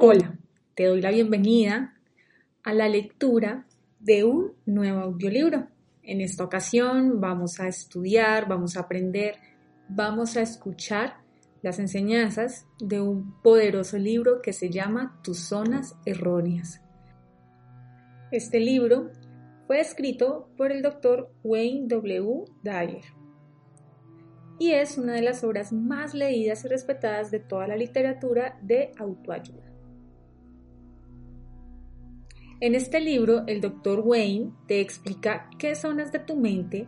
Hola, te doy la bienvenida a la lectura de un nuevo audiolibro. En esta ocasión vamos a estudiar, vamos a aprender, vamos a escuchar las enseñanzas de un poderoso libro que se llama Tus zonas erróneas. Este libro fue escrito por el doctor Wayne W. Dyer y es una de las obras más leídas y respetadas de toda la literatura de autoayuda. En este libro, el Dr. Wayne te explica qué zonas de tu mente,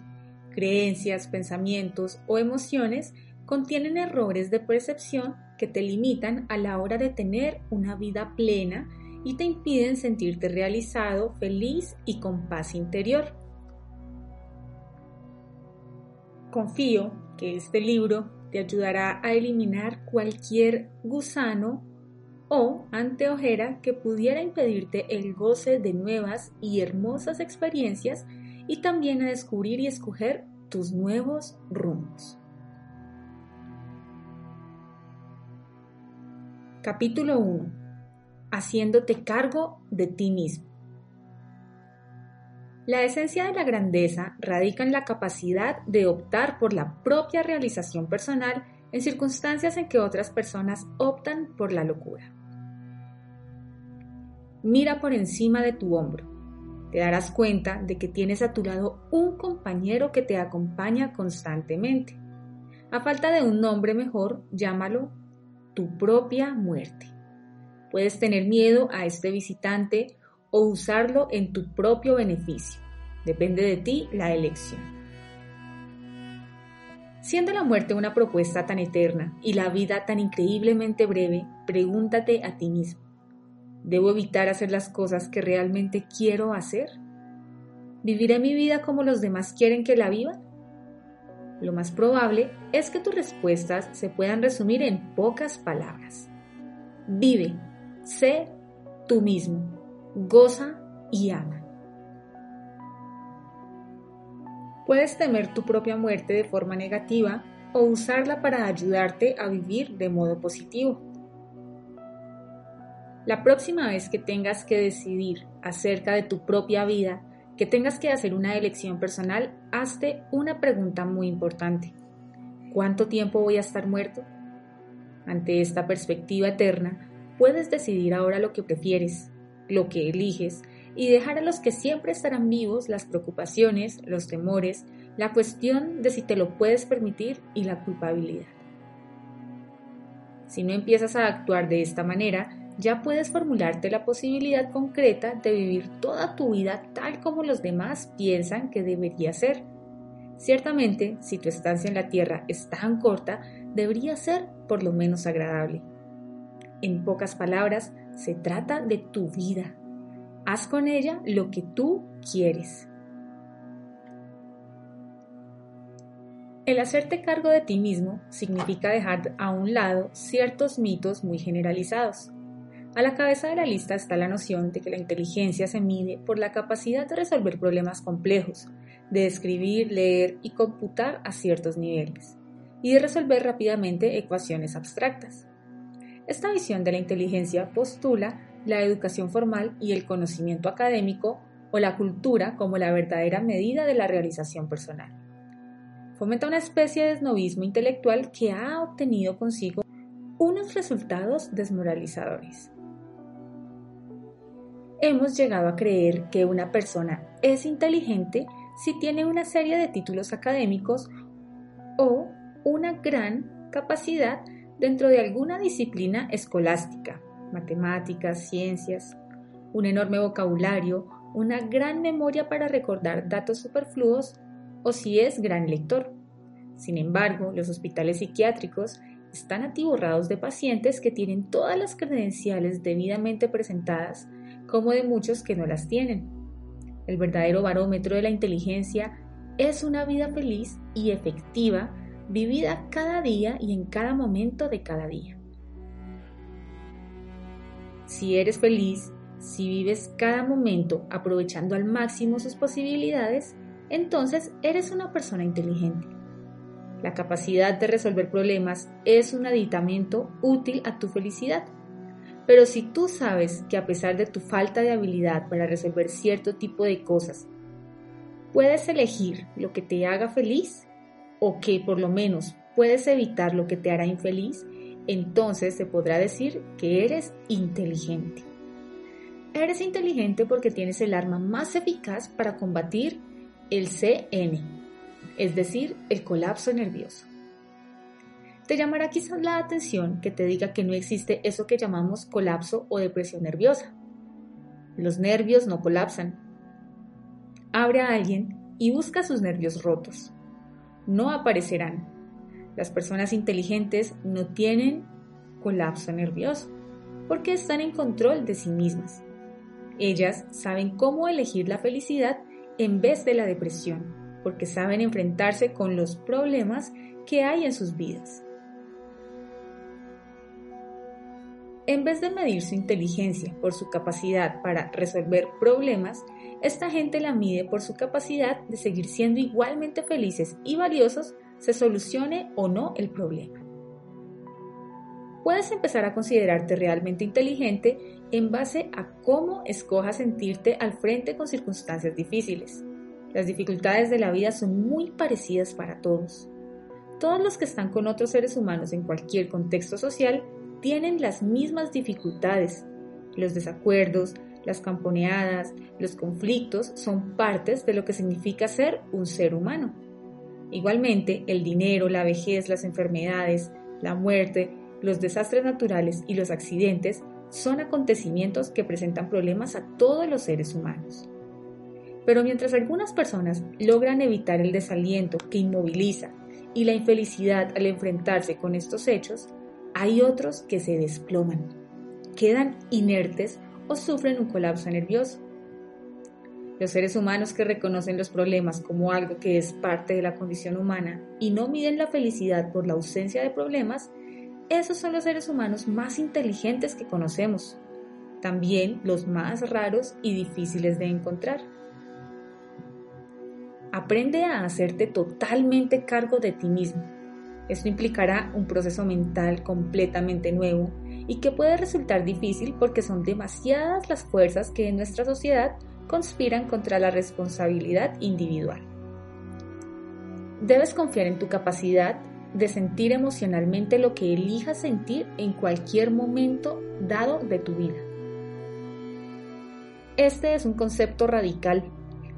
creencias, pensamientos o emociones contienen errores de percepción que te limitan a la hora de tener una vida plena y te impiden sentirte realizado, feliz y con paz interior. Confío que este libro te ayudará a eliminar cualquier gusano o anteojera que pudiera impedirte el goce de nuevas y hermosas experiencias y también a descubrir y escoger tus nuevos rumbos. Capítulo 1. Haciéndote cargo de ti mismo. La esencia de la grandeza radica en la capacidad de optar por la propia realización personal en circunstancias en que otras personas optan por la locura. Mira por encima de tu hombro. Te darás cuenta de que tienes a tu lado un compañero que te acompaña constantemente. A falta de un nombre mejor, llámalo tu propia muerte. Puedes tener miedo a este visitante o usarlo en tu propio beneficio. Depende de ti la elección. Siendo la muerte una propuesta tan eterna y la vida tan increíblemente breve, pregúntate a ti mismo, ¿Debo evitar hacer las cosas que realmente quiero hacer? ¿Viviré mi vida como los demás quieren que la viva? Lo más probable es que tus respuestas se puedan resumir en pocas palabras. Vive, sé tú mismo, goza y ama. Puedes temer tu propia muerte de forma negativa o usarla para ayudarte a vivir de modo positivo. La próxima vez que tengas que decidir acerca de tu propia vida, que tengas que hacer una elección personal, hazte una pregunta muy importante. ¿Cuánto tiempo voy a estar muerto? Ante esta perspectiva eterna, puedes decidir ahora lo que prefieres, lo que eliges, y dejar a los que siempre estarán vivos las preocupaciones, los temores, la cuestión de si te lo puedes permitir y la culpabilidad. Si no empiezas a actuar de esta manera, ya puedes formularte la posibilidad concreta de vivir toda tu vida tal como los demás piensan que debería ser. Ciertamente, si tu estancia en la Tierra es tan corta, debería ser por lo menos agradable. En pocas palabras, se trata de tu vida. Haz con ella lo que tú quieres. El hacerte cargo de ti mismo significa dejar a un lado ciertos mitos muy generalizados. A la cabeza de la lista está la noción de que la inteligencia se mide por la capacidad de resolver problemas complejos, de escribir, leer y computar a ciertos niveles, y de resolver rápidamente ecuaciones abstractas. Esta visión de la inteligencia postula la educación formal y el conocimiento académico o la cultura como la verdadera medida de la realización personal. Fomenta una especie de esnovismo intelectual que ha obtenido consigo unos resultados desmoralizadores hemos llegado a creer que una persona es inteligente si tiene una serie de títulos académicos o una gran capacidad dentro de alguna disciplina escolástica, matemáticas, ciencias, un enorme vocabulario, una gran memoria para recordar datos superfluos o si es gran lector. Sin embargo, los hospitales psiquiátricos están atiborrados de pacientes que tienen todas las credenciales debidamente presentadas como de muchos que no las tienen. El verdadero barómetro de la inteligencia es una vida feliz y efectiva vivida cada día y en cada momento de cada día. Si eres feliz, si vives cada momento aprovechando al máximo sus posibilidades, entonces eres una persona inteligente. La capacidad de resolver problemas es un aditamento útil a tu felicidad Pero si tú sabes que a pesar de tu falta de habilidad para resolver cierto tipo de cosas, puedes elegir lo que te haga feliz o que por lo menos puedes evitar lo que te hará infeliz, entonces se podrá decir que eres inteligente. Eres inteligente porque tienes el arma más eficaz para combatir el CN, es decir, el colapso nervioso. Te llamará quizás la atención que te diga que no existe eso que llamamos colapso o depresión nerviosa. Los nervios no colapsan. Abre a alguien y busca sus nervios rotos. No aparecerán. Las personas inteligentes no tienen colapso nervioso porque están en control de sí mismas. Ellas saben cómo elegir la felicidad en vez de la depresión, porque saben enfrentarse con los problemas que hay en sus vidas. En vez de medir su inteligencia por su capacidad para resolver problemas, esta gente la mide por su capacidad de seguir siendo igualmente felices y valiosos, se solucione o no el problema. Puedes empezar a considerarte realmente inteligente en base a cómo escojas sentirte al frente con circunstancias difíciles. Las dificultades de la vida son muy parecidas para todos. Todos los que están con otros seres humanos en cualquier contexto social tienen las mismas dificultades. Los desacuerdos, las camponeadas, los conflictos son partes de lo que significa ser un ser humano. Igualmente, el dinero, la vejez, las enfermedades, la muerte, los desastres naturales y los accidentes son acontecimientos que presentan problemas a todos los seres humanos. Pero mientras algunas personas logran evitar el desaliento que inmoviliza y la infelicidad al enfrentarse con estos hechos, hay otros que se desploman, quedan inertes o sufren un colapso nervioso. Los seres humanos que reconocen los problemas como algo que es parte de la condición humana y no miden la felicidad por la ausencia de problemas esos son los seres humanos más inteligentes que conocemos, también los más raros y difíciles de encontrar. Aprende a hacerte totalmente cargo de ti mismo. Esto implicará un proceso mental completamente nuevo y que puede resultar difícil porque son demasiadas las fuerzas que en nuestra sociedad conspiran contra la responsabilidad individual. Debes confiar en tu capacidad de sentir emocionalmente lo que elijas sentir en cualquier momento dado de tu vida. Este es un concepto radical.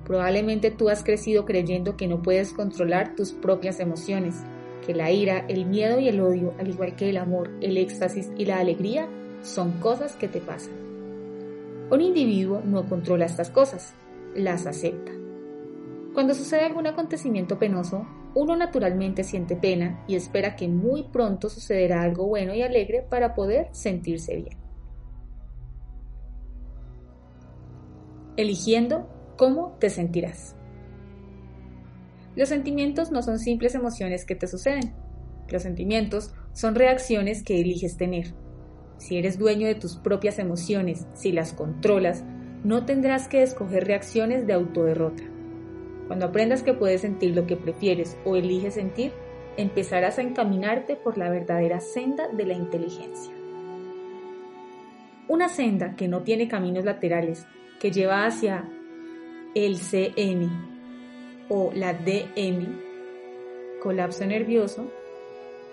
Probablemente tú has crecido creyendo que no puedes controlar tus propias emociones, que la ira, el miedo y el odio, al igual que el amor, el éxtasis y la alegría, son cosas que te pasan. Un individuo no controla estas cosas, las acepta. Cuando sucede algún acontecimiento penoso, uno naturalmente siente pena y espera que muy pronto sucederá algo bueno y alegre para poder sentirse bien. Eligiendo cómo te sentirás. Los sentimientos no son simples emociones que te suceden. Los sentimientos son reacciones que eliges tener. Si eres dueño de tus propias emociones, si las controlas, no tendrás que escoger reacciones de autoderrota. Cuando aprendas que puedes sentir lo que prefieres o eliges sentir, empezarás a encaminarte por la verdadera senda de la inteligencia. Una senda que no tiene caminos laterales, que lleva hacia el CN o la DM, colapso nervioso,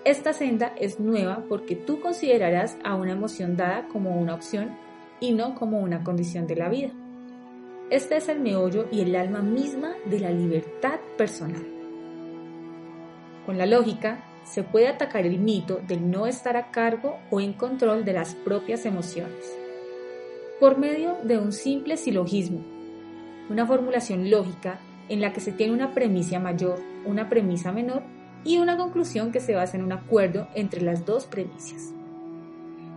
esta senda es nueva porque tú considerarás a una emoción dada como una opción y no como una condición de la vida. Este es el meollo y el alma misma de la libertad personal. Con la lógica, se puede atacar el mito del no estar a cargo o en control de las propias emociones. Por medio de un simple silogismo, una formulación lógica en la que se tiene una premisa mayor, una premisa menor y una conclusión que se basa en un acuerdo entre las dos premisas.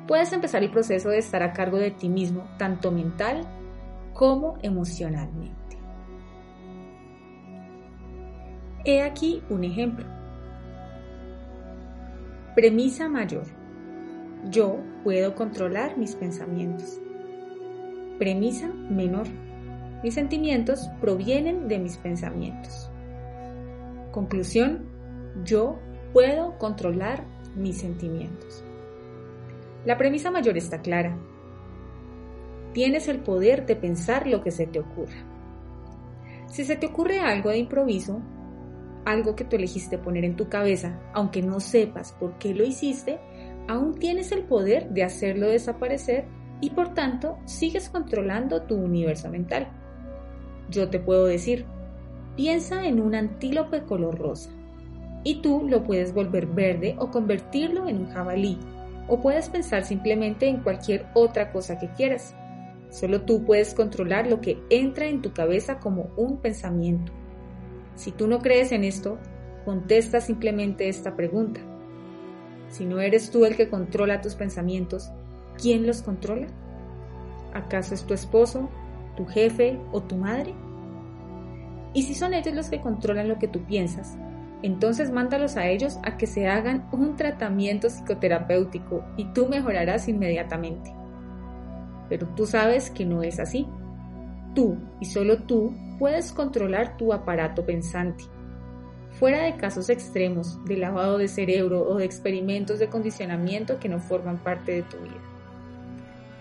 Puedes empezar el proceso de estar a cargo de ti mismo, tanto mental como emocionalmente. He aquí un ejemplo. Premisa mayor. Yo puedo controlar mis pensamientos. Premisa menor. Mis sentimientos provienen de mis pensamientos. Conclusión. Yo puedo controlar mis sentimientos. La premisa mayor está clara. Tienes el poder de pensar lo que se te ocurra. Si se te ocurre algo de improviso, algo que tú elegiste poner en tu cabeza, aunque no sepas por qué lo hiciste, aún tienes el poder de hacerlo desaparecer y por tanto sigues controlando tu universo mental. Yo te puedo decir, piensa en un antílope color rosa y tú lo puedes volver verde o convertirlo en un jabalí o puedes pensar simplemente en cualquier otra cosa que quieras. Solo tú puedes controlar lo que entra en tu cabeza como un pensamiento. Si tú no crees en esto, contesta simplemente esta pregunta. Si no eres tú el que controla tus pensamientos, ¿quién los controla? ¿Acaso es tu esposo, tu jefe o tu madre? Y si son ellos los que controlan lo que tú piensas, entonces mándalos a ellos a que se hagan un tratamiento psicoterapéutico y tú mejorarás inmediatamente. Pero tú sabes que no es así. Tú y solo tú puedes controlar tu aparato pensante. Fuera de casos extremos de lavado de cerebro o de experimentos de condicionamiento que no forman parte de tu vida.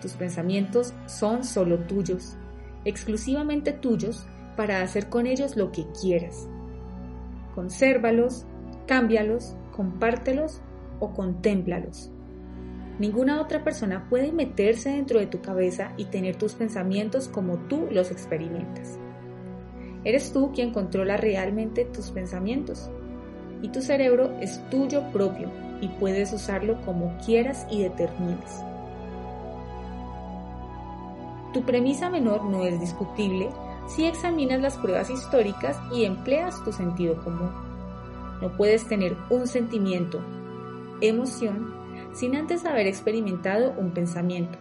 Tus pensamientos son solo tuyos, exclusivamente tuyos para hacer con ellos lo que quieras consérvalos, cámbialos, compártelos o contémplalos. Ninguna otra persona puede meterse dentro de tu cabeza y tener tus pensamientos como tú los experimentas. Eres tú quien controla realmente tus pensamientos y tu cerebro es tuyo propio y puedes usarlo como quieras y determines. Tu premisa menor no es discutible si examinas las pruebas históricas y empleas tu sentido común. No puedes tener un sentimiento, emoción, sin antes haber experimentado un pensamiento.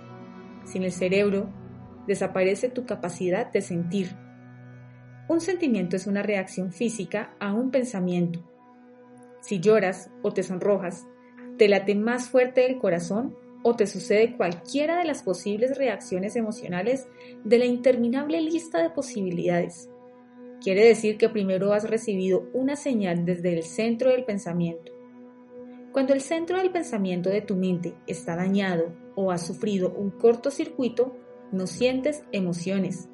Sin el cerebro, desaparece tu capacidad de sentir. Un sentimiento es una reacción física a un pensamiento. Si lloras o te sonrojas, te late más fuerte el corazón o te sucede cualquiera de las posibles reacciones emocionales de la interminable lista de posibilidades. Quiere decir que primero has recibido una señal desde el centro del pensamiento. Cuando el centro del pensamiento de tu mente está dañado o has sufrido un cortocircuito, no sientes emociones,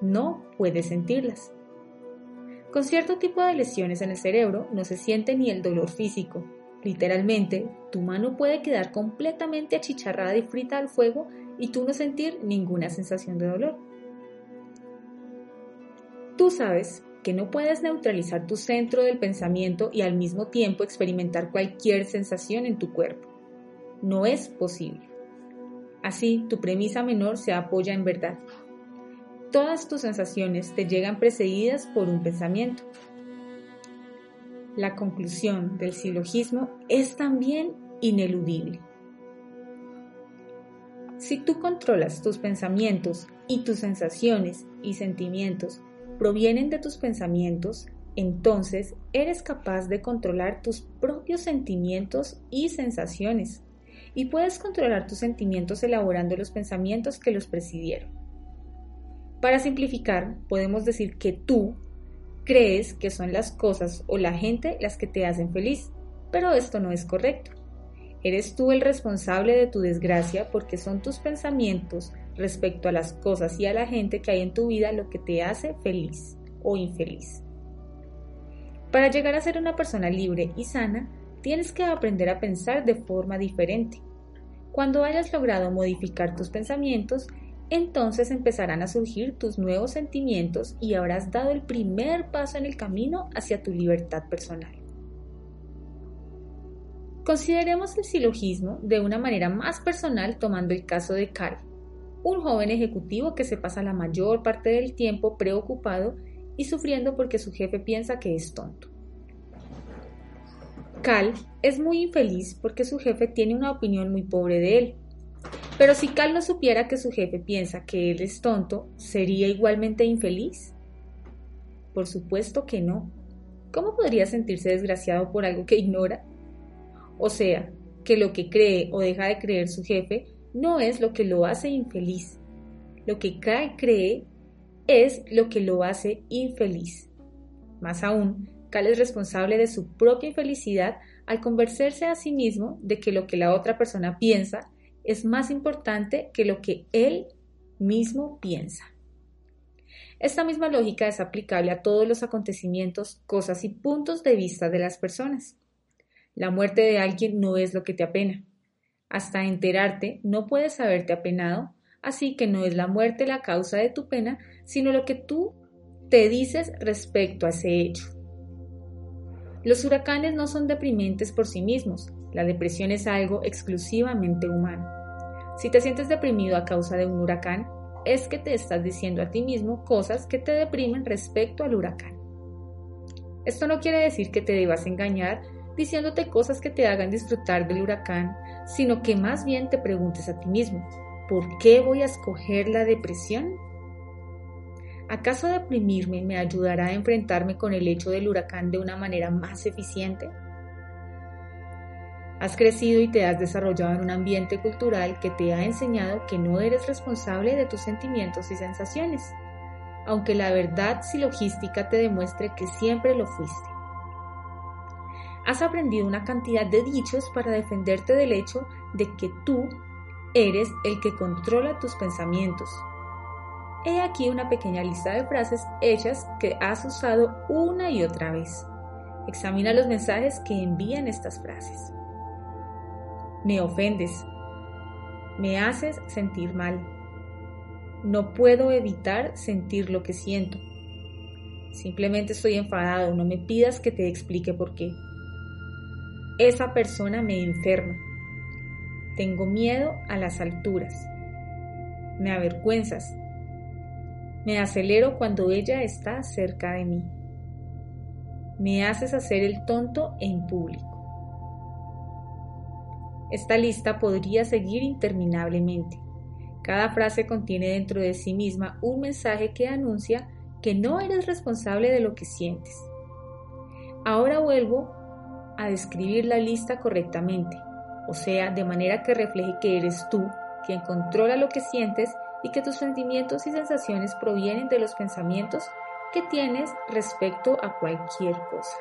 no puedes sentirlas. Con cierto tipo de lesiones en el cerebro no se siente ni el dolor físico, Literalmente, tu mano puede quedar completamente achicharrada y frita al fuego y tú no sentir ninguna sensación de dolor. Tú sabes que no puedes neutralizar tu centro del pensamiento y al mismo tiempo experimentar cualquier sensación en tu cuerpo. No es posible. Así, tu premisa menor se apoya en verdad. Todas tus sensaciones te llegan precedidas por un pensamiento. La conclusión del silogismo es también ineludible. Si tú controlas tus pensamientos y tus sensaciones y sentimientos provienen de tus pensamientos, entonces eres capaz de controlar tus propios sentimientos y sensaciones. Y puedes controlar tus sentimientos elaborando los pensamientos que los presidieron. Para simplificar, podemos decir que tú crees que son las cosas o la gente las que te hacen feliz, pero esto no es correcto. Eres tú el responsable de tu desgracia porque son tus pensamientos respecto a las cosas y a la gente que hay en tu vida lo que te hace feliz o infeliz. Para llegar a ser una persona libre y sana, tienes que aprender a pensar de forma diferente. Cuando hayas logrado modificar tus pensamientos, entonces empezarán a surgir tus nuevos sentimientos y habrás dado el primer paso en el camino hacia tu libertad personal. Consideremos el silogismo de una manera más personal tomando el caso de Carl, un joven ejecutivo que se pasa la mayor parte del tiempo preocupado y sufriendo porque su jefe piensa que es tonto. Cal es muy infeliz porque su jefe tiene una opinión muy pobre de él pero si Cal no supiera que su jefe piensa que él es tonto, ¿sería igualmente infeliz? Por supuesto que no. ¿Cómo podría sentirse desgraciado por algo que ignora? O sea, que lo que cree o deja de creer su jefe no es lo que lo hace infeliz. Lo que Cal cree es lo que lo hace infeliz. Más aún, Cal es responsable de su propia infelicidad al convencerse a sí mismo de que lo que la otra persona piensa es más importante que lo que él mismo piensa. Esta misma lógica es aplicable a todos los acontecimientos, cosas y puntos de vista de las personas. La muerte de alguien no es lo que te apena. Hasta enterarte no puedes haberte apenado, así que no es la muerte la causa de tu pena, sino lo que tú te dices respecto a ese hecho. Los huracanes no son deprimentes por sí mismos, la depresión es algo exclusivamente humano. Si te sientes deprimido a causa de un huracán, es que te estás diciendo a ti mismo cosas que te deprimen respecto al huracán. Esto no quiere decir que te debas engañar diciéndote cosas que te hagan disfrutar del huracán, sino que más bien te preguntes a ti mismo, ¿por qué voy a escoger la depresión? ¿Acaso deprimirme me ayudará a enfrentarme con el hecho del huracán de una manera más eficiente? Has crecido y te has desarrollado en un ambiente cultural que te ha enseñado que no eres responsable de tus sentimientos y sensaciones, aunque la verdad silogística te demuestre que siempre lo fuiste. Has aprendido una cantidad de dichos para defenderte del hecho de que tú eres el que controla tus pensamientos. He aquí una pequeña lista de frases hechas que has usado una y otra vez. Examina los mensajes que envían estas frases. Me ofendes. Me haces sentir mal. No puedo evitar sentir lo que siento. Simplemente estoy enfadado, no me pidas que te explique por qué. Esa persona me enferma. Tengo miedo a las alturas. Me avergüenzas. Me acelero cuando ella está cerca de mí. Me haces hacer el tonto en público. Esta lista podría seguir interminablemente. Cada frase contiene dentro de sí misma un mensaje que anuncia que no eres responsable de lo que sientes. Ahora vuelvo a describir la lista correctamente, o sea, de manera que refleje que eres tú quien controla lo que sientes y que tus sentimientos y sensaciones provienen de los pensamientos que tienes respecto a cualquier cosa.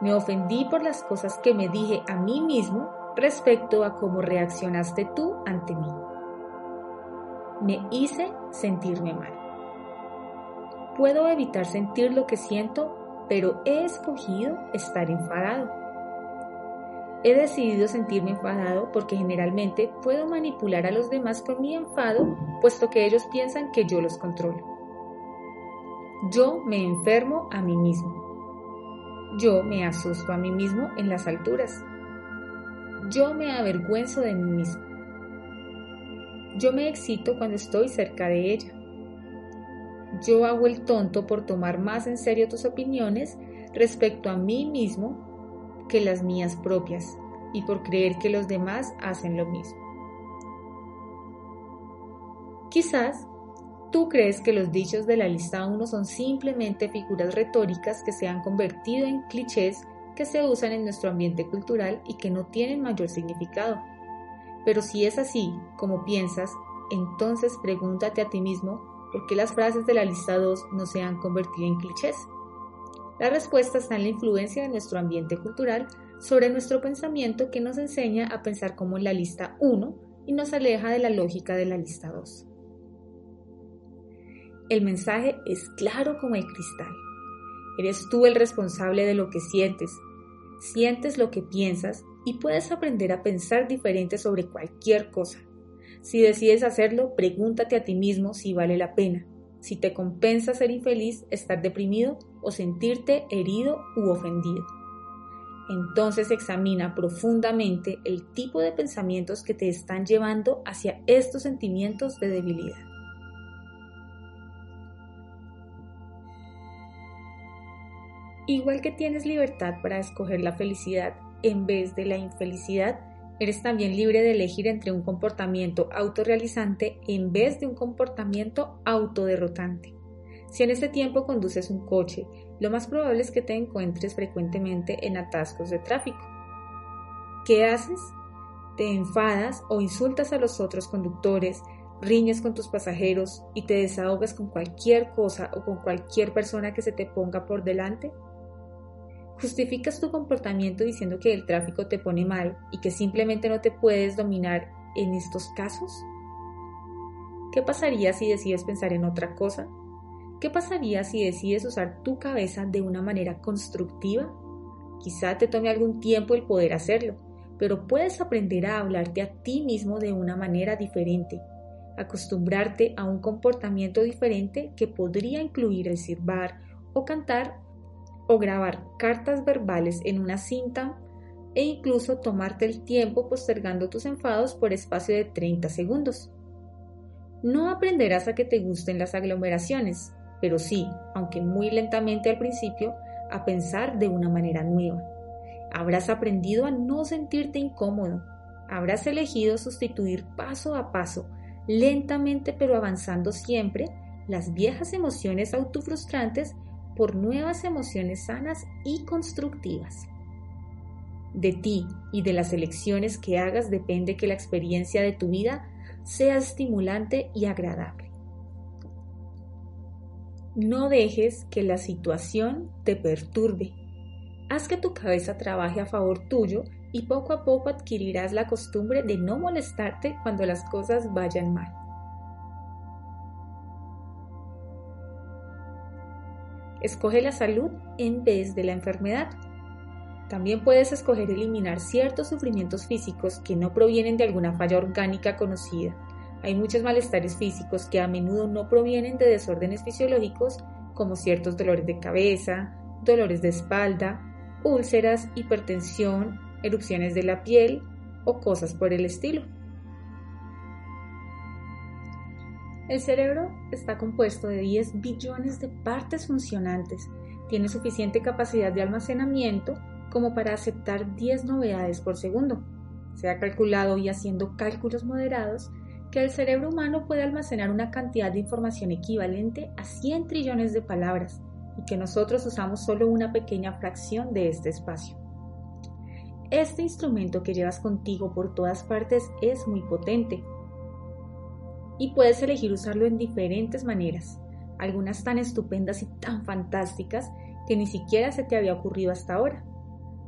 Me ofendí por las cosas que me dije a mí mismo respecto a cómo reaccionaste tú ante mí. Me hice sentirme mal. Puedo evitar sentir lo que siento, pero he escogido estar enfadado. He decidido sentirme enfadado porque generalmente puedo manipular a los demás con mi enfado, puesto que ellos piensan que yo los controlo. Yo me enfermo a mí mismo. Yo me asusto a mí mismo en las alturas. Yo me avergüenzo de mí mismo. Yo me excito cuando estoy cerca de ella. Yo hago el tonto por tomar más en serio tus opiniones respecto a mí mismo que las mías propias y por creer que los demás hacen lo mismo. Quizás ¿Tú crees que los dichos de la lista 1 son simplemente figuras retóricas que se han convertido en clichés que se usan en nuestro ambiente cultural y que no tienen mayor significado? Pero si es así, como piensas, entonces pregúntate a ti mismo por qué las frases de la lista 2 no se han convertido en clichés. La respuesta está en la influencia de nuestro ambiente cultural sobre nuestro pensamiento que nos enseña a pensar como en la lista 1 y nos aleja de la lógica de la lista 2. El mensaje es claro como el cristal. Eres tú el responsable de lo que sientes. Sientes lo que piensas y puedes aprender a pensar diferente sobre cualquier cosa. Si decides hacerlo, pregúntate a ti mismo si vale la pena, si te compensa ser infeliz, estar deprimido o sentirte herido u ofendido. Entonces examina profundamente el tipo de pensamientos que te están llevando hacia estos sentimientos de debilidad. Igual que tienes libertad para escoger la felicidad en vez de la infelicidad, eres también libre de elegir entre un comportamiento autorrealizante en vez de un comportamiento autoderrotante. Si en este tiempo conduces un coche, lo más probable es que te encuentres frecuentemente en atascos de tráfico. ¿Qué haces? Te enfadas o insultas a los otros conductores, riñes con tus pasajeros y te desahogas con cualquier cosa o con cualquier persona que se te ponga por delante? Justificas tu comportamiento diciendo que el tráfico te pone mal y que simplemente no te puedes dominar en estos casos? ¿Qué pasaría si decides pensar en otra cosa? ¿Qué pasaría si decides usar tu cabeza de una manera constructiva? Quizá te tome algún tiempo el poder hacerlo, pero puedes aprender a hablarte a ti mismo de una manera diferente, acostumbrarte a un comportamiento diferente que podría incluir el silbar o cantar o grabar cartas verbales en una cinta e incluso tomarte el tiempo postergando tus enfados por espacio de 30 segundos. No aprenderás a que te gusten las aglomeraciones, pero sí, aunque muy lentamente al principio, a pensar de una manera nueva. Habrás aprendido a no sentirte incómodo. Habrás elegido sustituir paso a paso, lentamente pero avanzando siempre, las viejas emociones autofrustrantes por nuevas emociones sanas y constructivas. De ti y de las elecciones que hagas depende que la experiencia de tu vida sea estimulante y agradable. No dejes que la situación te perturbe. Haz que tu cabeza trabaje a favor tuyo y poco a poco adquirirás la costumbre de no molestarte cuando las cosas vayan mal. Escoge la salud en vez de la enfermedad. También puedes escoger eliminar ciertos sufrimientos físicos que no provienen de alguna falla orgánica conocida. Hay muchos malestares físicos que a menudo no provienen de desórdenes fisiológicos como ciertos dolores de cabeza, dolores de espalda, úlceras, hipertensión, erupciones de la piel o cosas por el estilo. El cerebro está compuesto de 10 billones de partes funcionantes. Tiene suficiente capacidad de almacenamiento como para aceptar 10 novedades por segundo. Se ha calculado y haciendo cálculos moderados que el cerebro humano puede almacenar una cantidad de información equivalente a 100 trillones de palabras y que nosotros usamos solo una pequeña fracción de este espacio. Este instrumento que llevas contigo por todas partes es muy potente y puedes elegir usarlo en diferentes maneras, algunas tan estupendas y tan fantásticas que ni siquiera se te había ocurrido hasta ahora.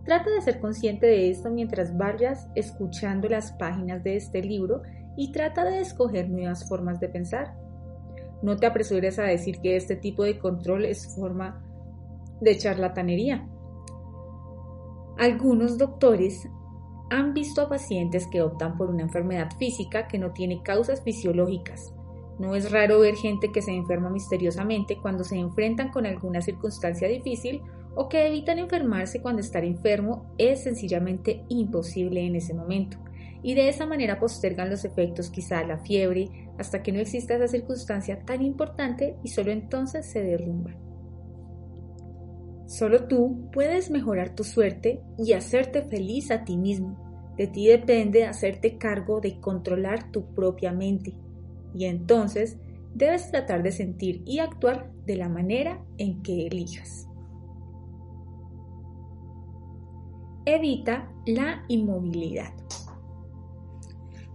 Trata de ser consciente de esto mientras vayas escuchando las páginas de este libro y trata de escoger nuevas formas de pensar. No te apresures a decir que este tipo de control es forma de charlatanería. Algunos doctores han visto a pacientes que optan por una enfermedad física que no tiene causas fisiológicas. No es raro ver gente que se enferma misteriosamente cuando se enfrentan con alguna circunstancia difícil o que evitan enfermarse cuando estar enfermo es sencillamente imposible en ese momento. Y de esa manera postergan los efectos, quizá la fiebre, hasta que no exista esa circunstancia tan importante y solo entonces se derrumban. Solo tú puedes mejorar tu suerte y hacerte feliz a ti mismo. De ti depende hacerte cargo de controlar tu propia mente. Y entonces debes tratar de sentir y actuar de la manera en que elijas. Evita la inmovilidad.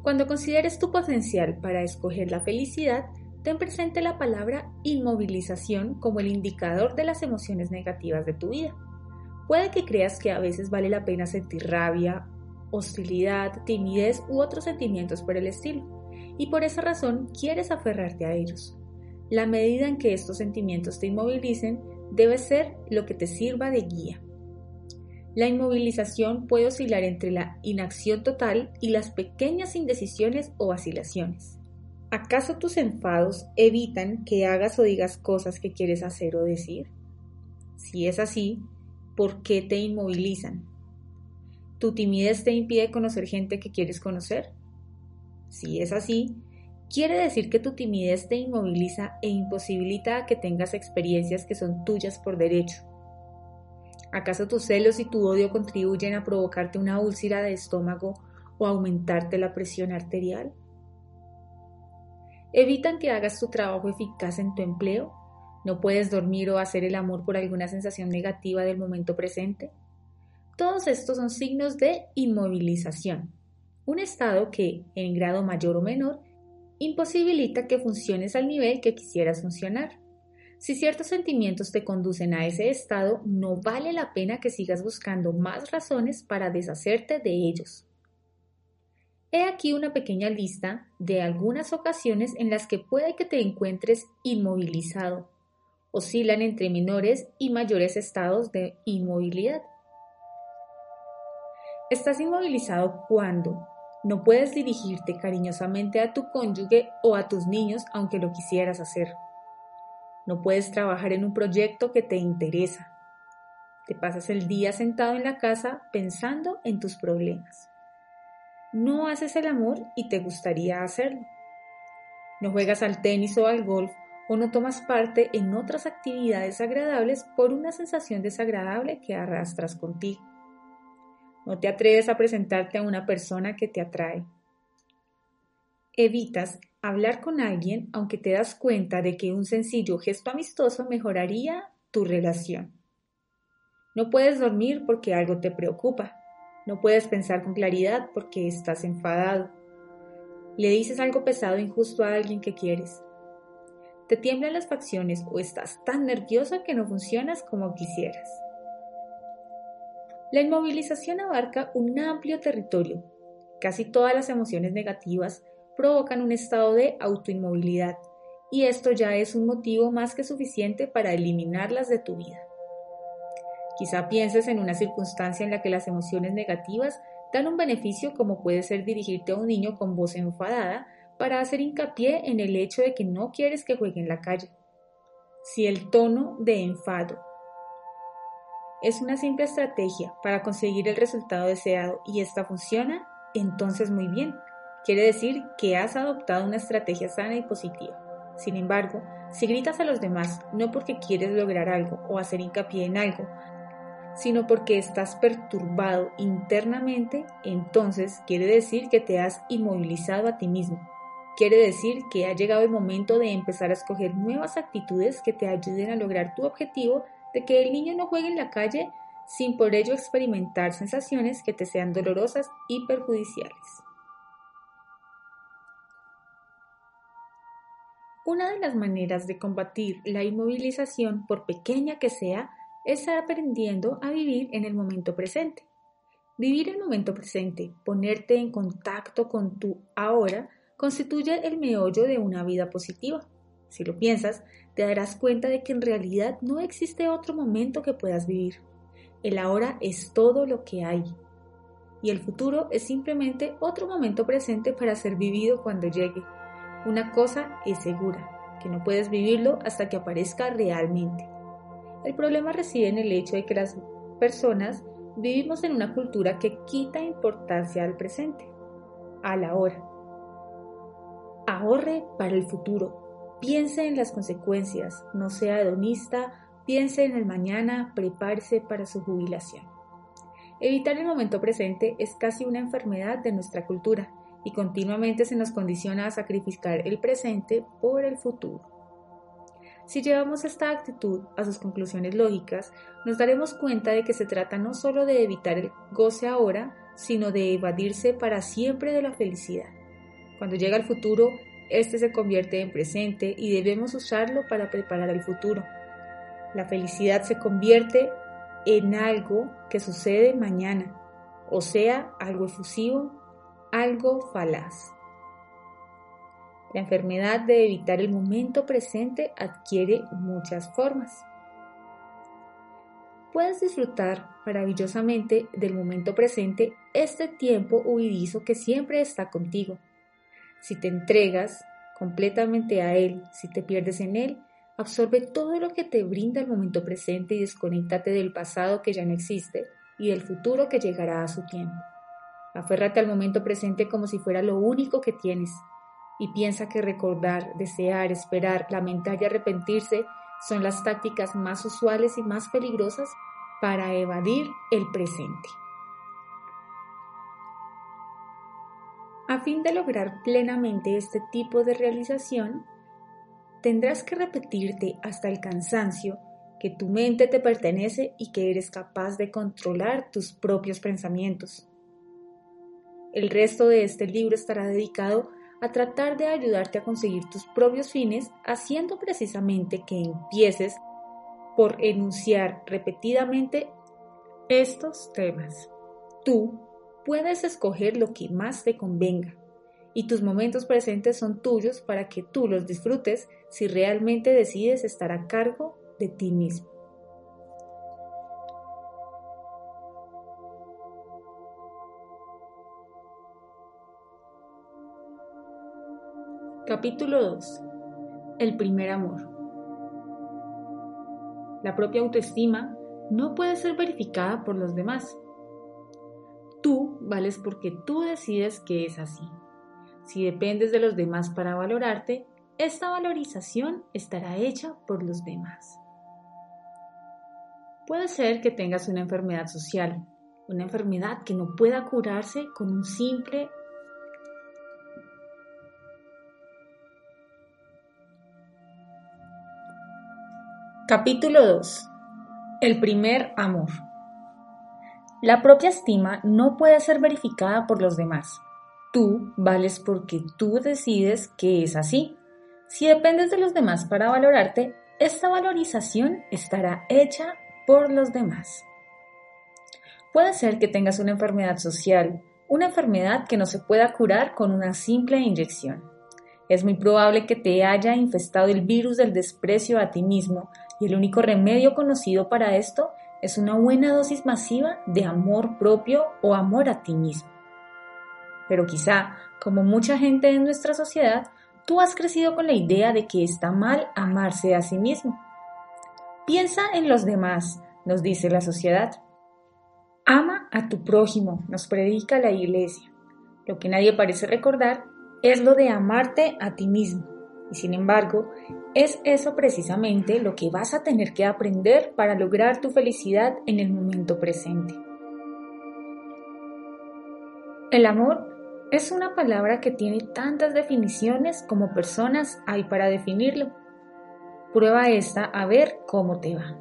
Cuando consideres tu potencial para escoger la felicidad, ten presente la palabra inmovilización como el indicador de las emociones negativas de tu vida. Puede que creas que a veces vale la pena sentir rabia, hostilidad, timidez u otros sentimientos por el estilo, y por esa razón quieres aferrarte a ellos. La medida en que estos sentimientos te inmovilicen debe ser lo que te sirva de guía. La inmovilización puede oscilar entre la inacción total y las pequeñas indecisiones o vacilaciones. ¿Acaso tus enfados evitan que hagas o digas cosas que quieres hacer o decir? Si es así, ¿por qué te inmovilizan? ¿Tu timidez te impide conocer gente que quieres conocer? Si es así, quiere decir que tu timidez te inmoviliza e imposibilita que tengas experiencias que son tuyas por derecho. ¿Acaso tus celos y tu odio contribuyen a provocarte una úlcera de estómago o aumentarte la presión arterial? Evitan que hagas tu trabajo eficaz en tu empleo, no puedes dormir o hacer el amor por alguna sensación negativa del momento presente. Todos estos son signos de inmovilización, un estado que, en grado mayor o menor, imposibilita que funciones al nivel que quisieras funcionar. Si ciertos sentimientos te conducen a ese estado, no vale la pena que sigas buscando más razones para deshacerte de ellos. He aquí una pequeña lista de algunas ocasiones en las que puede que te encuentres inmovilizado. Oscilan entre menores y mayores estados de inmovilidad. Estás inmovilizado cuando no puedes dirigirte cariñosamente a tu cónyuge o a tus niños aunque lo quisieras hacer. No puedes trabajar en un proyecto que te interesa. Te pasas el día sentado en la casa pensando en tus problemas. No haces el amor y te gustaría hacerlo. No juegas al tenis o al golf o no tomas parte en otras actividades agradables por una sensación desagradable que arrastras contigo. No te atreves a presentarte a una persona que te atrae. Evitas hablar con alguien aunque te das cuenta de que un sencillo gesto amistoso mejoraría tu relación. No puedes dormir porque algo te preocupa. No puedes pensar con claridad porque estás enfadado. Le dices algo pesado e injusto a alguien que quieres. Te tiemblan las facciones o estás tan nerviosa que no funcionas como quisieras. La inmovilización abarca un amplio territorio. Casi todas las emociones negativas provocan un estado de autoinmovilidad y esto ya es un motivo más que suficiente para eliminarlas de tu vida. Quizá pienses en una circunstancia en la que las emociones negativas dan un beneficio como puede ser dirigirte a un niño con voz enfadada para hacer hincapié en el hecho de que no quieres que juegue en la calle. Si el tono de enfado es una simple estrategia para conseguir el resultado deseado y esta funciona, entonces muy bien. Quiere decir que has adoptado una estrategia sana y positiva. Sin embargo, si gritas a los demás no porque quieres lograr algo o hacer hincapié en algo, sino porque estás perturbado internamente, entonces quiere decir que te has inmovilizado a ti mismo. Quiere decir que ha llegado el momento de empezar a escoger nuevas actitudes que te ayuden a lograr tu objetivo de que el niño no juegue en la calle sin por ello experimentar sensaciones que te sean dolorosas y perjudiciales. Una de las maneras de combatir la inmovilización, por pequeña que sea, estar aprendiendo a vivir en el momento presente. Vivir el momento presente, ponerte en contacto con tu ahora, constituye el meollo de una vida positiva. Si lo piensas, te darás cuenta de que en realidad no existe otro momento que puedas vivir. El ahora es todo lo que hay. Y el futuro es simplemente otro momento presente para ser vivido cuando llegue. Una cosa es segura, que no puedes vivirlo hasta que aparezca realmente. El problema reside en el hecho de que las personas vivimos en una cultura que quita importancia al presente, a la hora. Ahorre para el futuro, piense en las consecuencias, no sea hedonista, piense en el mañana, prepárese para su jubilación. Evitar el momento presente es casi una enfermedad de nuestra cultura y continuamente se nos condiciona a sacrificar el presente por el futuro. Si llevamos esta actitud a sus conclusiones lógicas, nos daremos cuenta de que se trata no solo de evitar el goce ahora, sino de evadirse para siempre de la felicidad. Cuando llega el futuro, este se convierte en presente y debemos usarlo para preparar el futuro. La felicidad se convierte en algo que sucede mañana, o sea, algo efusivo, algo falaz. La enfermedad de evitar el momento presente adquiere muchas formas. Puedes disfrutar maravillosamente del momento presente, este tiempo huidizo que siempre está contigo. Si te entregas completamente a él, si te pierdes en él, absorbe todo lo que te brinda el momento presente y desconéctate del pasado que ya no existe y del futuro que llegará a su tiempo. Aférrate al momento presente como si fuera lo único que tienes y piensa que recordar, desear, esperar, lamentar y arrepentirse son las tácticas más usuales y más peligrosas para evadir el presente. A fin de lograr plenamente este tipo de realización, tendrás que repetirte hasta el cansancio que tu mente te pertenece y que eres capaz de controlar tus propios pensamientos. El resto de este libro estará dedicado a tratar de ayudarte a conseguir tus propios fines, haciendo precisamente que empieces por enunciar repetidamente estos temas. Tú puedes escoger lo que más te convenga y tus momentos presentes son tuyos para que tú los disfrutes si realmente decides estar a cargo de ti mismo. Capítulo 2. El primer amor. La propia autoestima no puede ser verificada por los demás. Tú vales porque tú decides que es así. Si dependes de los demás para valorarte, esta valorización estará hecha por los demás. Puede ser que tengas una enfermedad social, una enfermedad que no pueda curarse con un simple Capítulo 2. El primer amor. La propia estima no puede ser verificada por los demás. Tú vales porque tú decides que es así. Si dependes de los demás para valorarte, esta valorización estará hecha por los demás. Puede ser que tengas una enfermedad social, una enfermedad que no se pueda curar con una simple inyección. Es muy probable que te haya infestado el virus del desprecio a ti mismo y el único remedio conocido para esto es una buena dosis masiva de amor propio o amor a ti mismo. Pero quizá, como mucha gente en nuestra sociedad, tú has crecido con la idea de que está mal amarse a sí mismo. Piensa en los demás, nos dice la sociedad. Ama a tu prójimo, nos predica la iglesia. Lo que nadie parece recordar es lo de amarte a ti mismo. Y sin embargo, es eso precisamente lo que vas a tener que aprender para lograr tu felicidad en el momento presente. El amor es una palabra que tiene tantas definiciones como personas hay para definirlo. Prueba esta a ver cómo te va.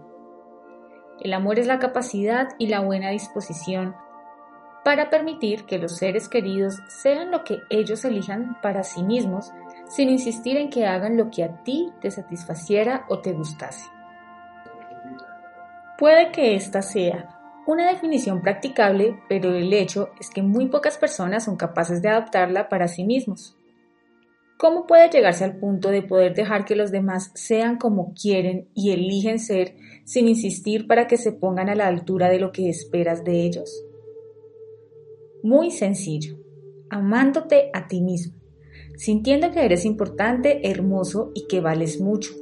El amor es la capacidad y la buena disposición para permitir que los seres queridos sean lo que ellos elijan para sí mismos sin insistir en que hagan lo que a ti te satisfaciera o te gustase. Puede que esta sea una definición practicable, pero el hecho es que muy pocas personas son capaces de adoptarla para sí mismos. ¿Cómo puede llegarse al punto de poder dejar que los demás sean como quieren y eligen ser sin insistir para que se pongan a la altura de lo que esperas de ellos? Muy sencillo, amándote a ti mismo sintiendo que eres importante, hermoso y que vales mucho.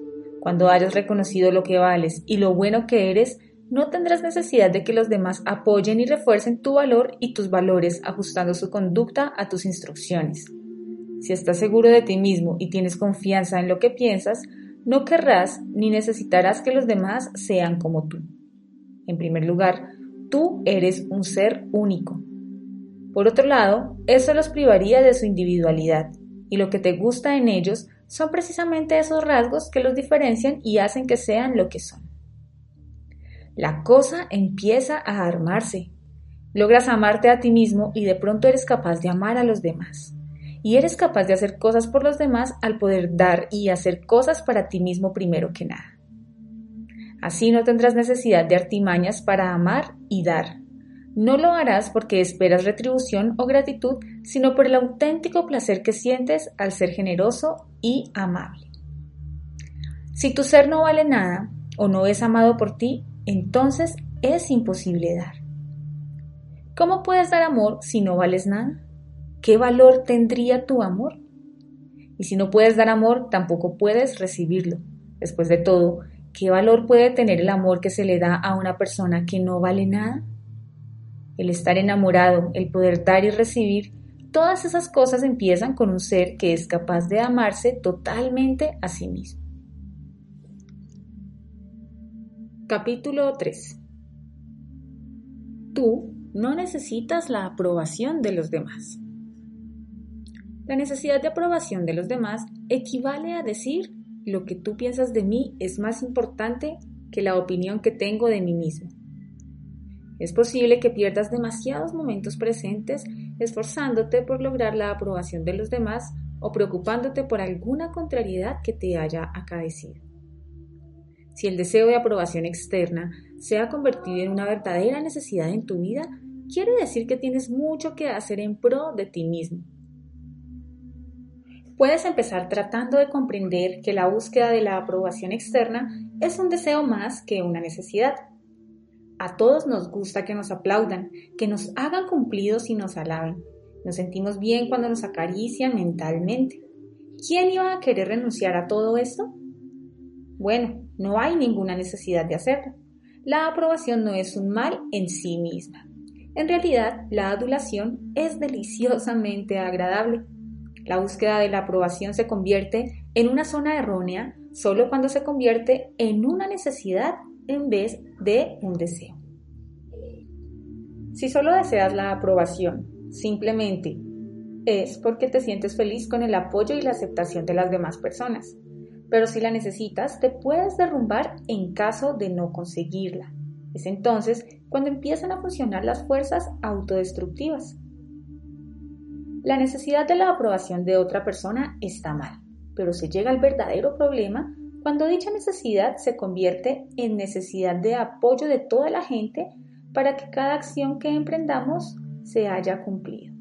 Cuando hayas reconocido lo que vales y lo bueno que eres, no tendrás necesidad de que los demás apoyen y refuercen tu valor y tus valores ajustando su conducta a tus instrucciones. Si estás seguro de ti mismo y tienes confianza en lo que piensas, no querrás ni necesitarás que los demás sean como tú. En primer lugar, tú eres un ser único. Por otro lado, eso los privaría de su individualidad y lo que te gusta en ellos son precisamente esos rasgos que los diferencian y hacen que sean lo que son. La cosa empieza a armarse. Logras amarte a ti mismo y de pronto eres capaz de amar a los demás. Y eres capaz de hacer cosas por los demás al poder dar y hacer cosas para ti mismo primero que nada. Así no tendrás necesidad de artimañas para amar y dar, no lo harás porque esperas retribución o gratitud, sino por el auténtico placer que sientes al ser generoso y amable. Si tu ser no vale nada o no es amado por ti, entonces es imposible dar. ¿Cómo puedes dar amor si no vales nada? ¿Qué valor tendría tu amor? Y si no puedes dar amor, tampoco puedes recibirlo. Después de todo, ¿qué valor puede tener el amor que se le da a una persona que no vale nada? El estar enamorado, el poder dar y recibir, todas esas cosas empiezan con un ser que es capaz de amarse totalmente a sí mismo. Capítulo 3 Tú no necesitas la aprobación de los demás. La necesidad de aprobación de los demás equivale a decir lo que tú piensas de mí es más importante que la opinión que tengo de mí mismo. Es posible que pierdas demasiados momentos presentes esforzándote por lograr la aprobación de los demás o preocupándote por alguna contrariedad que te haya acaecido. Si el deseo de aprobación externa se ha convertido en una verdadera necesidad en tu vida, quiere decir que tienes mucho que hacer en pro de ti mismo. Puedes empezar tratando de comprender que la búsqueda de la aprobación externa es un deseo más que una necesidad. A todos nos gusta que nos aplaudan, que nos hagan cumplidos y nos alaben. Nos sentimos bien cuando nos acarician mentalmente. ¿Quién iba a querer renunciar a todo esto? Bueno, no hay ninguna necesidad de hacerlo. La aprobación no es un mal en sí misma. En realidad, la adulación es deliciosamente agradable. La búsqueda de la aprobación se convierte en una zona errónea solo cuando se convierte en una necesidad en vez de un deseo. Si solo deseas la aprobación, simplemente es porque te sientes feliz con el apoyo y la aceptación de las demás personas. Pero si la necesitas, te puedes derrumbar en caso de no conseguirla. Es entonces cuando empiezan a funcionar las fuerzas autodestructivas. La necesidad de la aprobación de otra persona está mal, pero se llega al verdadero problema cuando dicha necesidad se convierte en necesidad de apoyo de toda la gente para que cada acción que emprendamos se haya cumplido.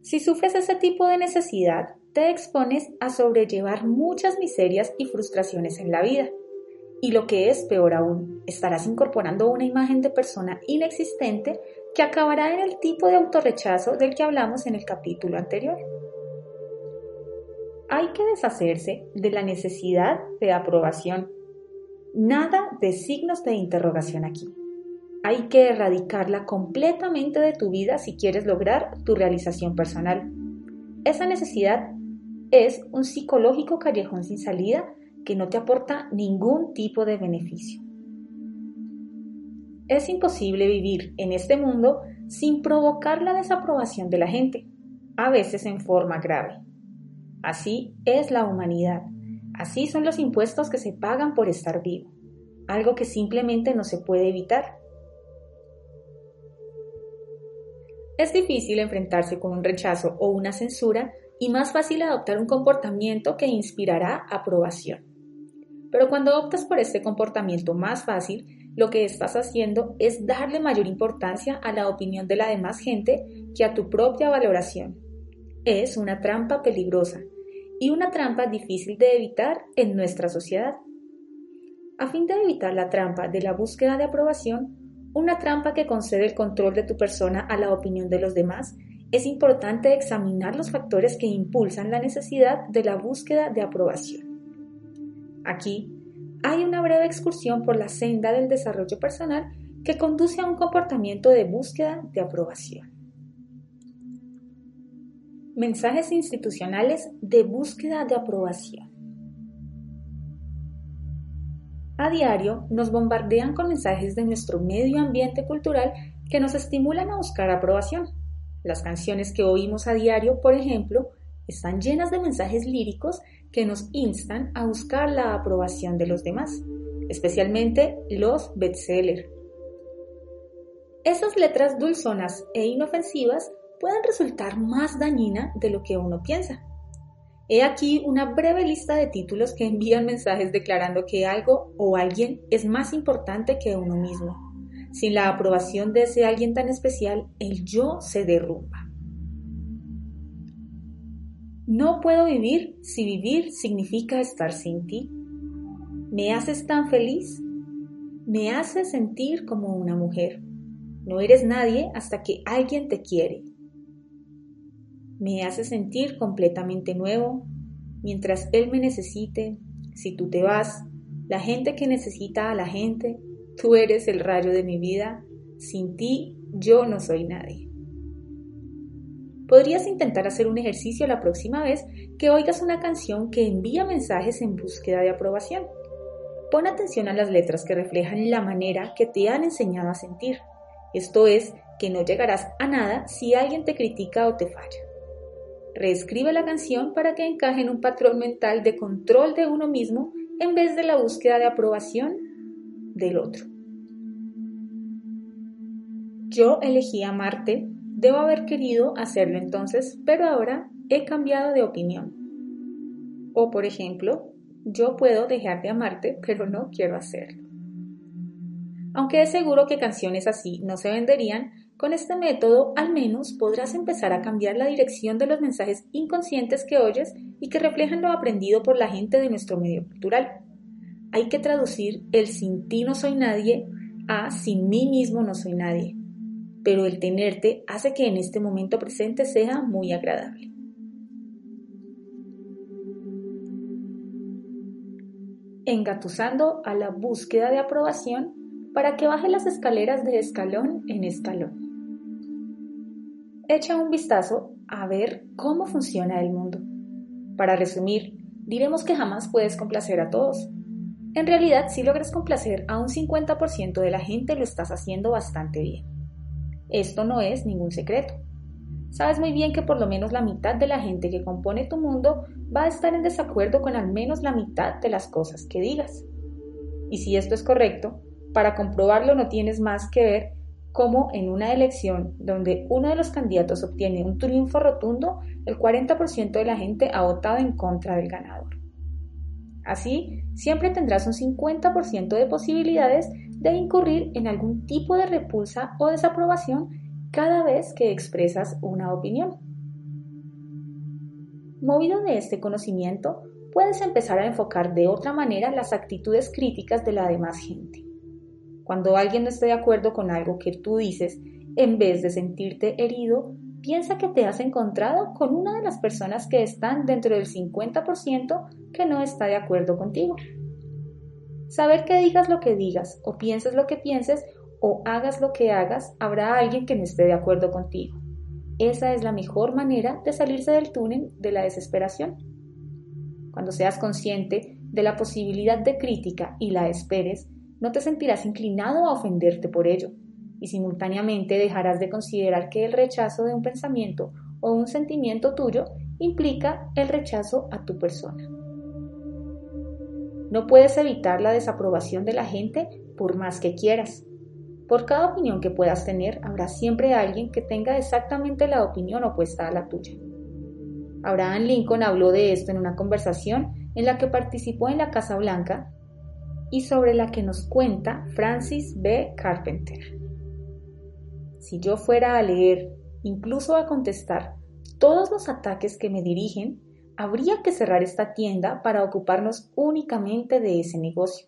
Si sufres ese tipo de necesidad, te expones a sobrellevar muchas miserias y frustraciones en la vida. Y lo que es peor aún, estarás incorporando una imagen de persona inexistente que acabará en el tipo de autorrechazo del que hablamos en el capítulo anterior. Hay que deshacerse de la necesidad de aprobación. Nada de signos de interrogación aquí. Hay que erradicarla completamente de tu vida si quieres lograr tu realización personal. Esa necesidad es un psicológico callejón sin salida que no te aporta ningún tipo de beneficio. Es imposible vivir en este mundo sin provocar la desaprobación de la gente, a veces en forma grave. Así es la humanidad, así son los impuestos que se pagan por estar vivo, algo que simplemente no se puede evitar. Es difícil enfrentarse con un rechazo o una censura y más fácil adoptar un comportamiento que inspirará aprobación. Pero cuando optas por este comportamiento más fácil, lo que estás haciendo es darle mayor importancia a la opinión de la demás gente que a tu propia valoración. Es una trampa peligrosa y una trampa difícil de evitar en nuestra sociedad. A fin de evitar la trampa de la búsqueda de aprobación, una trampa que concede el control de tu persona a la opinión de los demás, es importante examinar los factores que impulsan la necesidad de la búsqueda de aprobación. Aquí hay una breve excursión por la senda del desarrollo personal que conduce a un comportamiento de búsqueda de aprobación. Mensajes institucionales de búsqueda de aprobación. A diario nos bombardean con mensajes de nuestro medio ambiente cultural que nos estimulan a buscar aprobación. Las canciones que oímos a diario, por ejemplo, están llenas de mensajes líricos que nos instan a buscar la aprobación de los demás, especialmente los bestsellers. Esas letras dulzonas e inofensivas pueden resultar más dañinas de lo que uno piensa. He aquí una breve lista de títulos que envían mensajes declarando que algo o alguien es más importante que uno mismo. Sin la aprobación de ese alguien tan especial, el yo se derrumba. No puedo vivir si vivir significa estar sin ti. ¿Me haces tan feliz? Me haces sentir como una mujer. No eres nadie hasta que alguien te quiere. Me hace sentir completamente nuevo. Mientras él me necesite, si tú te vas, la gente que necesita a la gente, tú eres el rayo de mi vida. Sin ti, yo no soy nadie. Podrías intentar hacer un ejercicio la próxima vez que oigas una canción que envía mensajes en búsqueda de aprobación. Pon atención a las letras que reflejan la manera que te han enseñado a sentir. Esto es, que no llegarás a nada si alguien te critica o te falla. Reescribe la canción para que encaje en un patrón mental de control de uno mismo en vez de la búsqueda de aprobación del otro. Yo elegí amarte Debo haber querido hacerlo entonces, pero ahora he cambiado de opinión. O por ejemplo, yo puedo dejar de amarte, pero no quiero hacerlo. Aunque es seguro que canciones así no se venderían, con este método al menos podrás empezar a cambiar la dirección de los mensajes inconscientes que oyes y que reflejan lo aprendido por la gente de nuestro medio cultural. Hay que traducir el sin ti no soy nadie a sin mí mismo no soy nadie. Pero el tenerte hace que en este momento presente sea muy agradable. Engatusando a la búsqueda de aprobación para que baje las escaleras de escalón en escalón. Echa un vistazo a ver cómo funciona el mundo. Para resumir, diremos que jamás puedes complacer a todos. En realidad, si logras complacer a un 50% de la gente, lo estás haciendo bastante bien. Esto no es ningún secreto. Sabes muy bien que por lo menos la mitad de la gente que compone tu mundo va a estar en desacuerdo con al menos la mitad de las cosas que digas. Y si esto es correcto, para comprobarlo no tienes más que ver cómo en una elección donde uno de los candidatos obtiene un triunfo rotundo, el 40% de la gente ha votado en contra del ganador. Así, siempre tendrás un 50% de posibilidades de incurrir en algún tipo de repulsa o desaprobación cada vez que expresas una opinión. Movido de este conocimiento, puedes empezar a enfocar de otra manera las actitudes críticas de la demás gente. Cuando alguien no esté de acuerdo con algo que tú dices, en vez de sentirte herido, piensa que te has encontrado con una de las personas que están dentro del 50% que no está de acuerdo contigo. Saber que digas lo que digas, o pienses lo que pienses, o hagas lo que hagas, habrá alguien que no esté de acuerdo contigo. Esa es la mejor manera de salirse del túnel de la desesperación. Cuando seas consciente de la posibilidad de crítica y la esperes, no te sentirás inclinado a ofenderte por ello, y simultáneamente dejarás de considerar que el rechazo de un pensamiento o un sentimiento tuyo implica el rechazo a tu persona. No puedes evitar la desaprobación de la gente por más que quieras. Por cada opinión que puedas tener, habrá siempre alguien que tenga exactamente la opinión opuesta a la tuya. Abraham Lincoln habló de esto en una conversación en la que participó en la Casa Blanca y sobre la que nos cuenta Francis B. Carpenter. Si yo fuera a leer, incluso a contestar, todos los ataques que me dirigen, habría que cerrar esta tienda para ocuparnos únicamente de ese negocio.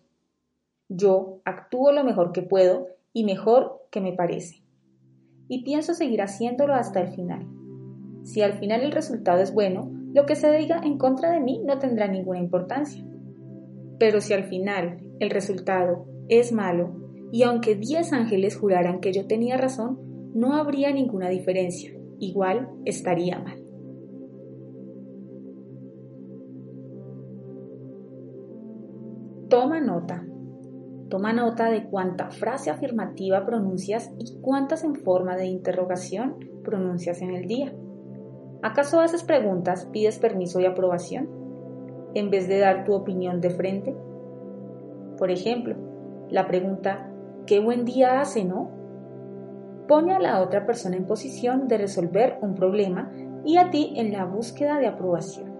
Yo actúo lo mejor que puedo y mejor que me parece. Y pienso seguir haciéndolo hasta el final. Si al final el resultado es bueno, lo que se diga en contra de mí no tendrá ninguna importancia. Pero si al final el resultado es malo, y aunque diez ángeles juraran que yo tenía razón, no habría ninguna diferencia, igual estaría mal. Toma nota. Toma nota de cuánta frase afirmativa pronuncias y cuántas en forma de interrogación pronuncias en el día. ¿Acaso haces preguntas, pides permiso y aprobación? En vez de dar tu opinión de frente, por ejemplo, la pregunta ¿qué buen día hace, no? Pone a la otra persona en posición de resolver un problema y a ti en la búsqueda de aprobación.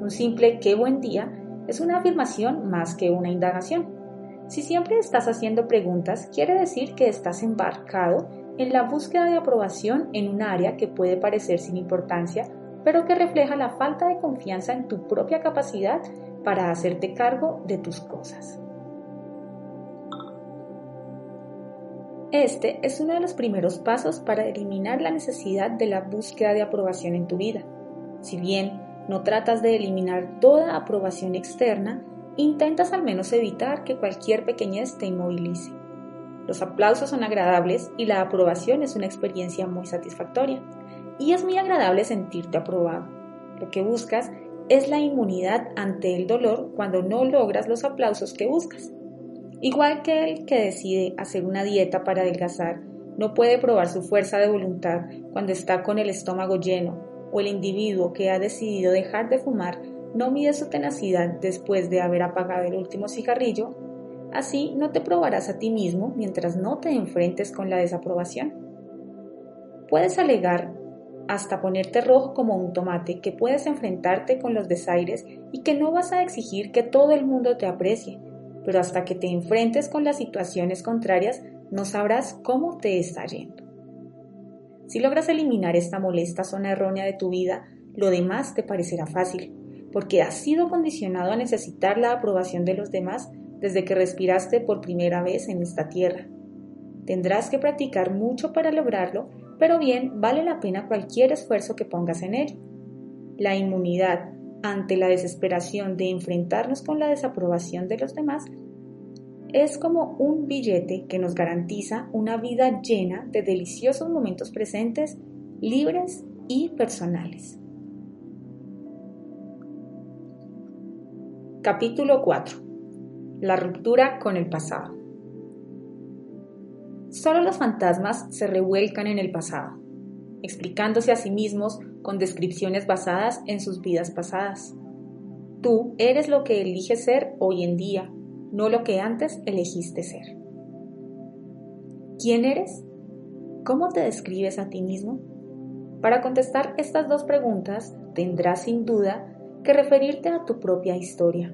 Un simple qué buen día es una afirmación más que una indagación. Si siempre estás haciendo preguntas, quiere decir que estás embarcado en la búsqueda de aprobación en un área que puede parecer sin importancia, pero que refleja la falta de confianza en tu propia capacidad para hacerte cargo de tus cosas. Este es uno de los primeros pasos para eliminar la necesidad de la búsqueda de aprobación en tu vida. Si bien no tratas de eliminar toda aprobación externa, intentas al menos evitar que cualquier pequeñez te inmovilice. Los aplausos son agradables y la aprobación es una experiencia muy satisfactoria. Y es muy agradable sentirte aprobado. Lo que buscas es la inmunidad ante el dolor cuando no logras los aplausos que buscas. Igual que el que decide hacer una dieta para adelgazar, no puede probar su fuerza de voluntad cuando está con el estómago lleno, o el individuo que ha decidido dejar de fumar no mide su tenacidad después de haber apagado el último cigarrillo, así no te probarás a ti mismo mientras no te enfrentes con la desaprobación. Puedes alegar hasta ponerte rojo como un tomate, que puedes enfrentarte con los desaires y que no vas a exigir que todo el mundo te aprecie, pero hasta que te enfrentes con las situaciones contrarias no sabrás cómo te está yendo. Si logras eliminar esta molesta zona errónea de tu vida, lo demás te parecerá fácil, porque has sido condicionado a necesitar la aprobación de los demás desde que respiraste por primera vez en esta tierra. Tendrás que practicar mucho para lograrlo, pero bien vale la pena cualquier esfuerzo que pongas en ello. La inmunidad ante la desesperación de enfrentarnos con la desaprobación de los demás es como un billete que nos garantiza una vida llena de deliciosos momentos presentes, libres y personales. Capítulo 4. La ruptura con el pasado. Solo los fantasmas se revuelcan en el pasado, explicándose a sí mismos con descripciones basadas en sus vidas pasadas. Tú eres lo que eliges ser hoy en día, no lo que antes elegiste ser. ¿Quién eres? ¿Cómo te describes a ti mismo? Para contestar estas dos preguntas tendrás sin duda que referirte a tu propia historia,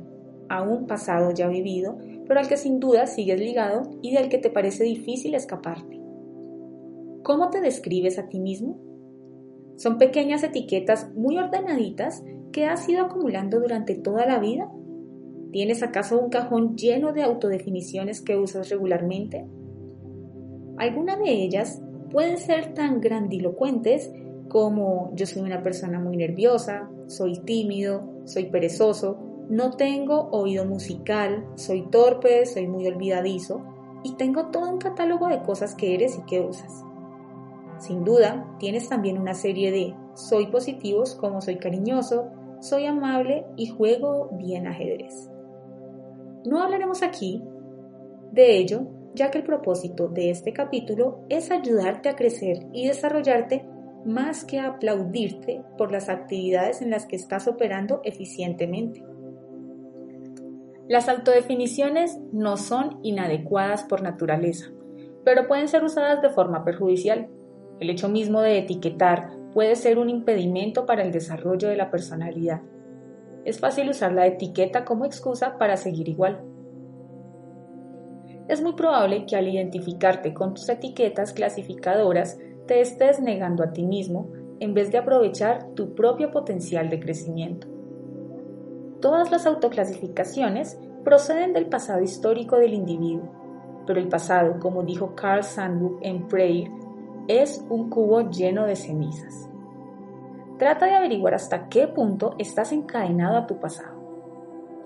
a un pasado ya vivido pero al que sin duda sigues ligado y del que te parece difícil escaparte. ¿Cómo te describes a ti mismo? Son pequeñas etiquetas muy ordenaditas que has ido acumulando durante toda la vida. ¿Tienes acaso un cajón lleno de autodefiniciones que usas regularmente? Algunas de ellas pueden ser tan grandilocuentes como yo soy una persona muy nerviosa, soy tímido, soy perezoso, no tengo oído musical, soy torpe, soy muy olvidadizo y tengo todo un catálogo de cosas que eres y que usas. Sin duda, tienes también una serie de soy positivos como soy cariñoso, soy amable y juego bien ajedrez. No hablaremos aquí de ello, ya que el propósito de este capítulo es ayudarte a crecer y desarrollarte más que aplaudirte por las actividades en las que estás operando eficientemente. Las autodefiniciones no son inadecuadas por naturaleza, pero pueden ser usadas de forma perjudicial. El hecho mismo de etiquetar puede ser un impedimento para el desarrollo de la personalidad. Es fácil usar la etiqueta como excusa para seguir igual. Es muy probable que al identificarte con tus etiquetas clasificadoras te estés negando a ti mismo en vez de aprovechar tu propio potencial de crecimiento. Todas las autoclasificaciones proceden del pasado histórico del individuo, pero el pasado, como dijo Carl Sandburg en Prayer, es un cubo lleno de cenizas. Trata de averiguar hasta qué punto estás encadenado a tu pasado.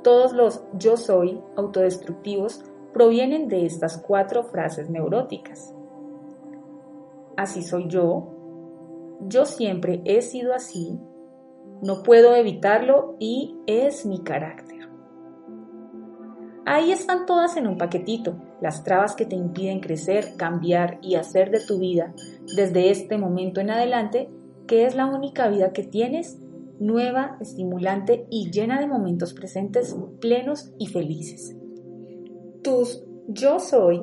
Todos los yo soy autodestructivos provienen de estas cuatro frases neuróticas. Así soy yo, yo siempre he sido así, no puedo evitarlo y es mi carácter. Ahí están todas en un paquetito, las trabas que te impiden crecer, cambiar y hacer de tu vida desde este momento en adelante, que es la única vida que tienes, nueva, estimulante y llena de momentos presentes plenos y felices. Tus yo soy,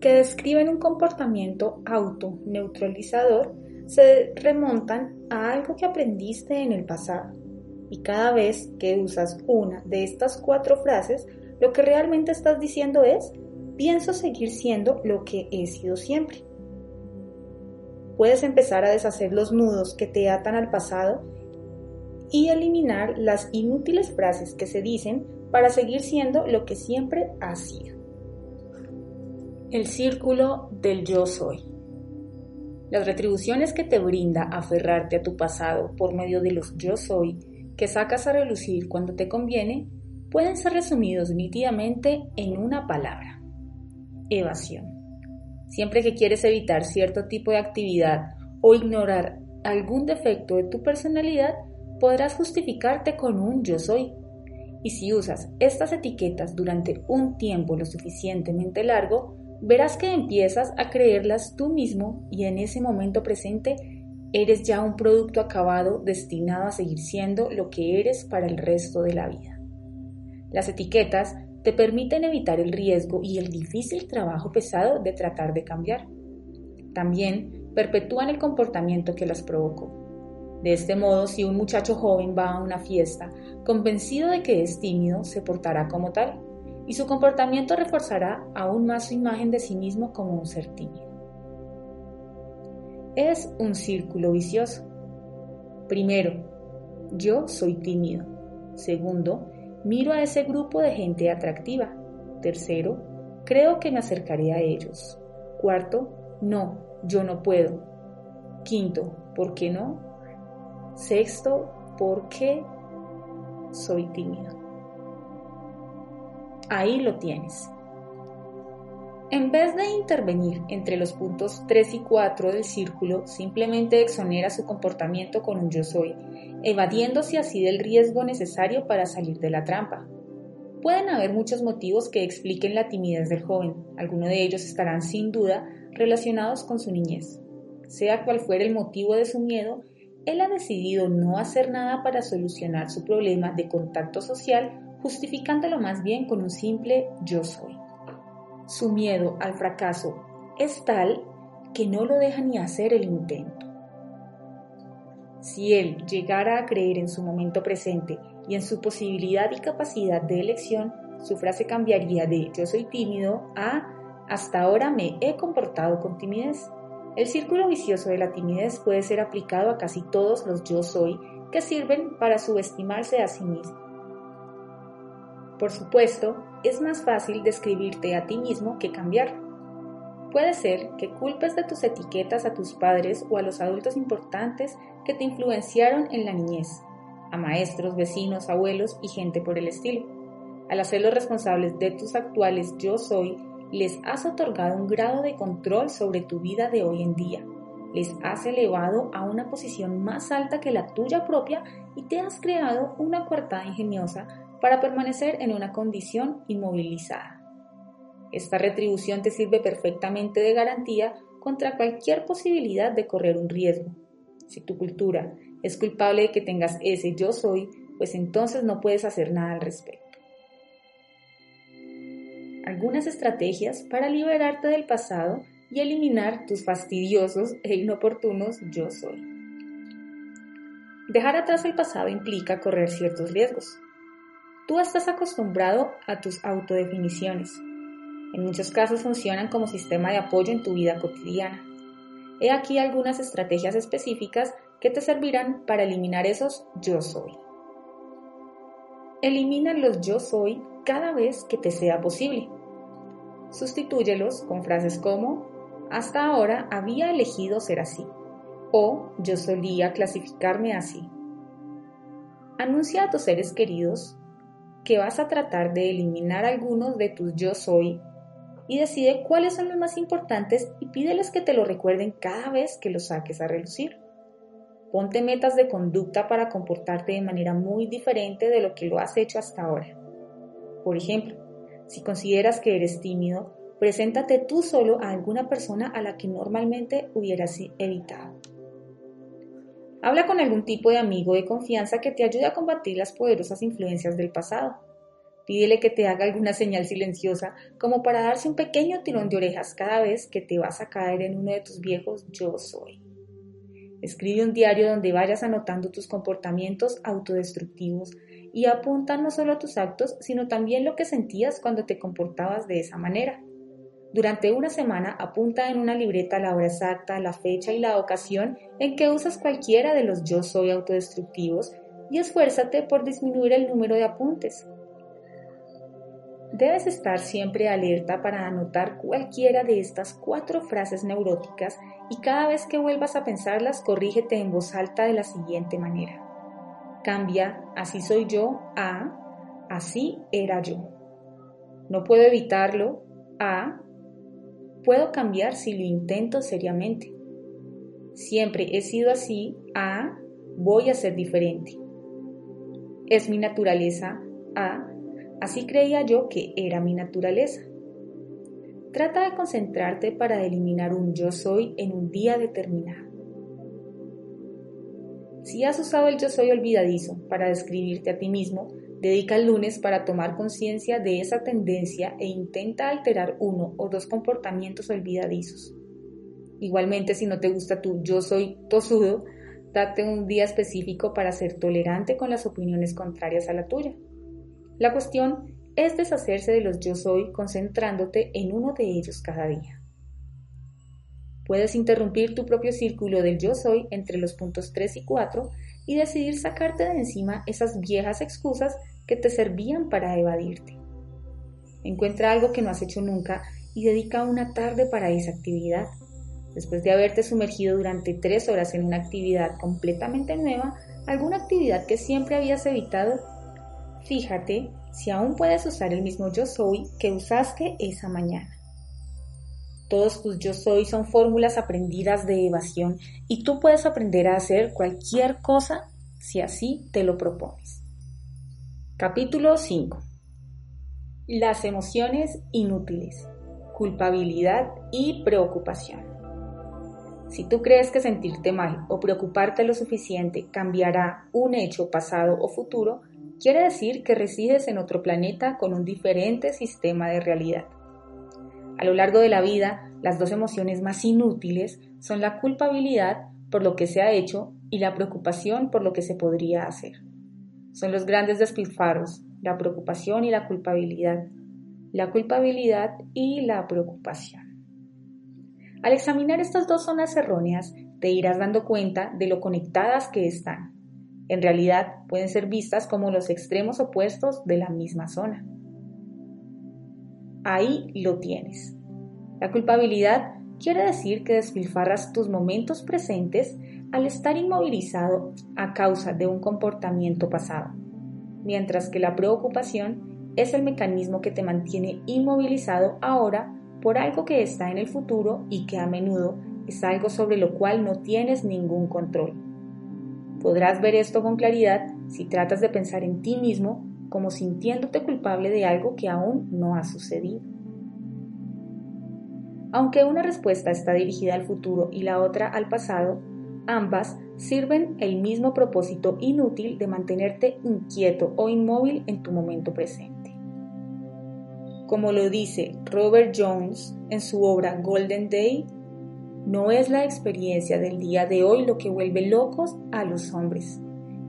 que describen un comportamiento auto-neutralizador, se remontan a algo que aprendiste en el pasado. Y cada vez que usas una de estas cuatro frases, lo que realmente estás diciendo es, pienso seguir siendo lo que he sido siempre. Puedes empezar a deshacer los nudos que te atan al pasado y eliminar las inútiles frases que se dicen para seguir siendo lo que siempre has sido. El círculo del yo soy. Las retribuciones que te brinda aferrarte a tu pasado por medio de los yo soy que sacas a relucir cuando te conviene pueden ser resumidos nítidamente en una palabra. Evasión. Siempre que quieres evitar cierto tipo de actividad o ignorar algún defecto de tu personalidad, podrás justificarte con un yo soy. Y si usas estas etiquetas durante un tiempo lo suficientemente largo, verás que empiezas a creerlas tú mismo y en ese momento presente eres ya un producto acabado destinado a seguir siendo lo que eres para el resto de la vida. Las etiquetas te permiten evitar el riesgo y el difícil trabajo pesado de tratar de cambiar. También perpetúan el comportamiento que las provocó. De este modo, si un muchacho joven va a una fiesta convencido de que es tímido, se portará como tal, y su comportamiento reforzará aún más su imagen de sí mismo como un ser tímido. Es un círculo vicioso. Primero, yo soy tímido. Segundo, miro a ese grupo de gente atractiva. Tercero, creo que me acercaré a ellos. Cuarto, no, yo no puedo. Quinto, ¿por qué no? Sexto, ¿por qué soy tímido? Ahí lo tienes. En vez de intervenir entre los puntos 3 y 4 del círculo, simplemente exonera su comportamiento con un yo soy, evadiéndose así del riesgo necesario para salir de la trampa. Pueden haber muchos motivos que expliquen la timidez del joven, algunos de ellos estarán sin duda relacionados con su niñez. Sea cual fuera el motivo de su miedo, él ha decidido no hacer nada para solucionar su problema de contacto social, justificándolo más bien con un simple yo soy. Su miedo al fracaso es tal que no lo deja ni hacer el intento. Si él llegara a creer en su momento presente y en su posibilidad y capacidad de elección, su frase cambiaría de yo soy tímido a hasta ahora me he comportado con timidez. El círculo vicioso de la timidez puede ser aplicado a casi todos los yo soy que sirven para subestimarse a sí mismo. Por supuesto, es más fácil describirte a ti mismo que cambiar. Puede ser que culpes de tus etiquetas a tus padres o a los adultos importantes que te influenciaron en la niñez, a maestros, vecinos, abuelos y gente por el estilo. Al hacerlos responsables de tus actuales yo soy, les has otorgado un grado de control sobre tu vida de hoy en día. Les has elevado a una posición más alta que la tuya propia y te has creado una coartada ingeniosa para permanecer en una condición inmovilizada. Esta retribución te sirve perfectamente de garantía contra cualquier posibilidad de correr un riesgo. Si tu cultura es culpable de que tengas ese yo soy, pues entonces no puedes hacer nada al respecto. Algunas estrategias para liberarte del pasado y eliminar tus fastidiosos e inoportunos yo soy. Dejar atrás el pasado implica correr ciertos riesgos. Tú estás acostumbrado a tus autodefiniciones. En muchos casos funcionan como sistema de apoyo en tu vida cotidiana. He aquí algunas estrategias específicas que te servirán para eliminar esos yo soy. Elimina los yo soy cada vez que te sea posible. Sustitúyelos con frases como hasta ahora había elegido ser así o yo solía clasificarme así. Anuncia a tus seres queridos que vas a tratar de eliminar algunos de tus yo soy y decide cuáles son los más importantes y pídeles que te lo recuerden cada vez que los saques a relucir. Ponte metas de conducta para comportarte de manera muy diferente de lo que lo has hecho hasta ahora. Por ejemplo, si consideras que eres tímido, preséntate tú solo a alguna persona a la que normalmente hubieras evitado. Habla con algún tipo de amigo de confianza que te ayude a combatir las poderosas influencias del pasado. Pídele que te haga alguna señal silenciosa como para darse un pequeño tirón de orejas cada vez que te vas a caer en uno de tus viejos yo soy. Escribe un diario donde vayas anotando tus comportamientos autodestructivos y apunta no solo tus actos, sino también lo que sentías cuando te comportabas de esa manera. Durante una semana apunta en una libreta la hora exacta, la fecha y la ocasión en que usas cualquiera de los yo soy autodestructivos y esfuérzate por disminuir el número de apuntes. Debes estar siempre alerta para anotar cualquiera de estas cuatro frases neuróticas y cada vez que vuelvas a pensarlas corrígete en voz alta de la siguiente manera. Cambia así soy yo a así era yo. No puedo evitarlo a Puedo cambiar si lo intento seriamente. Siempre he sido así a voy a ser diferente. Es mi naturaleza a así creía yo que era mi naturaleza. Trata de concentrarte para eliminar un yo soy en un día determinado. Si has usado el yo soy olvidadizo para describirte a ti mismo, Dedica el lunes para tomar conciencia de esa tendencia e intenta alterar uno o dos comportamientos olvidadizos. Igualmente, si no te gusta tu yo soy tosudo, date un día específico para ser tolerante con las opiniones contrarias a la tuya. La cuestión es deshacerse de los yo soy concentrándote en uno de ellos cada día. Puedes interrumpir tu propio círculo del yo soy entre los puntos 3 y 4 y decidir sacarte de encima esas viejas excusas que te servían para evadirte. Encuentra algo que no has hecho nunca y dedica una tarde para esa actividad. Después de haberte sumergido durante tres horas en una actividad completamente nueva, alguna actividad que siempre habías evitado, fíjate si aún puedes usar el mismo yo soy que usaste esa mañana. Todos tus yo soy son fórmulas aprendidas de evasión y tú puedes aprender a hacer cualquier cosa si así te lo propones. Capítulo 5. Las emociones inútiles, culpabilidad y preocupación. Si tú crees que sentirte mal o preocuparte lo suficiente cambiará un hecho pasado o futuro, quiere decir que resides en otro planeta con un diferente sistema de realidad. A lo largo de la vida, las dos emociones más inútiles son la culpabilidad por lo que se ha hecho y la preocupación por lo que se podría hacer. Son los grandes despilfarros, la preocupación y la culpabilidad. La culpabilidad y la preocupación. Al examinar estas dos zonas erróneas, te irás dando cuenta de lo conectadas que están. En realidad, pueden ser vistas como los extremos opuestos de la misma zona. Ahí lo tienes. La culpabilidad quiere decir que despilfarras tus momentos presentes al estar inmovilizado a causa de un comportamiento pasado, mientras que la preocupación es el mecanismo que te mantiene inmovilizado ahora por algo que está en el futuro y que a menudo es algo sobre lo cual no tienes ningún control. Podrás ver esto con claridad si tratas de pensar en ti mismo como sintiéndote culpable de algo que aún no ha sucedido. Aunque una respuesta está dirigida al futuro y la otra al pasado, ambas sirven el mismo propósito inútil de mantenerte inquieto o inmóvil en tu momento presente. Como lo dice Robert Jones en su obra Golden Day, no es la experiencia del día de hoy lo que vuelve locos a los hombres.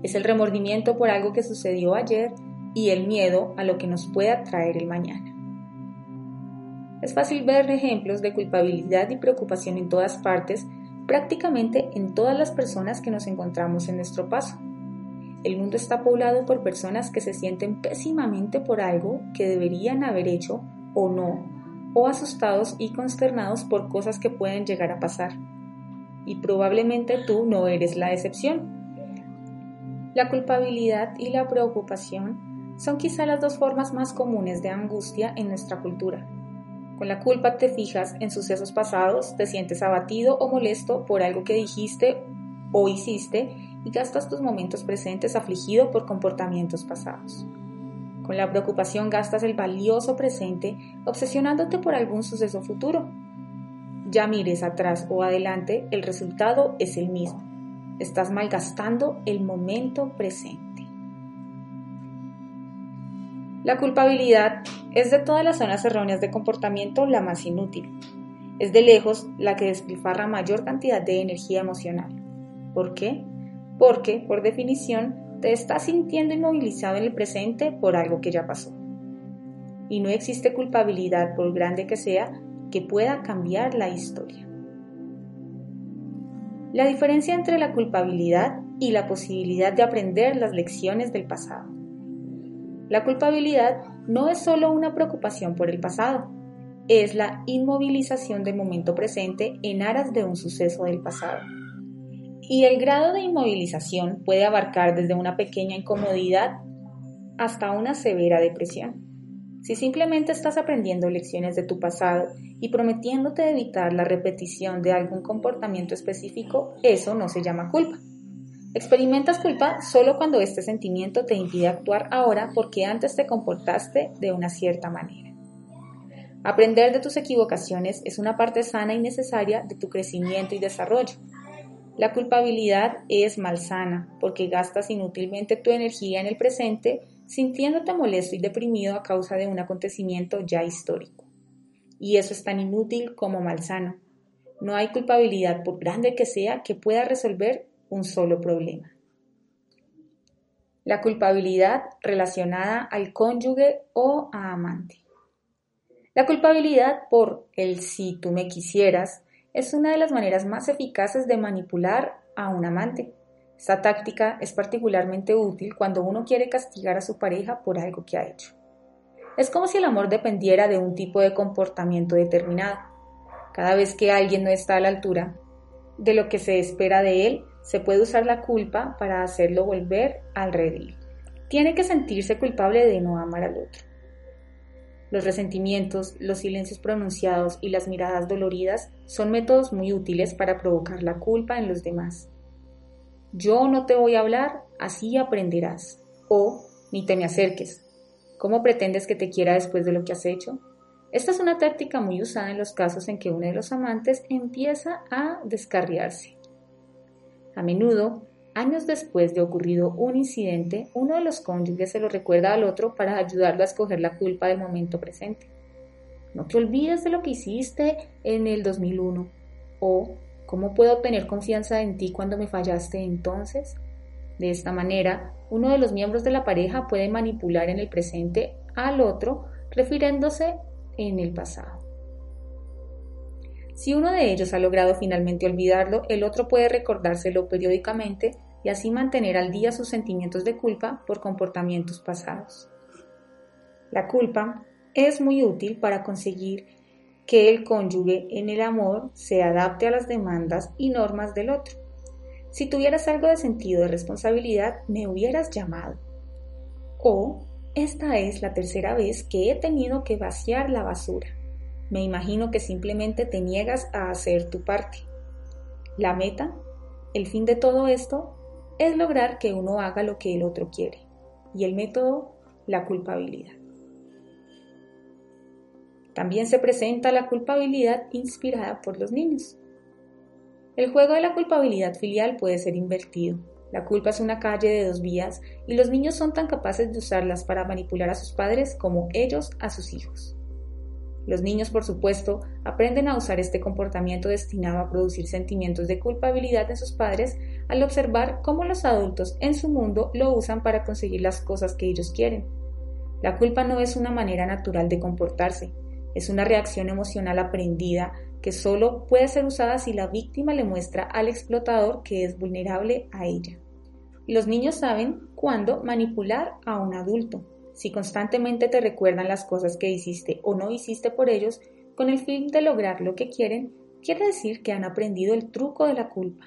Es el remordimiento por algo que sucedió ayer y el miedo a lo que nos pueda traer el mañana. Es fácil ver ejemplos de culpabilidad y preocupación en todas partes, prácticamente en todas las personas que nos encontramos en nuestro paso. El mundo está poblado por personas que se sienten pésimamente por algo que deberían haber hecho o no, o asustados y consternados por cosas que pueden llegar a pasar. Y probablemente tú no eres la excepción. La culpabilidad y la preocupación son quizá las dos formas más comunes de angustia en nuestra cultura. Con la culpa te fijas en sucesos pasados, te sientes abatido o molesto por algo que dijiste o hiciste y gastas tus momentos presentes afligido por comportamientos pasados. Con la preocupación gastas el valioso presente obsesionándote por algún suceso futuro. Ya mires atrás o adelante, el resultado es el mismo. Estás malgastando el momento presente. La culpabilidad es de todas las zonas erróneas de comportamiento la más inútil. Es de lejos la que despilfarra mayor cantidad de energía emocional. ¿Por qué? Porque, por definición, te estás sintiendo inmovilizado en el presente por algo que ya pasó. Y no existe culpabilidad, por grande que sea, que pueda cambiar la historia. La diferencia entre la culpabilidad y la posibilidad de aprender las lecciones del pasado. La culpabilidad no es solo una preocupación por el pasado, es la inmovilización del momento presente en aras de un suceso del pasado. Y el grado de inmovilización puede abarcar desde una pequeña incomodidad hasta una severa depresión. Si simplemente estás aprendiendo lecciones de tu pasado y prometiéndote evitar la repetición de algún comportamiento específico, eso no se llama culpa. Experimentas culpa solo cuando este sentimiento te impide actuar ahora porque antes te comportaste de una cierta manera. Aprender de tus equivocaciones es una parte sana y necesaria de tu crecimiento y desarrollo. La culpabilidad es malsana porque gastas inútilmente tu energía en el presente sintiéndote molesto y deprimido a causa de un acontecimiento ya histórico. Y eso es tan inútil como malsano. No hay culpabilidad, por grande que sea, que pueda resolver un solo problema. La culpabilidad relacionada al cónyuge o a amante. La culpabilidad por el si tú me quisieras es una de las maneras más eficaces de manipular a un amante. Esta táctica es particularmente útil cuando uno quiere castigar a su pareja por algo que ha hecho. Es como si el amor dependiera de un tipo de comportamiento determinado. Cada vez que alguien no está a la altura de lo que se espera de él, se puede usar la culpa para hacerlo volver al redil. Tiene que sentirse culpable de no amar al otro. Los resentimientos, los silencios pronunciados y las miradas doloridas son métodos muy útiles para provocar la culpa en los demás. Yo no te voy a hablar, así aprenderás. O ni te me acerques. ¿Cómo pretendes que te quiera después de lo que has hecho? Esta es una táctica muy usada en los casos en que uno de los amantes empieza a descarriarse. A menudo, Años después de ocurrido un incidente, uno de los cónyuges se lo recuerda al otro para ayudarlo a escoger la culpa del momento presente. No te olvides de lo que hiciste en el 2001 o ¿cómo puedo obtener confianza en ti cuando me fallaste entonces? De esta manera, uno de los miembros de la pareja puede manipular en el presente al otro refiriéndose en el pasado. Si uno de ellos ha logrado finalmente olvidarlo, el otro puede recordárselo periódicamente y así mantener al día sus sentimientos de culpa por comportamientos pasados. La culpa es muy útil para conseguir que el cónyuge en el amor se adapte a las demandas y normas del otro. Si tuvieras algo de sentido de responsabilidad, me hubieras llamado. O, esta es la tercera vez que he tenido que vaciar la basura. Me imagino que simplemente te niegas a hacer tu parte. La meta, el fin de todo esto, es lograr que uno haga lo que el otro quiere. Y el método, la culpabilidad. También se presenta la culpabilidad inspirada por los niños. El juego de la culpabilidad filial puede ser invertido. La culpa es una calle de dos vías y los niños son tan capaces de usarlas para manipular a sus padres como ellos a sus hijos. Los niños, por supuesto, aprenden a usar este comportamiento destinado a producir sentimientos de culpabilidad en sus padres al observar cómo los adultos en su mundo lo usan para conseguir las cosas que ellos quieren. La culpa no es una manera natural de comportarse, es una reacción emocional aprendida que solo puede ser usada si la víctima le muestra al explotador que es vulnerable a ella. Los niños saben cuándo manipular a un adulto, si constantemente te recuerdan las cosas que hiciste o no hiciste por ellos con el fin de lograr lo que quieren, quiere decir que han aprendido el truco de la culpa.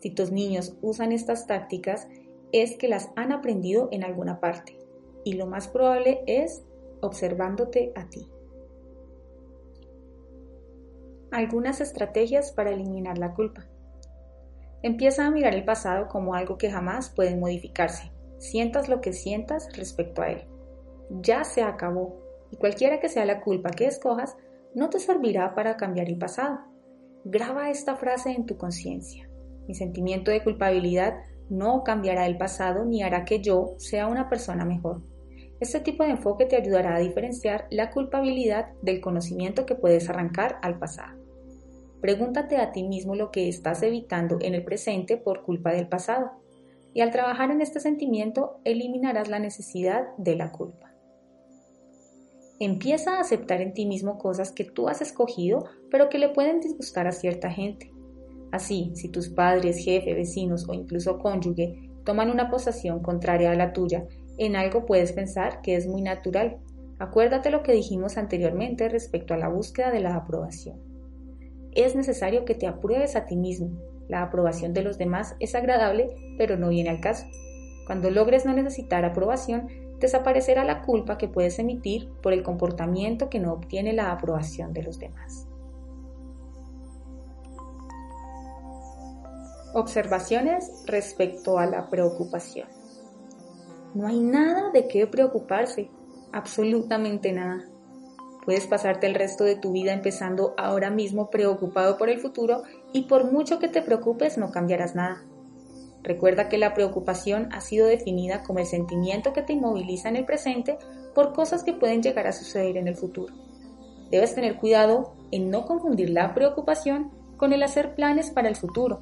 Si tus niños usan estas tácticas, es que las han aprendido en alguna parte, y lo más probable es observándote a ti. Algunas estrategias para eliminar la culpa. Empieza a mirar el pasado como algo que jamás puede modificarse, sientas lo que sientas respecto a él. Ya se acabó, y cualquiera que sea la culpa que escojas, no te servirá para cambiar el pasado. Graba esta frase en tu conciencia. Mi sentimiento de culpabilidad no cambiará el pasado ni hará que yo sea una persona mejor. Este tipo de enfoque te ayudará a diferenciar la culpabilidad del conocimiento que puedes arrancar al pasado. Pregúntate a ti mismo lo que estás evitando en el presente por culpa del pasado y al trabajar en este sentimiento eliminarás la necesidad de la culpa. Empieza a aceptar en ti mismo cosas que tú has escogido pero que le pueden disgustar a cierta gente. Así, si tus padres, jefe, vecinos o incluso cónyuge toman una posición contraria a la tuya, en algo puedes pensar que es muy natural. Acuérdate lo que dijimos anteriormente respecto a la búsqueda de la aprobación. Es necesario que te apruebes a ti mismo, la aprobación de los demás es agradable, pero no viene al caso. Cuando logres no necesitar aprobación, desaparecerá la culpa que puedes emitir por el comportamiento que no obtiene la aprobación de los demás. Observaciones respecto a la preocupación. No hay nada de qué preocuparse, absolutamente nada. Puedes pasarte el resto de tu vida empezando ahora mismo preocupado por el futuro y por mucho que te preocupes no cambiarás nada. Recuerda que la preocupación ha sido definida como el sentimiento que te inmoviliza en el presente por cosas que pueden llegar a suceder en el futuro. Debes tener cuidado en no confundir la preocupación con el hacer planes para el futuro.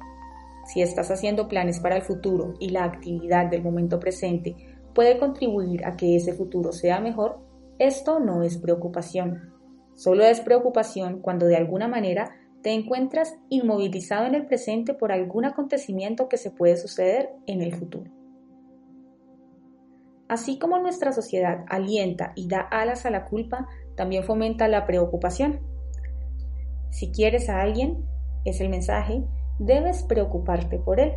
Si estás haciendo planes para el futuro y la actividad del momento presente puede contribuir a que ese futuro sea mejor, esto no es preocupación. Solo es preocupación cuando de alguna manera te encuentras inmovilizado en el presente por algún acontecimiento que se puede suceder en el futuro. Así como nuestra sociedad alienta y da alas a la culpa, también fomenta la preocupación. Si quieres a alguien, es el mensaje, debes preocuparte por él.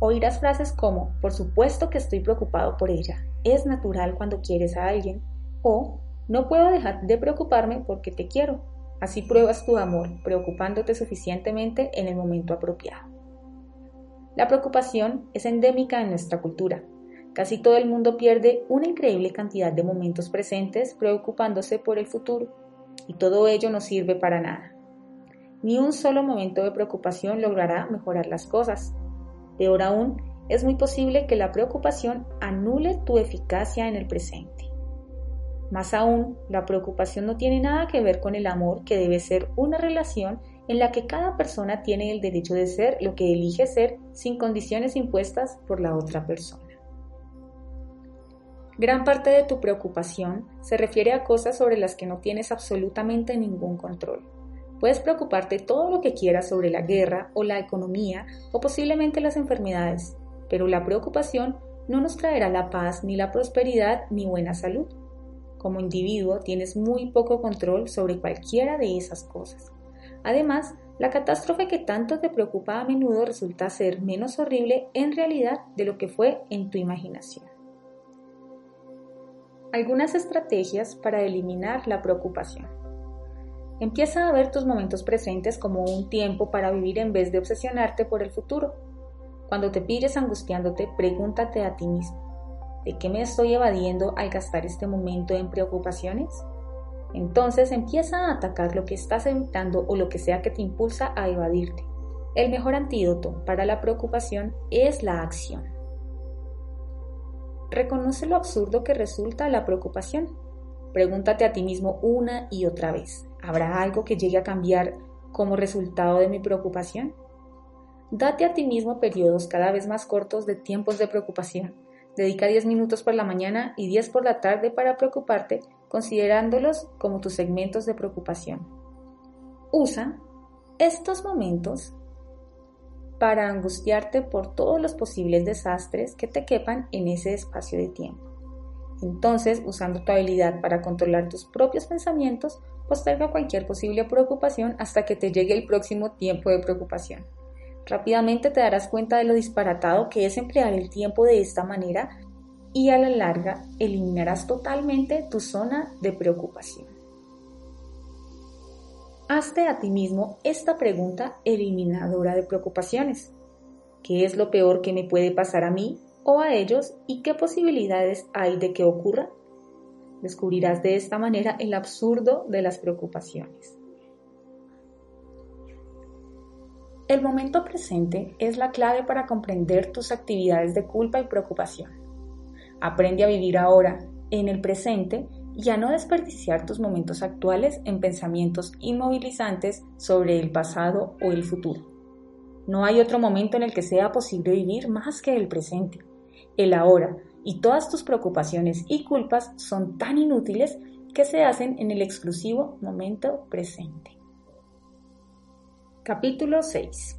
Oirás frases como, por supuesto que estoy preocupado por ella, es natural cuando quieres a alguien, o no puedo dejar de preocuparme porque te quiero. Así pruebas tu amor, preocupándote suficientemente en el momento apropiado. La preocupación es endémica en nuestra cultura. Casi todo el mundo pierde una increíble cantidad de momentos presentes preocupándose por el futuro, y todo ello no sirve para nada. Ni un solo momento de preocupación logrará mejorar las cosas. Peor aún, es muy posible que la preocupación anule tu eficacia en el presente. Más aún, la preocupación no tiene nada que ver con el amor, que debe ser una relación en la que cada persona tiene el derecho de ser lo que elige ser sin condiciones impuestas por la otra persona. Gran parte de tu preocupación se refiere a cosas sobre las que no tienes absolutamente ningún control. Puedes preocuparte todo lo que quieras sobre la guerra o la economía o posiblemente las enfermedades, pero la preocupación no nos traerá la paz ni la prosperidad ni buena salud. Como individuo tienes muy poco control sobre cualquiera de esas cosas. Además, la catástrofe que tanto te preocupa a menudo resulta ser menos horrible en realidad de lo que fue en tu imaginación. Algunas estrategias para eliminar la preocupación. Empieza a ver tus momentos presentes como un tiempo para vivir en vez de obsesionarte por el futuro. Cuando te pilles angustiándote, pregúntate a ti mismo, ¿de qué me estoy evadiendo al gastar este momento en preocupaciones? Entonces empieza a atacar lo que estás evitando o lo que sea que te impulsa a evadirte. El mejor antídoto para la preocupación es la acción. Reconoce lo absurdo que resulta la preocupación. Pregúntate a ti mismo una y otra vez, ¿habrá algo que llegue a cambiar como resultado de mi preocupación? Date a ti mismo periodos cada vez más cortos de tiempos de preocupación. Dedica 10 minutos por la mañana y 10 por la tarde para preocuparte, considerándolos como tus segmentos de preocupación. Usa estos momentos para angustiarte por todos los posibles desastres que te quepan en ese espacio de tiempo. Entonces, usando tu habilidad para controlar tus propios pensamientos, posterga cualquier posible preocupación hasta que te llegue el próximo tiempo de preocupación. Rápidamente te darás cuenta de lo disparatado que es emplear el tiempo de esta manera y a la larga eliminarás totalmente tu zona de preocupación. Hazte a ti mismo esta pregunta eliminadora de preocupaciones. ¿Qué es lo peor que me puede pasar a mí o a ellos y qué posibilidades hay de que ocurra? Descubrirás de esta manera el absurdo de las preocupaciones. El momento presente es la clave para comprender tus actividades de culpa y preocupación. Aprende a vivir ahora, en el presente, y a no desperdiciar tus momentos actuales en pensamientos inmovilizantes sobre el pasado o el futuro. No hay otro momento en el que sea posible vivir más que el presente. El ahora y todas tus preocupaciones y culpas son tan inútiles que se hacen en el exclusivo momento presente. Capítulo 6.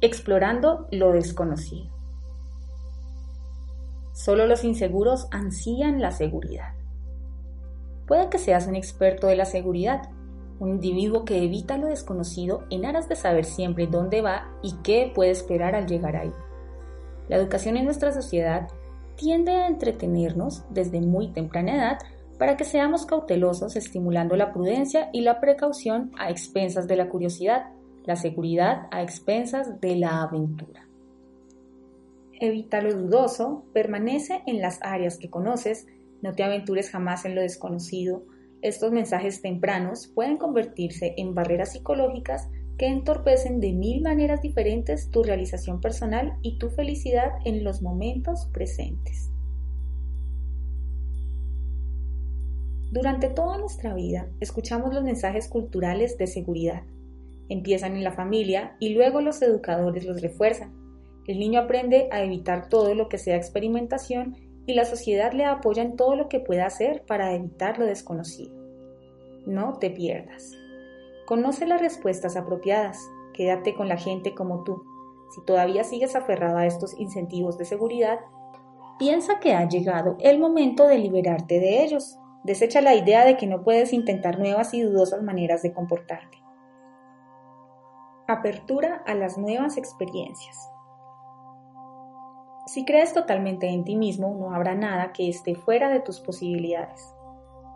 Explorando lo desconocido. Solo los inseguros ansían la seguridad. Puede que seas un experto de la seguridad, un individuo que evita lo desconocido en aras de saber siempre dónde va y qué puede esperar al llegar ahí. La educación en nuestra sociedad tiende a entretenernos desde muy temprana edad para que seamos cautelosos, estimulando la prudencia y la precaución a expensas de la curiosidad, la seguridad a expensas de la aventura. Evita lo dudoso, permanece en las áreas que conoces, no te aventures jamás en lo desconocido. Estos mensajes tempranos pueden convertirse en barreras psicológicas que entorpecen de mil maneras diferentes tu realización personal y tu felicidad en los momentos presentes. Durante toda nuestra vida escuchamos los mensajes culturales de seguridad. Empiezan en la familia y luego los educadores los refuerzan. El niño aprende a evitar todo lo que sea experimentación y la sociedad le apoya en todo lo que pueda hacer para evitar lo desconocido. No te pierdas. Conoce las respuestas apropiadas. Quédate con la gente como tú. Si todavía sigues aferrada a estos incentivos de seguridad, piensa que ha llegado el momento de liberarte de ellos. Desecha la idea de que no puedes intentar nuevas y dudosas maneras de comportarte. Apertura a las nuevas experiencias. Si crees totalmente en ti mismo, no habrá nada que esté fuera de tus posibilidades.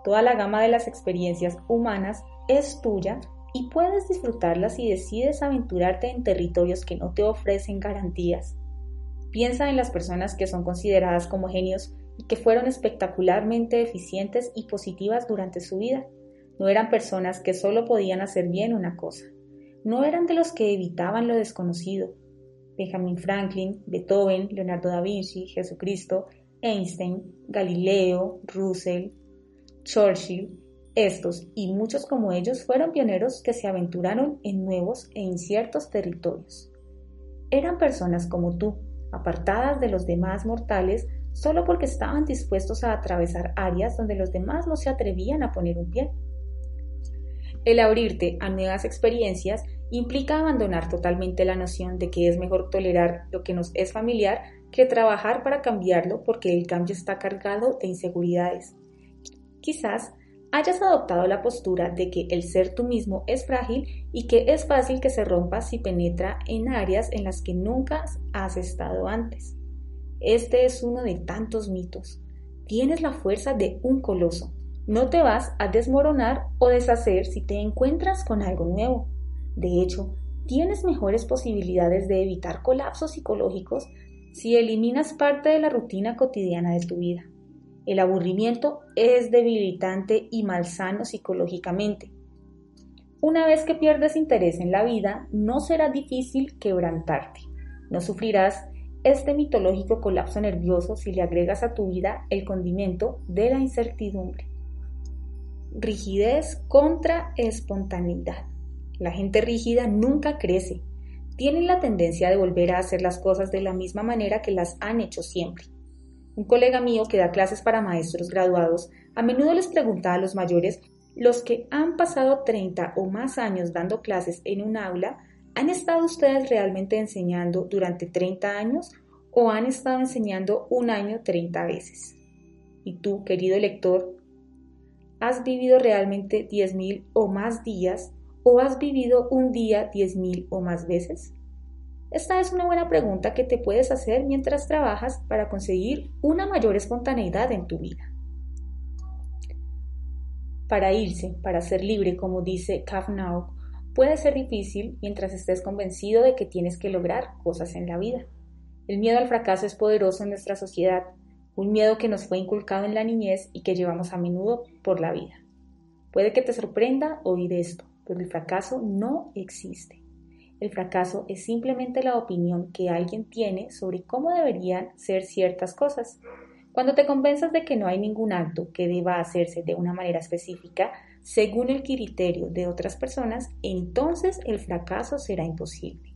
Toda la gama de las experiencias humanas es tuya y puedes disfrutarlas si decides aventurarte en territorios que no te ofrecen garantías. Piensa en las personas que son consideradas como genios y que fueron espectacularmente eficientes y positivas durante su vida. No eran personas que solo podían hacer bien una cosa. No eran de los que evitaban lo desconocido. Benjamin Franklin, Beethoven, Leonardo da Vinci, Jesucristo, Einstein, Galileo, Russell, Churchill, estos y muchos como ellos fueron pioneros que se aventuraron en nuevos e inciertos territorios. Eran personas como tú, apartadas de los demás mortales solo porque estaban dispuestos a atravesar áreas donde los demás no se atrevían a poner un pie. El abrirte a nuevas experiencias implica abandonar totalmente la noción de que es mejor tolerar lo que nos es familiar que trabajar para cambiarlo porque el cambio está cargado de inseguridades. Quizás hayas adoptado la postura de que el ser tú mismo es frágil y que es fácil que se rompa si penetra en áreas en las que nunca has estado antes. Este es uno de tantos mitos. Tienes la fuerza de un coloso. No te vas a desmoronar o deshacer si te encuentras con algo nuevo. De hecho, tienes mejores posibilidades de evitar colapsos psicológicos si eliminas parte de la rutina cotidiana de tu vida. El aburrimiento es debilitante y malsano psicológicamente. Una vez que pierdes interés en la vida, no será difícil quebrantarte. No sufrirás este mitológico colapso nervioso si le agregas a tu vida el condimento de la incertidumbre. Rigidez contra espontaneidad. La gente rígida nunca crece. Tienen la tendencia de volver a hacer las cosas de la misma manera que las han hecho siempre. Un colega mío que da clases para maestros graduados a menudo les pregunta a los mayores, los que han pasado 30 o más años dando clases en un aula, ¿han estado ustedes realmente enseñando durante 30 años o han estado enseñando un año 30 veces? Y tú, querido lector, ¿has vivido realmente 10.000 o más días o has vivido un día 10.000 o más veces? Esta es una buena pregunta que te puedes hacer mientras trabajas para conseguir una mayor espontaneidad en tu vida. Para irse, para ser libre, como dice Kavnaugh, puede ser difícil mientras estés convencido de que tienes que lograr cosas en la vida. El miedo al fracaso es poderoso en nuestra sociedad, un miedo que nos fue inculcado en la niñez y que llevamos a menudo por la vida. Puede que te sorprenda oír esto, pero el fracaso no existe. El fracaso es simplemente la opinión que alguien tiene sobre cómo deberían ser ciertas cosas. Cuando te convenzas de que no hay ningún acto que deba hacerse de una manera específica, según el criterio de otras personas, entonces el fracaso será imposible.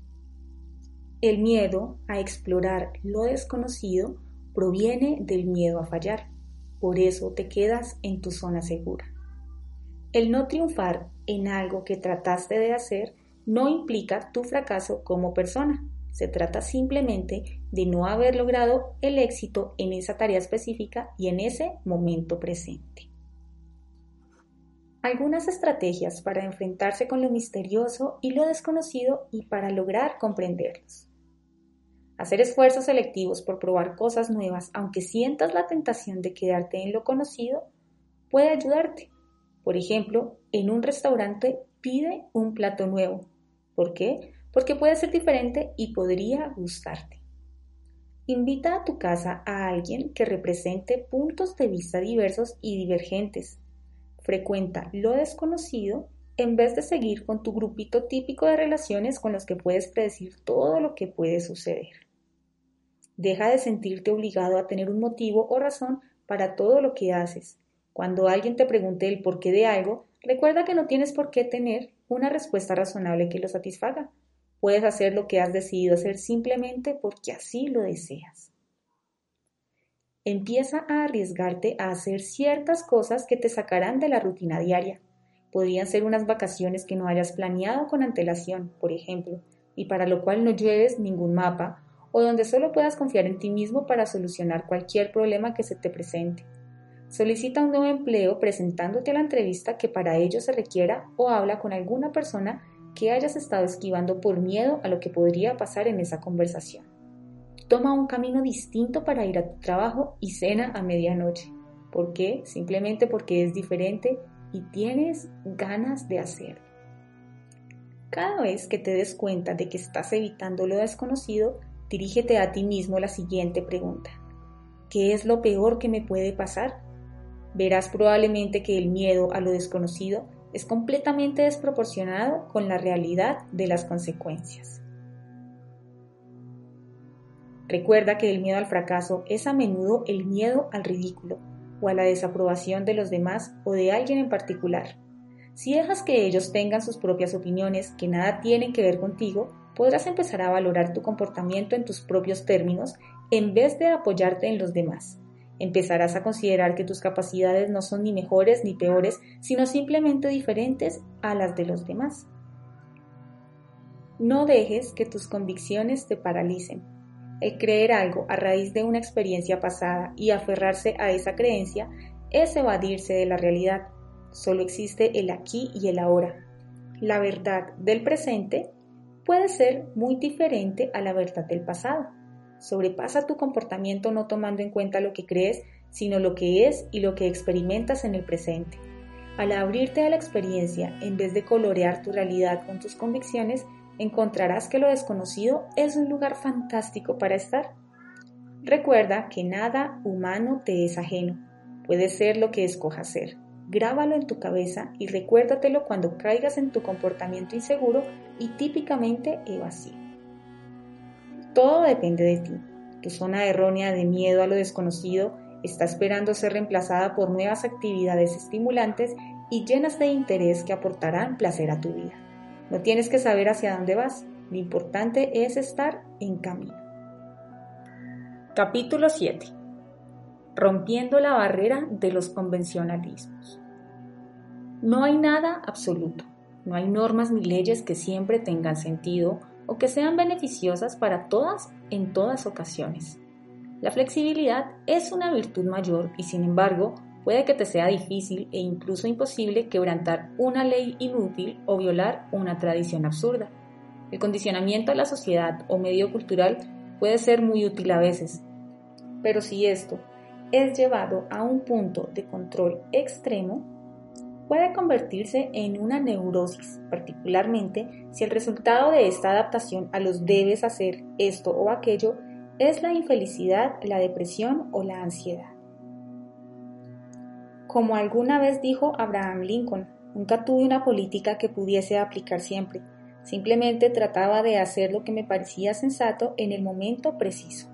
El miedo a explorar lo desconocido proviene del miedo a fallar. Por eso te quedas en tu zona segura. El no triunfar en algo que trataste de hacer no implica tu fracaso como persona. Se trata simplemente de no haber logrado el éxito en esa tarea específica y en ese momento presente. Algunas estrategias para enfrentarse con lo misterioso y lo desconocido y para lograr comprenderlos. Hacer esfuerzos selectivos por probar cosas nuevas, aunque sientas la tentación de quedarte en lo conocido, puede ayudarte. Por ejemplo, en un restaurante pide un plato nuevo, ¿Por qué? Porque puede ser diferente y podría gustarte. Invita a tu casa a alguien que represente puntos de vista diversos y divergentes. Frecuenta lo desconocido en vez de seguir con tu grupito típico de relaciones con los que puedes predecir todo lo que puede suceder. Deja de sentirte obligado a tener un motivo o razón para todo lo que haces. Cuando alguien te pregunte el porqué de algo, recuerda que no tienes por qué tener una respuesta razonable que lo satisfaga. Puedes hacer lo que has decidido hacer simplemente porque así lo deseas. Empieza a arriesgarte a hacer ciertas cosas que te sacarán de la rutina diaria. Podrían ser unas vacaciones que no hayas planeado con antelación, por ejemplo, y para lo cual no lleves ningún mapa, o donde solo puedas confiar en ti mismo para solucionar cualquier problema que se te presente. Solicita un nuevo empleo presentándote a la entrevista que para ello se requiera o habla con alguna persona que hayas estado esquivando por miedo a lo que podría pasar en esa conversación. Toma un camino distinto para ir a tu trabajo y cena a medianoche. ¿Por qué? Simplemente porque es diferente y tienes ganas de hacerlo. Cada vez que te des cuenta de que estás evitando lo desconocido, dirígete a ti mismo la siguiente pregunta. ¿Qué es lo peor que me puede pasar? Verás probablemente que el miedo a lo desconocido es completamente desproporcionado con la realidad de las consecuencias. Recuerda que el miedo al fracaso es a menudo el miedo al ridículo o a la desaprobación de los demás o de alguien en particular. Si dejas que ellos tengan sus propias opiniones que nada tienen que ver contigo, podrás empezar a valorar tu comportamiento en tus propios términos en vez de apoyarte en los demás. Empezarás a considerar que tus capacidades no son ni mejores ni peores, sino simplemente diferentes a las de los demás. No dejes que tus convicciones te paralicen. El creer algo a raíz de una experiencia pasada y aferrarse a esa creencia es evadirse de la realidad. Solo existe el aquí y el ahora. La verdad del presente puede ser muy diferente a la verdad del pasado. Sobrepasa tu comportamiento no tomando en cuenta lo que crees, sino lo que es y lo que experimentas en el presente. Al abrirte a la experiencia, en vez de colorear tu realidad con tus convicciones, encontrarás que lo desconocido es un lugar fantástico para estar. Recuerda que nada humano te es ajeno. Puede ser lo que escojas ser. Grábalo en tu cabeza y recuérdatelo cuando caigas en tu comportamiento inseguro y típicamente evasivo. Todo depende de ti. Tu zona errónea de miedo a lo desconocido está esperando ser reemplazada por nuevas actividades estimulantes y llenas de interés que aportarán placer a tu vida. No tienes que saber hacia dónde vas, lo importante es estar en camino. Capítulo 7. Rompiendo la barrera de los convencionalismos. No hay nada absoluto, no hay normas ni leyes que siempre tengan sentido o que sean beneficiosas para todas en todas ocasiones. La flexibilidad es una virtud mayor y sin embargo puede que te sea difícil e incluso imposible quebrantar una ley inútil o violar una tradición absurda. El condicionamiento a la sociedad o medio cultural puede ser muy útil a veces, pero si esto es llevado a un punto de control extremo, puede convertirse en una neurosis, particularmente si el resultado de esta adaptación a los debes hacer esto o aquello es la infelicidad, la depresión o la ansiedad. Como alguna vez dijo Abraham Lincoln, nunca tuve una política que pudiese aplicar siempre, simplemente trataba de hacer lo que me parecía sensato en el momento preciso.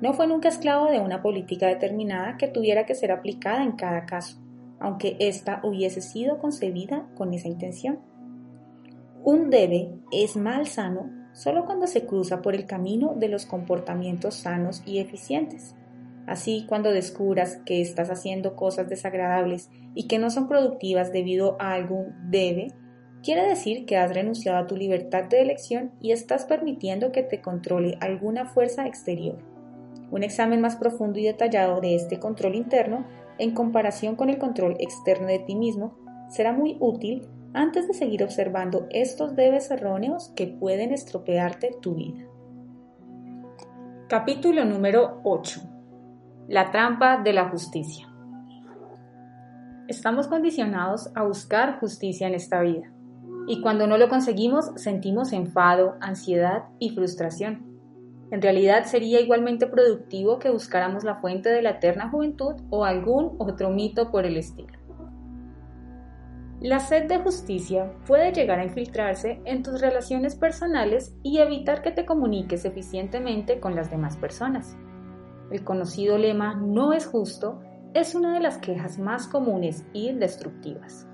No fue nunca esclavo de una política determinada que tuviera que ser aplicada en cada caso, aunque ésta hubiese sido concebida con esa intención. Un debe es mal sano solo cuando se cruza por el camino de los comportamientos sanos y eficientes. Así, cuando descubras que estás haciendo cosas desagradables y que no son productivas debido a algún debe, quiere decir que has renunciado a tu libertad de elección y estás permitiendo que te controle alguna fuerza exterior. Un examen más profundo y detallado de este control interno, en comparación con el control externo de ti mismo, será muy útil antes de seguir observando estos debes erróneos que pueden estropearte tu vida. Capítulo número 8 la trampa de la justicia. Estamos condicionados a buscar justicia en esta vida, y cuando no lo conseguimos sentimos enfado, ansiedad y frustración. En realidad sería igualmente productivo que buscáramos la fuente de la eterna juventud o algún otro mito por el estilo. La sed de justicia puede llegar a infiltrarse en tus relaciones personales y evitar que te comuniques eficientemente con las demás personas. El conocido lema no es justo es una de las quejas más comunes y destructivas.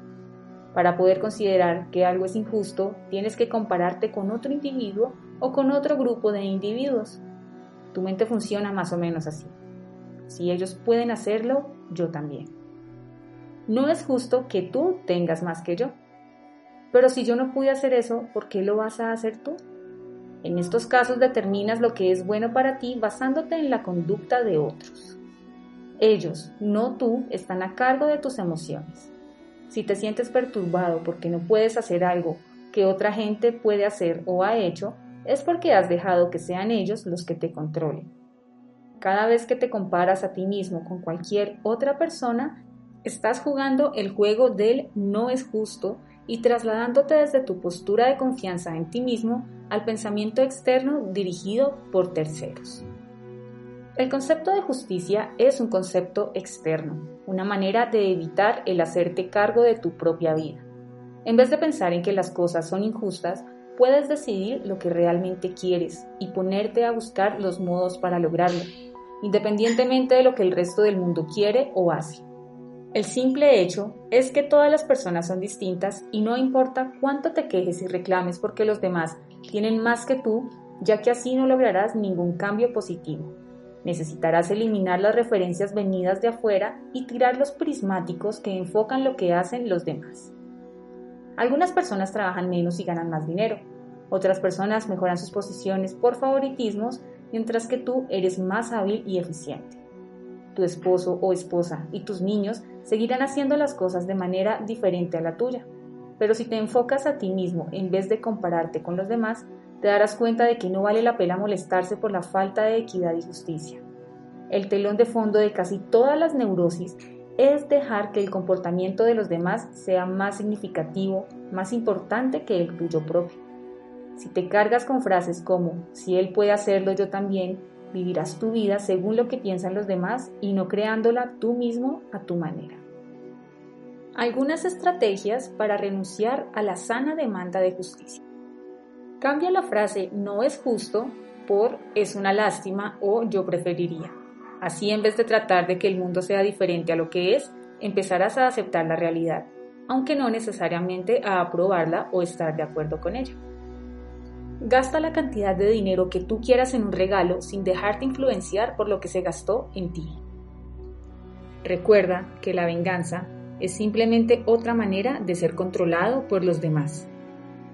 Para poder considerar que algo es injusto, tienes que compararte con otro individuo o con otro grupo de individuos. Tu mente funciona más o menos así. Si ellos pueden hacerlo, yo también. No es justo que tú tengas más que yo. Pero si yo no pude hacer eso, ¿por qué lo vas a hacer tú? En estos casos determinas lo que es bueno para ti basándote en la conducta de otros. Ellos, no tú, están a cargo de tus emociones. Si te sientes perturbado porque no puedes hacer algo que otra gente puede hacer o ha hecho, es porque has dejado que sean ellos los que te controlen. Cada vez que te comparas a ti mismo con cualquier otra persona, estás jugando el juego del no es justo y trasladándote desde tu postura de confianza en ti mismo al pensamiento externo dirigido por terceros. El concepto de justicia es un concepto externo, una manera de evitar el hacerte cargo de tu propia vida. En vez de pensar en que las cosas son injustas, puedes decidir lo que realmente quieres y ponerte a buscar los modos para lograrlo, independientemente de lo que el resto del mundo quiere o hace. El simple hecho es que todas las personas son distintas y no importa cuánto te quejes y reclames porque los demás tienen más que tú, ya que así no lograrás ningún cambio positivo. Necesitarás eliminar las referencias venidas de afuera y tirar los prismáticos que enfocan lo que hacen los demás. Algunas personas trabajan menos y ganan más dinero. Otras personas mejoran sus posiciones por favoritismos, mientras que tú eres más hábil y eficiente. Tu esposo o esposa y tus niños seguirán haciendo las cosas de manera diferente a la tuya. Pero si te enfocas a ti mismo en vez de compararte con los demás, te darás cuenta de que no vale la pena molestarse por la falta de equidad y justicia. El telón de fondo de casi todas las neurosis es dejar que el comportamiento de los demás sea más significativo, más importante que el tuyo propio. Si te cargas con frases como, si él puede hacerlo yo también, vivirás tu vida según lo que piensan los demás y no creándola tú mismo a tu manera. Algunas estrategias para renunciar a la sana demanda de justicia. Cambia la frase no es justo por es una lástima o yo preferiría. Así en vez de tratar de que el mundo sea diferente a lo que es, empezarás a aceptar la realidad, aunque no necesariamente a aprobarla o estar de acuerdo con ella. Gasta la cantidad de dinero que tú quieras en un regalo sin dejarte influenciar por lo que se gastó en ti. Recuerda que la venganza es simplemente otra manera de ser controlado por los demás.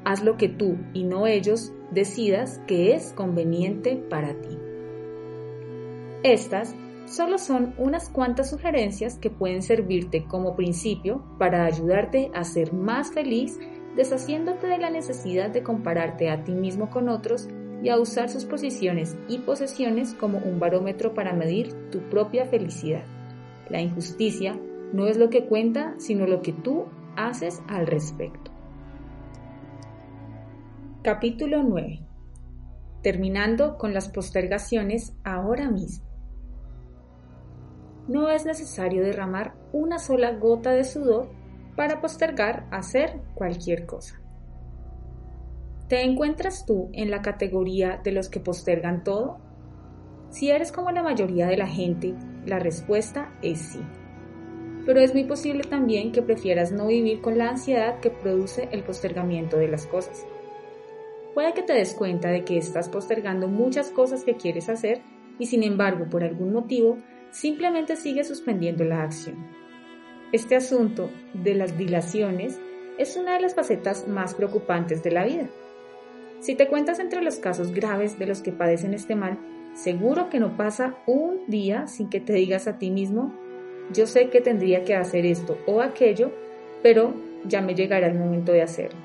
Haz lo que tú y no ellos decidas que es conveniente para ti. Estas solo son unas cuantas sugerencias que pueden servirte como principio para ayudarte a ser más feliz deshaciéndote de la necesidad de compararte a ti mismo con otros y a usar sus posiciones y posesiones como un barómetro para medir tu propia felicidad. La injusticia no es lo que cuenta, sino lo que tú haces al respecto. Capítulo 9. Terminando con las postergaciones ahora mismo. No es necesario derramar una sola gota de sudor para postergar hacer cualquier cosa. ¿Te encuentras tú en la categoría de los que postergan todo? Si eres como la mayoría de la gente, la respuesta es sí pero es muy posible también que prefieras no vivir con la ansiedad que produce el postergamiento de las cosas. Puede que te des cuenta de que estás postergando muchas cosas que quieres hacer y sin embargo por algún motivo simplemente sigues suspendiendo la acción. Este asunto de las dilaciones es una de las facetas más preocupantes de la vida. Si te cuentas entre los casos graves de los que padecen este mal, seguro que no pasa un día sin que te digas a ti mismo, yo sé que tendría que hacer esto o aquello, pero ya me llegará el momento de hacerlo.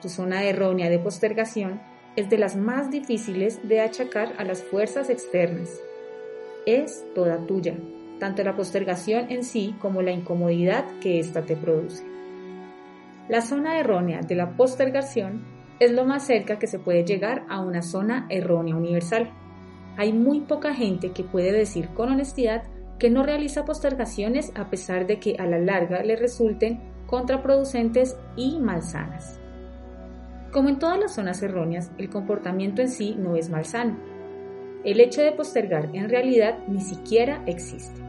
Tu zona errónea de postergación es de las más difíciles de achacar a las fuerzas externas. Es toda tuya, tanto la postergación en sí como la incomodidad que ésta te produce. La zona errónea de la postergación es lo más cerca que se puede llegar a una zona errónea universal. Hay muy poca gente que puede decir con honestidad que no realiza postergaciones a pesar de que a la larga le resulten contraproducentes y malsanas. Como en todas las zonas erróneas, el comportamiento en sí no es malsano. El hecho de postergar en realidad ni siquiera existe.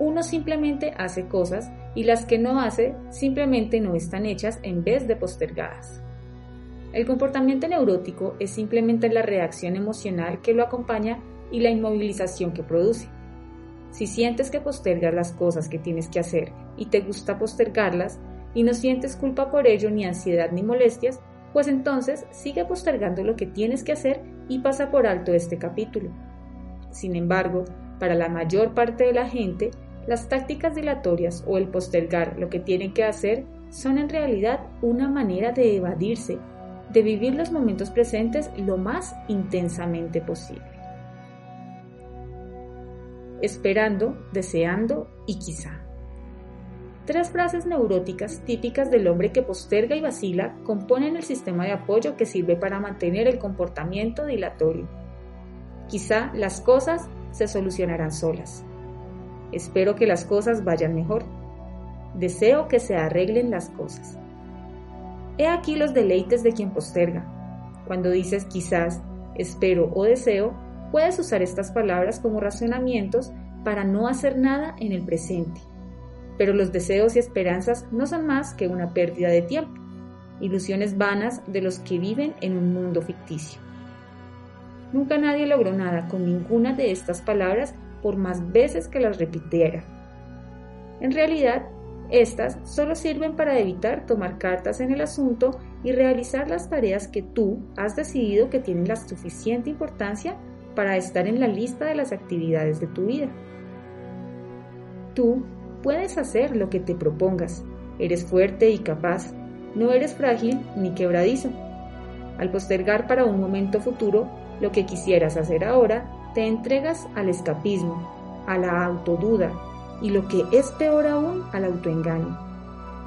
Uno simplemente hace cosas y las que no hace simplemente no están hechas en vez de postergadas. El comportamiento neurótico es simplemente la reacción emocional que lo acompaña y la inmovilización que produce. Si sientes que postergas las cosas que tienes que hacer y te gusta postergarlas y no sientes culpa por ello ni ansiedad ni molestias, pues entonces sigue postergando lo que tienes que hacer y pasa por alto este capítulo. Sin embargo, para la mayor parte de la gente, las tácticas dilatorias o el postergar lo que tienen que hacer son en realidad una manera de evadirse, de vivir los momentos presentes lo más intensamente posible. Esperando, deseando y quizá. Tres frases neuróticas típicas del hombre que posterga y vacila componen el sistema de apoyo que sirve para mantener el comportamiento dilatorio. Quizá las cosas se solucionarán solas. Espero que las cosas vayan mejor. Deseo que se arreglen las cosas. He aquí los deleites de quien posterga. Cuando dices quizás, espero o deseo, puedes usar estas palabras como razonamientos para no hacer nada en el presente pero los deseos y esperanzas no son más que una pérdida de tiempo, ilusiones vanas de los que viven en un mundo ficticio. Nunca nadie logró nada con ninguna de estas palabras por más veces que las repitiera. En realidad, estas solo sirven para evitar tomar cartas en el asunto y realizar las tareas que tú has decidido que tienen la suficiente importancia para estar en la lista de las actividades de tu vida. Tú Puedes hacer lo que te propongas. Eres fuerte y capaz. No eres frágil ni quebradizo. Al postergar para un momento futuro lo que quisieras hacer ahora, te entregas al escapismo, a la autoduda y lo que es peor aún, al autoengaño.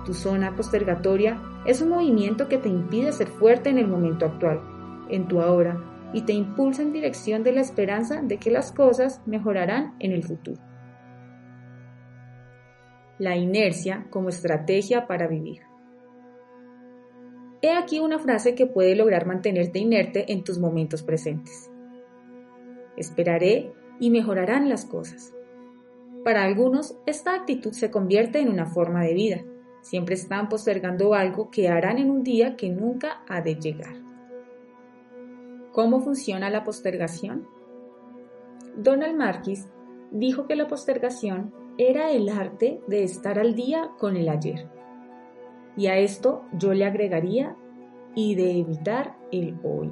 Tu zona postergatoria es un movimiento que te impide ser fuerte en el momento actual, en tu ahora, y te impulsa en dirección de la esperanza de que las cosas mejorarán en el futuro la inercia como estrategia para vivir. He aquí una frase que puede lograr mantenerte inerte en tus momentos presentes. Esperaré y mejorarán las cosas. Para algunos, esta actitud se convierte en una forma de vida. Siempre están postergando algo que harán en un día que nunca ha de llegar. ¿Cómo funciona la postergación? Donald Marquis dijo que la postergación era el arte de estar al día con el ayer. Y a esto yo le agregaría y de evitar el hoy.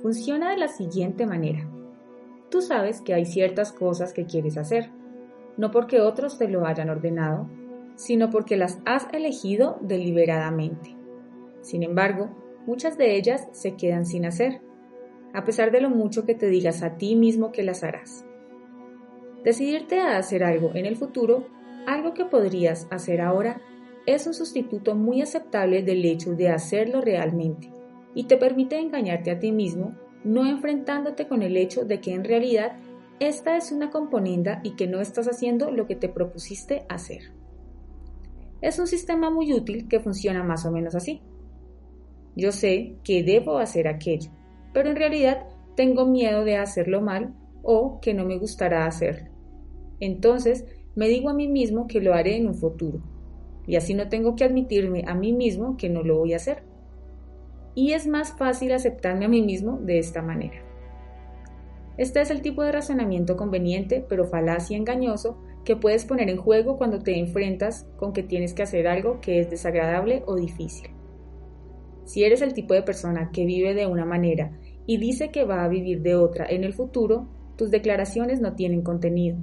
Funciona de la siguiente manera. Tú sabes que hay ciertas cosas que quieres hacer, no porque otros te lo hayan ordenado, sino porque las has elegido deliberadamente. Sin embargo, muchas de ellas se quedan sin hacer, a pesar de lo mucho que te digas a ti mismo que las harás. Decidirte a hacer algo en el futuro, algo que podrías hacer ahora, es un sustituto muy aceptable del hecho de hacerlo realmente y te permite engañarte a ti mismo, no enfrentándote con el hecho de que en realidad esta es una componenda y que no estás haciendo lo que te propusiste hacer. Es un sistema muy útil que funciona más o menos así. Yo sé que debo hacer aquello, pero en realidad tengo miedo de hacerlo mal o que no me gustará hacerlo. Entonces me digo a mí mismo que lo haré en un futuro, y así no tengo que admitirme a mí mismo que no lo voy a hacer. Y es más fácil aceptarme a mí mismo de esta manera. Este es el tipo de razonamiento conveniente, pero falaz y engañoso, que puedes poner en juego cuando te enfrentas con que tienes que hacer algo que es desagradable o difícil. Si eres el tipo de persona que vive de una manera y dice que va a vivir de otra en el futuro, tus declaraciones no tienen contenido.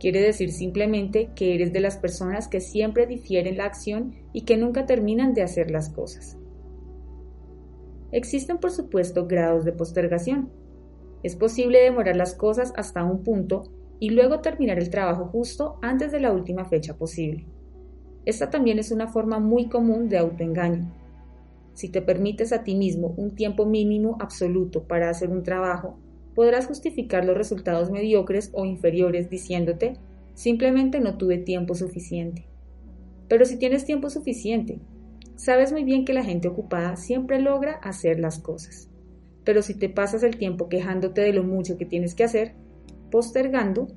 Quiere decir simplemente que eres de las personas que siempre difieren la acción y que nunca terminan de hacer las cosas. Existen, por supuesto, grados de postergación. Es posible demorar las cosas hasta un punto y luego terminar el trabajo justo antes de la última fecha posible. Esta también es una forma muy común de autoengaño. Si te permites a ti mismo un tiempo mínimo absoluto para hacer un trabajo, podrás justificar los resultados mediocres o inferiores diciéndote, simplemente no tuve tiempo suficiente. Pero si tienes tiempo suficiente, sabes muy bien que la gente ocupada siempre logra hacer las cosas. Pero si te pasas el tiempo quejándote de lo mucho que tienes que hacer, postergando,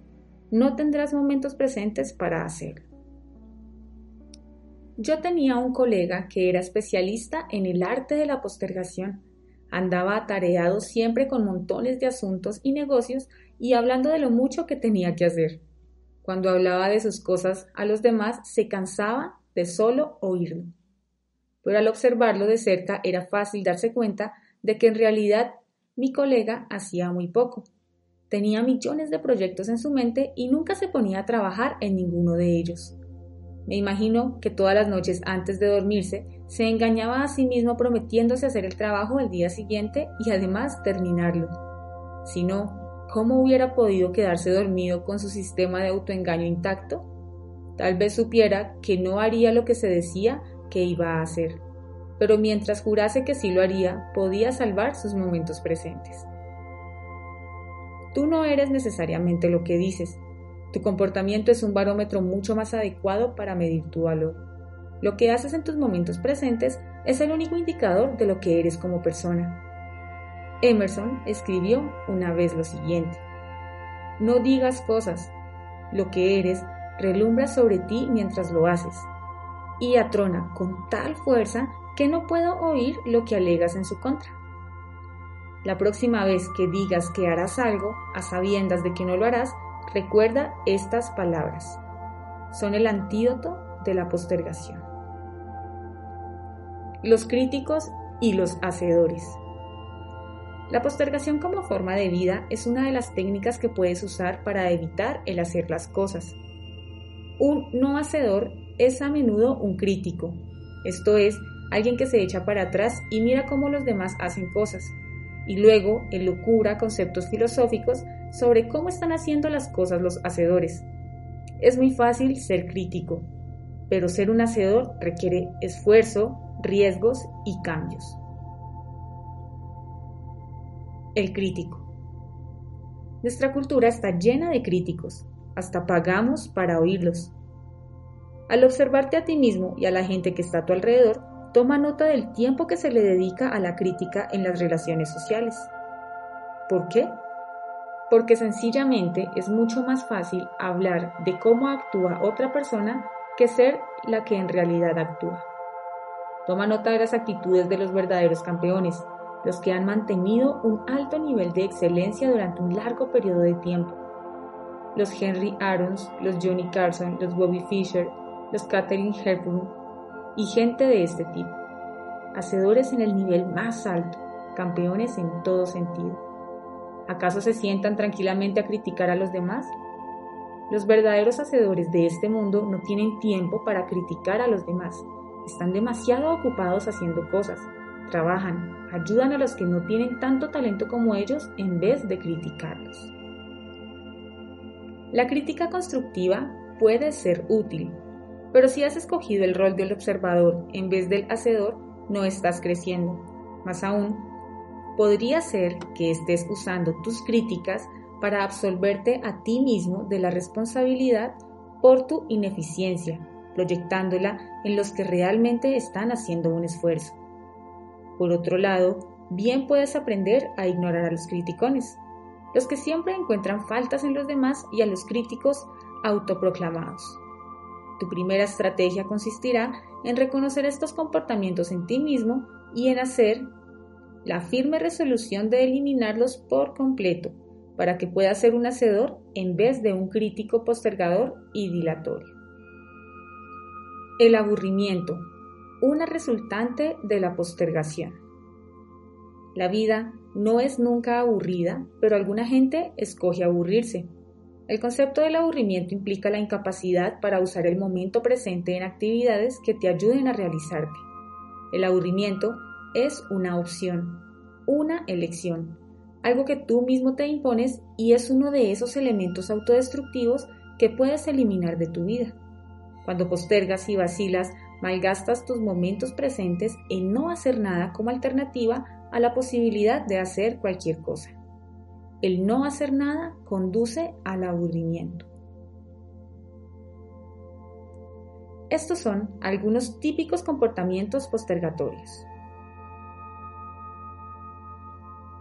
no tendrás momentos presentes para hacerlo. Yo tenía un colega que era especialista en el arte de la postergación. Andaba atareado siempre con montones de asuntos y negocios y hablando de lo mucho que tenía que hacer. Cuando hablaba de sus cosas a los demás se cansaba de solo oírlo. Pero al observarlo de cerca era fácil darse cuenta de que en realidad mi colega hacía muy poco. Tenía millones de proyectos en su mente y nunca se ponía a trabajar en ninguno de ellos. Me imagino que todas las noches antes de dormirse se engañaba a sí mismo prometiéndose hacer el trabajo el día siguiente y además terminarlo. Si no, ¿cómo hubiera podido quedarse dormido con su sistema de autoengaño intacto? Tal vez supiera que no haría lo que se decía que iba a hacer, pero mientras jurase que sí lo haría, podía salvar sus momentos presentes. Tú no eres necesariamente lo que dices, tu comportamiento es un barómetro mucho más adecuado para medir tu valor. Lo que haces en tus momentos presentes es el único indicador de lo que eres como persona. Emerson escribió una vez lo siguiente. No digas cosas. Lo que eres relumbra sobre ti mientras lo haces. Y atrona con tal fuerza que no puedo oír lo que alegas en su contra. La próxima vez que digas que harás algo, a sabiendas de que no lo harás, Recuerda estas palabras. Son el antídoto de la postergación. Los críticos y los hacedores. La postergación como forma de vida es una de las técnicas que puedes usar para evitar el hacer las cosas. Un no hacedor es a menudo un crítico, esto es, alguien que se echa para atrás y mira cómo los demás hacen cosas, y luego locura conceptos filosóficos sobre cómo están haciendo las cosas los hacedores. Es muy fácil ser crítico, pero ser un hacedor requiere esfuerzo, riesgos y cambios. El crítico. Nuestra cultura está llena de críticos, hasta pagamos para oírlos. Al observarte a ti mismo y a la gente que está a tu alrededor, toma nota del tiempo que se le dedica a la crítica en las relaciones sociales. ¿Por qué? porque sencillamente es mucho más fácil hablar de cómo actúa otra persona que ser la que en realidad actúa. Toma nota de las actitudes de los verdaderos campeones, los que han mantenido un alto nivel de excelencia durante un largo periodo de tiempo. Los Henry Arons, los Johnny Carson, los Bobby Fischer, los Catherine Hepburn y gente de este tipo. Hacedores en el nivel más alto, campeones en todo sentido. ¿Acaso se sientan tranquilamente a criticar a los demás? Los verdaderos hacedores de este mundo no tienen tiempo para criticar a los demás. Están demasiado ocupados haciendo cosas. Trabajan, ayudan a los que no tienen tanto talento como ellos en vez de criticarlos. La crítica constructiva puede ser útil, pero si has escogido el rol del observador en vez del hacedor, no estás creciendo. Más aún, podría ser que estés usando tus críticas para absolverte a ti mismo de la responsabilidad por tu ineficiencia, proyectándola en los que realmente están haciendo un esfuerzo. Por otro lado, bien puedes aprender a ignorar a los criticones, los que siempre encuentran faltas en los demás y a los críticos autoproclamados. Tu primera estrategia consistirá en reconocer estos comportamientos en ti mismo y en hacer la firme resolución de eliminarlos por completo para que pueda ser un hacedor en vez de un crítico postergador y dilatorio. El aburrimiento, una resultante de la postergación. La vida no es nunca aburrida, pero alguna gente escoge aburrirse. El concepto del aburrimiento implica la incapacidad para usar el momento presente en actividades que te ayuden a realizarte. El aburrimiento es una opción, una elección, algo que tú mismo te impones y es uno de esos elementos autodestructivos que puedes eliminar de tu vida. Cuando postergas y vacilas, malgastas tus momentos presentes en no hacer nada como alternativa a la posibilidad de hacer cualquier cosa. El no hacer nada conduce al aburrimiento. Estos son algunos típicos comportamientos postergatorios.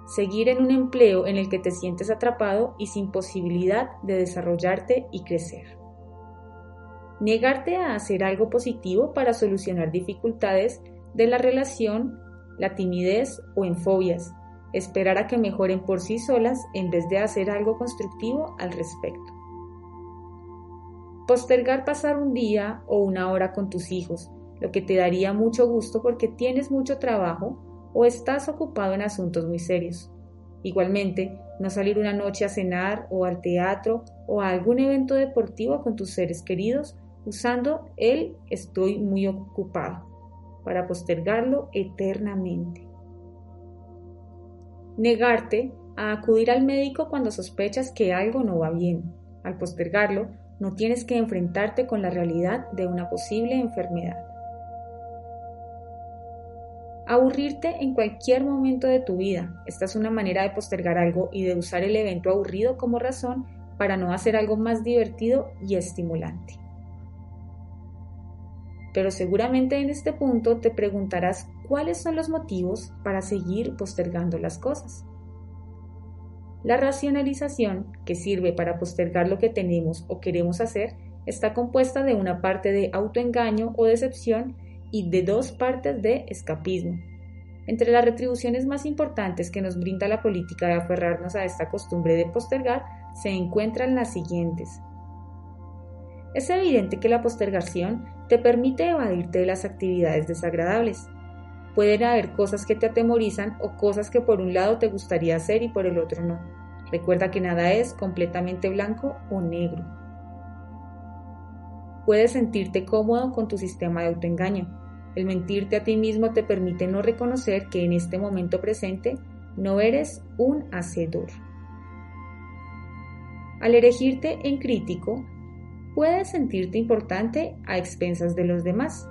seguir en un empleo en el que te sientes atrapado y sin posibilidad de desarrollarte y crecer. Negarte a hacer algo positivo para solucionar dificultades de la relación, la timidez o en fobias, esperar a que mejoren por sí solas en vez de hacer algo constructivo al respecto. Postergar pasar un día o una hora con tus hijos, lo que te daría mucho gusto porque tienes mucho trabajo o estás ocupado en asuntos muy serios. Igualmente, no salir una noche a cenar o al teatro o a algún evento deportivo con tus seres queridos usando el estoy muy ocupado para postergarlo eternamente. Negarte a acudir al médico cuando sospechas que algo no va bien. Al postergarlo, no tienes que enfrentarte con la realidad de una posible enfermedad. Aburrirte en cualquier momento de tu vida. Esta es una manera de postergar algo y de usar el evento aburrido como razón para no hacer algo más divertido y estimulante. Pero seguramente en este punto te preguntarás cuáles son los motivos para seguir postergando las cosas. La racionalización, que sirve para postergar lo que tenemos o queremos hacer, está compuesta de una parte de autoengaño o decepción y de dos partes de escapismo. Entre las retribuciones más importantes que nos brinda la política de aferrarnos a esta costumbre de postergar se encuentran las siguientes. Es evidente que la postergación te permite evadirte de las actividades desagradables. Pueden haber cosas que te atemorizan o cosas que por un lado te gustaría hacer y por el otro no. Recuerda que nada es completamente blanco o negro. Puedes sentirte cómodo con tu sistema de autoengaño. El mentirte a ti mismo te permite no reconocer que en este momento presente no eres un hacedor. Al elegirte en crítico, puedes sentirte importante a expensas de los demás.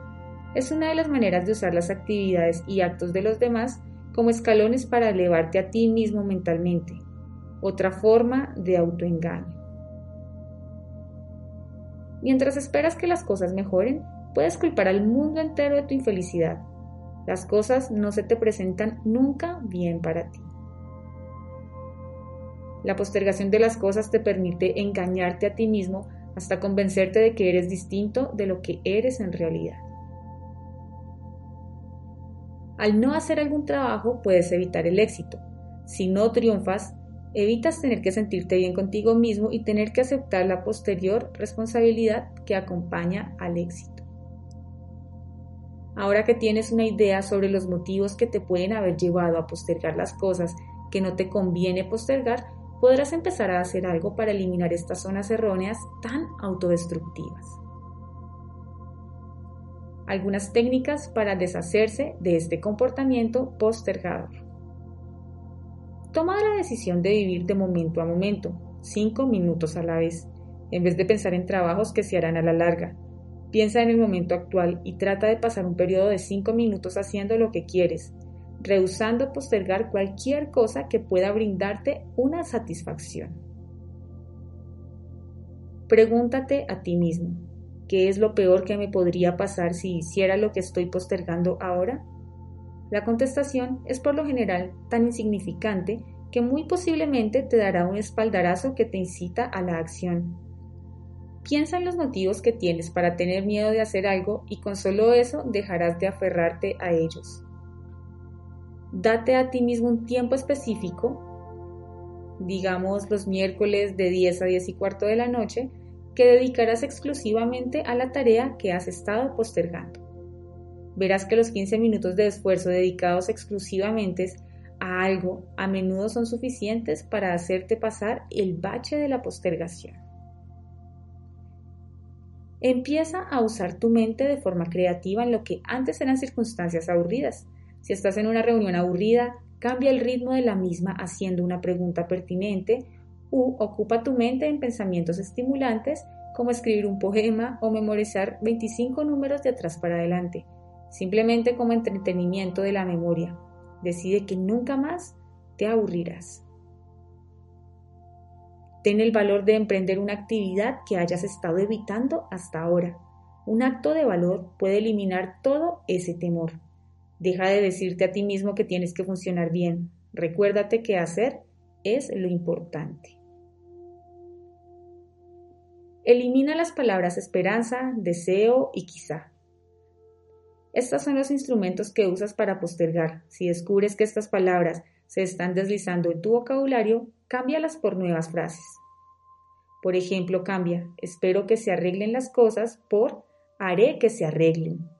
Es una de las maneras de usar las actividades y actos de los demás como escalones para elevarte a ti mismo mentalmente. Otra forma de autoengaño. Mientras esperas que las cosas mejoren, puedes culpar al mundo entero de tu infelicidad. Las cosas no se te presentan nunca bien para ti. La postergación de las cosas te permite engañarte a ti mismo hasta convencerte de que eres distinto de lo que eres en realidad. Al no hacer algún trabajo puedes evitar el éxito. Si no triunfas, evitas tener que sentirte bien contigo mismo y tener que aceptar la posterior responsabilidad que acompaña al éxito. Ahora que tienes una idea sobre los motivos que te pueden haber llevado a postergar las cosas que no te conviene postergar, podrás empezar a hacer algo para eliminar estas zonas erróneas tan autodestructivas. Algunas técnicas para deshacerse de este comportamiento postergador. Toma la decisión de vivir de momento a momento, cinco minutos a la vez, en vez de pensar en trabajos que se harán a la larga. Piensa en el momento actual y trata de pasar un periodo de cinco minutos haciendo lo que quieres, rehusando postergar cualquier cosa que pueda brindarte una satisfacción. Pregúntate a ti mismo, ¿qué es lo peor que me podría pasar si hiciera lo que estoy postergando ahora? La contestación es por lo general tan insignificante que muy posiblemente te dará un espaldarazo que te incita a la acción. Piensa en los motivos que tienes para tener miedo de hacer algo y con solo eso dejarás de aferrarte a ellos. Date a ti mismo un tiempo específico, digamos los miércoles de 10 a 10 y cuarto de la noche, que dedicarás exclusivamente a la tarea que has estado postergando. Verás que los 15 minutos de esfuerzo dedicados exclusivamente a algo a menudo son suficientes para hacerte pasar el bache de la postergación. Empieza a usar tu mente de forma creativa en lo que antes eran circunstancias aburridas si estás en una reunión aburrida, cambia el ritmo de la misma haciendo una pregunta pertinente u ocupa tu mente en pensamientos estimulantes como escribir un poema o memorizar 25 números de atrás para adelante, simplemente como entretenimiento de la memoria. Decide que nunca más te aburrirás. Ten el valor de emprender una actividad que hayas estado evitando hasta ahora. Un acto de valor puede eliminar todo ese temor. Deja de decirte a ti mismo que tienes que funcionar bien. Recuérdate que hacer es lo importante. Elimina las palabras esperanza, deseo y quizá. Estos son los instrumentos que usas para postergar. Si descubres que estas palabras se están deslizando en tu vocabulario, cámbialas por nuevas frases. Por ejemplo, cambia espero que se arreglen las cosas por haré que se arreglen.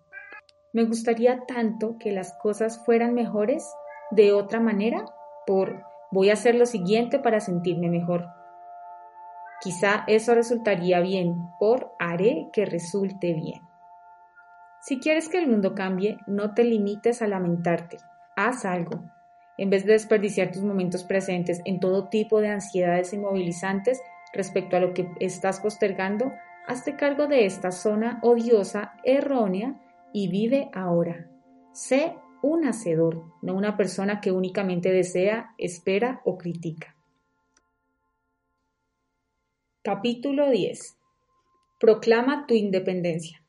Me gustaría tanto que las cosas fueran mejores de otra manera por voy a hacer lo siguiente para sentirme mejor. Quizá eso resultaría bien por haré que resulte bien. Si quieres que el mundo cambie, no te limites a lamentarte, haz algo. En vez de desperdiciar tus momentos presentes en todo tipo de ansiedades inmovilizantes respecto a lo que estás postergando, hazte cargo de esta zona odiosa, errónea y vive ahora. Sé un hacedor, no una persona que únicamente desea, espera o critica. Capítulo 10. Proclama tu independencia.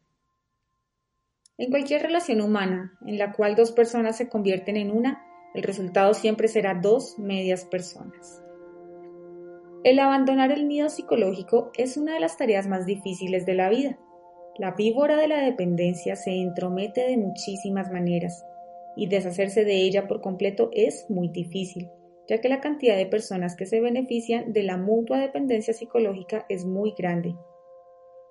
En cualquier relación humana en la cual dos personas se convierten en una, el resultado siempre será dos medias personas. El abandonar el nido psicológico es una de las tareas más difíciles de la vida. La víbora de la dependencia se entromete de muchísimas maneras y deshacerse de ella por completo es muy difícil, ya que la cantidad de personas que se benefician de la mutua dependencia psicológica es muy grande.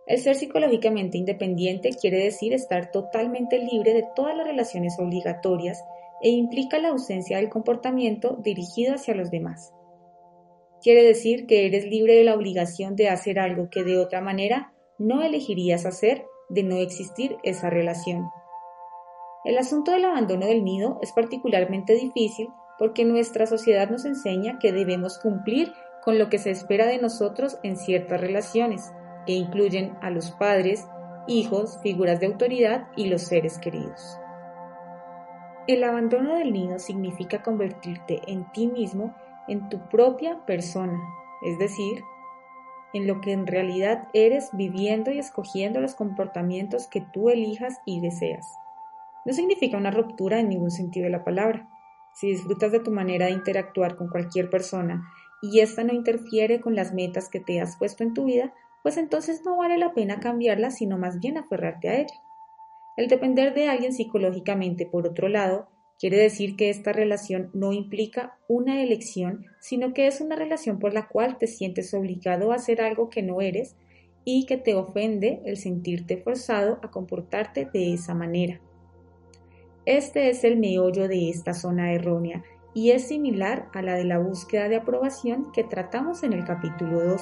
El ser psicológicamente independiente quiere decir estar totalmente libre de todas las relaciones obligatorias e implica la ausencia del comportamiento dirigido hacia los demás. Quiere decir que eres libre de la obligación de hacer algo que de otra manera no elegirías hacer de no existir esa relación. El asunto del abandono del nido es particularmente difícil porque nuestra sociedad nos enseña que debemos cumplir con lo que se espera de nosotros en ciertas relaciones, que incluyen a los padres, hijos, figuras de autoridad y los seres queridos. El abandono del nido significa convertirte en ti mismo, en tu propia persona, es decir, en lo que en realidad eres viviendo y escogiendo los comportamientos que tú elijas y deseas. No significa una ruptura en ningún sentido de la palabra. Si disfrutas de tu manera de interactuar con cualquier persona y esta no interfiere con las metas que te has puesto en tu vida, pues entonces no vale la pena cambiarla, sino más bien aferrarte a ella. El depender de alguien psicológicamente, por otro lado, quiere decir que esta relación no implica una elección, sino que es una relación por la cual te sientes obligado a hacer algo que no eres y que te ofende el sentirte forzado a comportarte de esa manera. Este es el meollo de esta zona errónea y es similar a la de la búsqueda de aprobación que tratamos en el capítulo 2.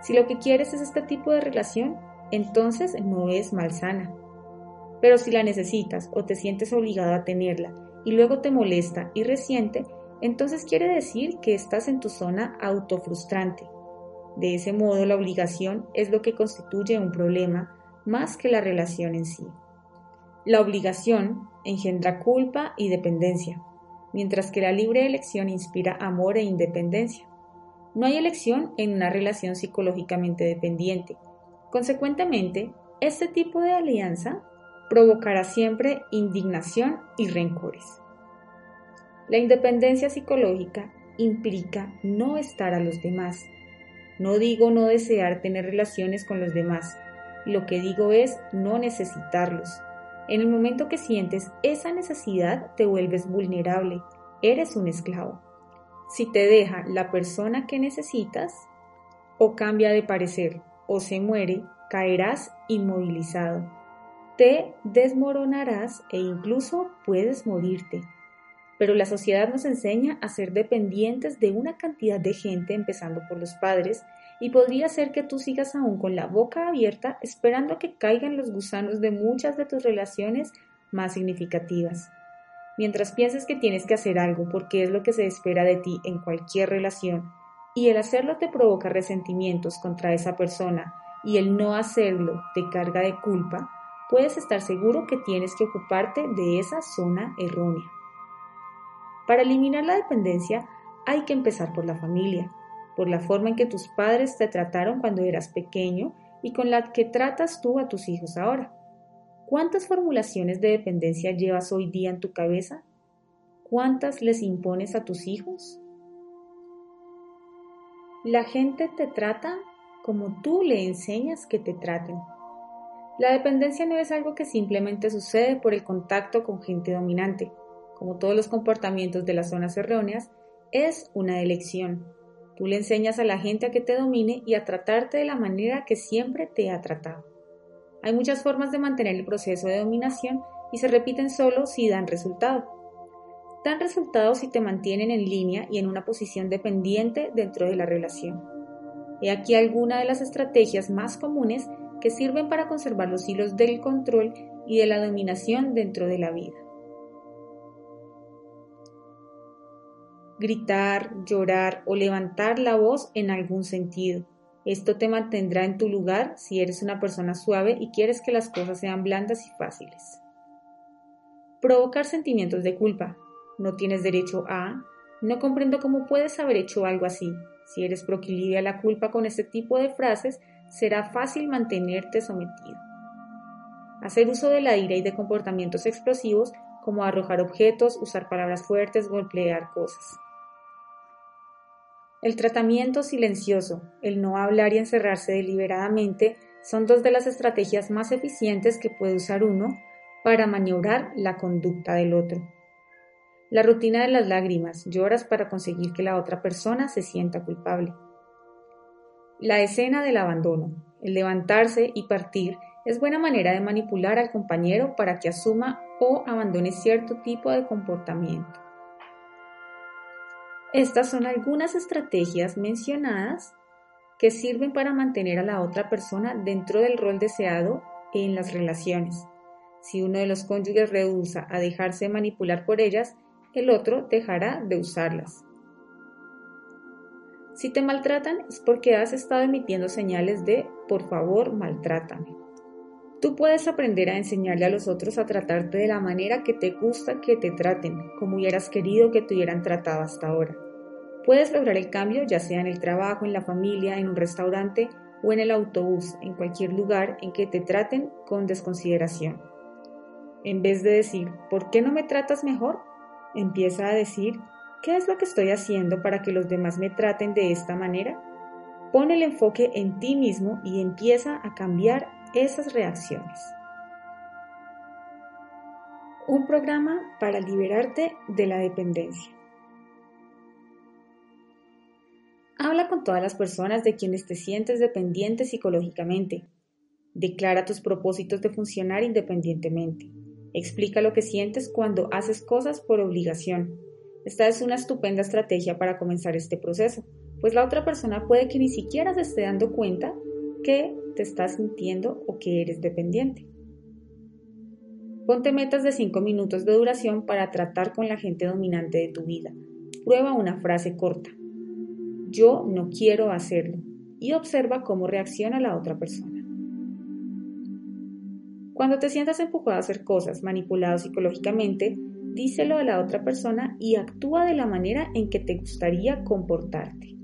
Si lo que quieres es este tipo de relación, entonces no es malsana. Pero si la necesitas o te sientes obligado a tenerla y luego te molesta y resiente, entonces quiere decir que estás en tu zona autofrustrante. De ese modo, la obligación es lo que constituye un problema más que la relación en sí. La obligación engendra culpa y dependencia, mientras que la libre elección inspira amor e independencia. No hay elección en una relación psicológicamente dependiente. Consecuentemente, este tipo de alianza provocará siempre indignación y rencores. La independencia psicológica implica no estar a los demás. No digo no desear tener relaciones con los demás. Lo que digo es no necesitarlos. En el momento que sientes esa necesidad te vuelves vulnerable. Eres un esclavo si te deja la persona que necesitas, o cambia de parecer, o se muere, caerás inmovilizado. Te desmoronarás e incluso puedes morirte. Pero la sociedad nos enseña a ser dependientes de una cantidad de gente, empezando por los padres, y podría ser que tú sigas aún con la boca abierta esperando que caigan los gusanos de muchas de tus relaciones más significativas. Mientras pienses que tienes que hacer algo porque es lo que se espera de ti en cualquier relación, y el hacerlo te provoca resentimientos contra esa persona, y el no hacerlo te carga de culpa, puedes estar seguro que tienes que ocuparte de esa zona errónea. Para eliminar la dependencia hay que empezar por la familia, por la forma en que tus padres te trataron cuando eras pequeño y con la que tratas tú a tus hijos ahora. ¿Cuántas formulaciones de dependencia llevas hoy día en tu cabeza? ¿Cuántas les impones a tus hijos? La gente te trata como tú le enseñas que te traten. La dependencia no es algo que simplemente sucede por el contacto con gente dominante. Como todos los comportamientos de las zonas erróneas, es una elección. Tú le enseñas a la gente a que te domine y a tratarte de la manera que siempre te ha tratado. Hay muchas formas de mantener el proceso de dominación y se repiten solo si dan resultado. Dan resultado si te mantienen en línea y en una posición dependiente dentro de la relación. He aquí alguna de las estrategias más comunes que sirven para conservar los hilos del control y de la dominación dentro de la vida. Gritar, llorar o levantar la voz en algún sentido. Esto te mantendrá en tu lugar si eres una persona suave y quieres que las cosas sean blandas y fáciles. Provocar sentimientos de culpa. No tienes derecho a. No comprendo cómo puedes haber hecho algo así. Si eres proclive a la culpa con este tipo de frases, será fácil mantenerte sometido. Hacer uso de la ira y de comportamientos explosivos como arrojar objetos, usar palabras fuertes, golpear cosas. El tratamiento silencioso, el no hablar y encerrarse deliberadamente son dos de las estrategias más eficientes que puede usar uno para maniobrar la conducta del otro. La rutina de las lágrimas, lloras para conseguir que la otra persona se sienta culpable. La escena del abandono, el levantarse y partir, es buena manera de manipular al compañero para que asuma o abandone cierto tipo de comportamiento. Estas son algunas estrategias mencionadas que sirven para mantener a la otra persona dentro del rol deseado en las relaciones. Si uno de los cónyuges rehúsa a dejarse manipular por ellas, el otro dejará de usarlas. Si te maltratan es porque has estado emitiendo señales de por favor maltrátame. Tú puedes aprender a enseñarle a los otros a tratarte de la manera que te gusta que te traten, como hubieras querido que te hubieran tratado hasta ahora. Puedes lograr el cambio ya sea en el trabajo, en la familia, en un restaurante o en el autobús, en cualquier lugar en que te traten con desconsideración. En vez de decir, ¿por qué no me tratas mejor? Empieza a decir, ¿Qué es lo que estoy haciendo para que los demás me traten de esta manera? Pon el enfoque en ti mismo y empieza a cambiar esas reacciones. Un programa para liberarte de la dependencia. Habla con todas las personas de quienes te sientes dependiente psicológicamente. Declara tus propósitos de funcionar independientemente. Explica lo que sientes cuando haces cosas por obligación esta es una estupenda estrategia para comenzar este proceso, pues la otra persona puede que ni siquiera se esté dando cuenta que te estás sintiendo o que eres dependiente. Ponte metas de 5 minutos de duración para tratar con la gente dominante de tu vida. Prueba una frase corta. Yo no quiero hacerlo. Y observa cómo reacciona la otra persona. Cuando te sientas empujado a hacer cosas manipulado psicológicamente, díselo a la otra persona y actúa de la manera en que te gustaría comportarte.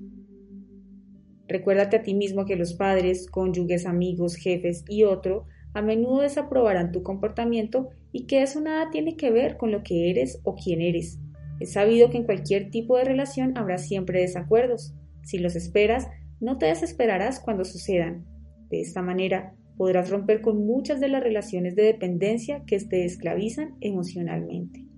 Recuérdate a ti mismo que los padres, cónyuges, amigos, jefes y otro a menudo desaprobarán tu comportamiento y que eso nada tiene que ver con lo que eres o quién eres. Es sabido que en cualquier tipo de relación habrá siempre desacuerdos. Si los esperas, no te desesperarás cuando sucedan. De esta manera, podrás romper con muchas de las relaciones de dependencia que te esclavizan emocionalmente.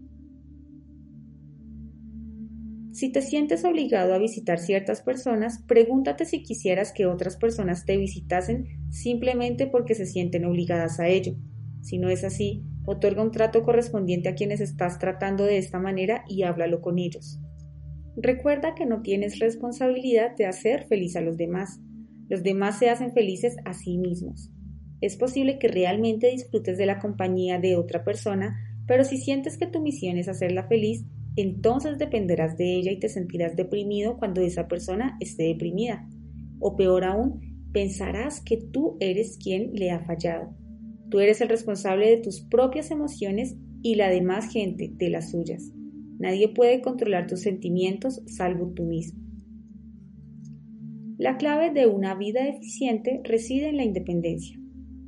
Si te sientes obligado a visitar ciertas personas, pregúntate si quisieras que otras personas te visitasen simplemente porque se sienten obligadas a ello. Si no es así, otorga un trato correspondiente a quienes estás tratando de esta manera y háblalo con ellos. Recuerda que no tienes responsabilidad de hacer feliz a los demás. Los demás se hacen felices a sí mismos. Es posible que realmente disfrutes de la compañía de otra persona, pero si sientes que tu misión es hacerla feliz, entonces dependerás de ella y te sentirás deprimido cuando esa persona esté deprimida. O peor aún, pensarás que tú eres quien le ha fallado. Tú eres el responsable de tus propias emociones y la demás gente de las suyas. Nadie puede controlar tus sentimientos salvo tú mismo. La clave de una vida eficiente reside en la independencia.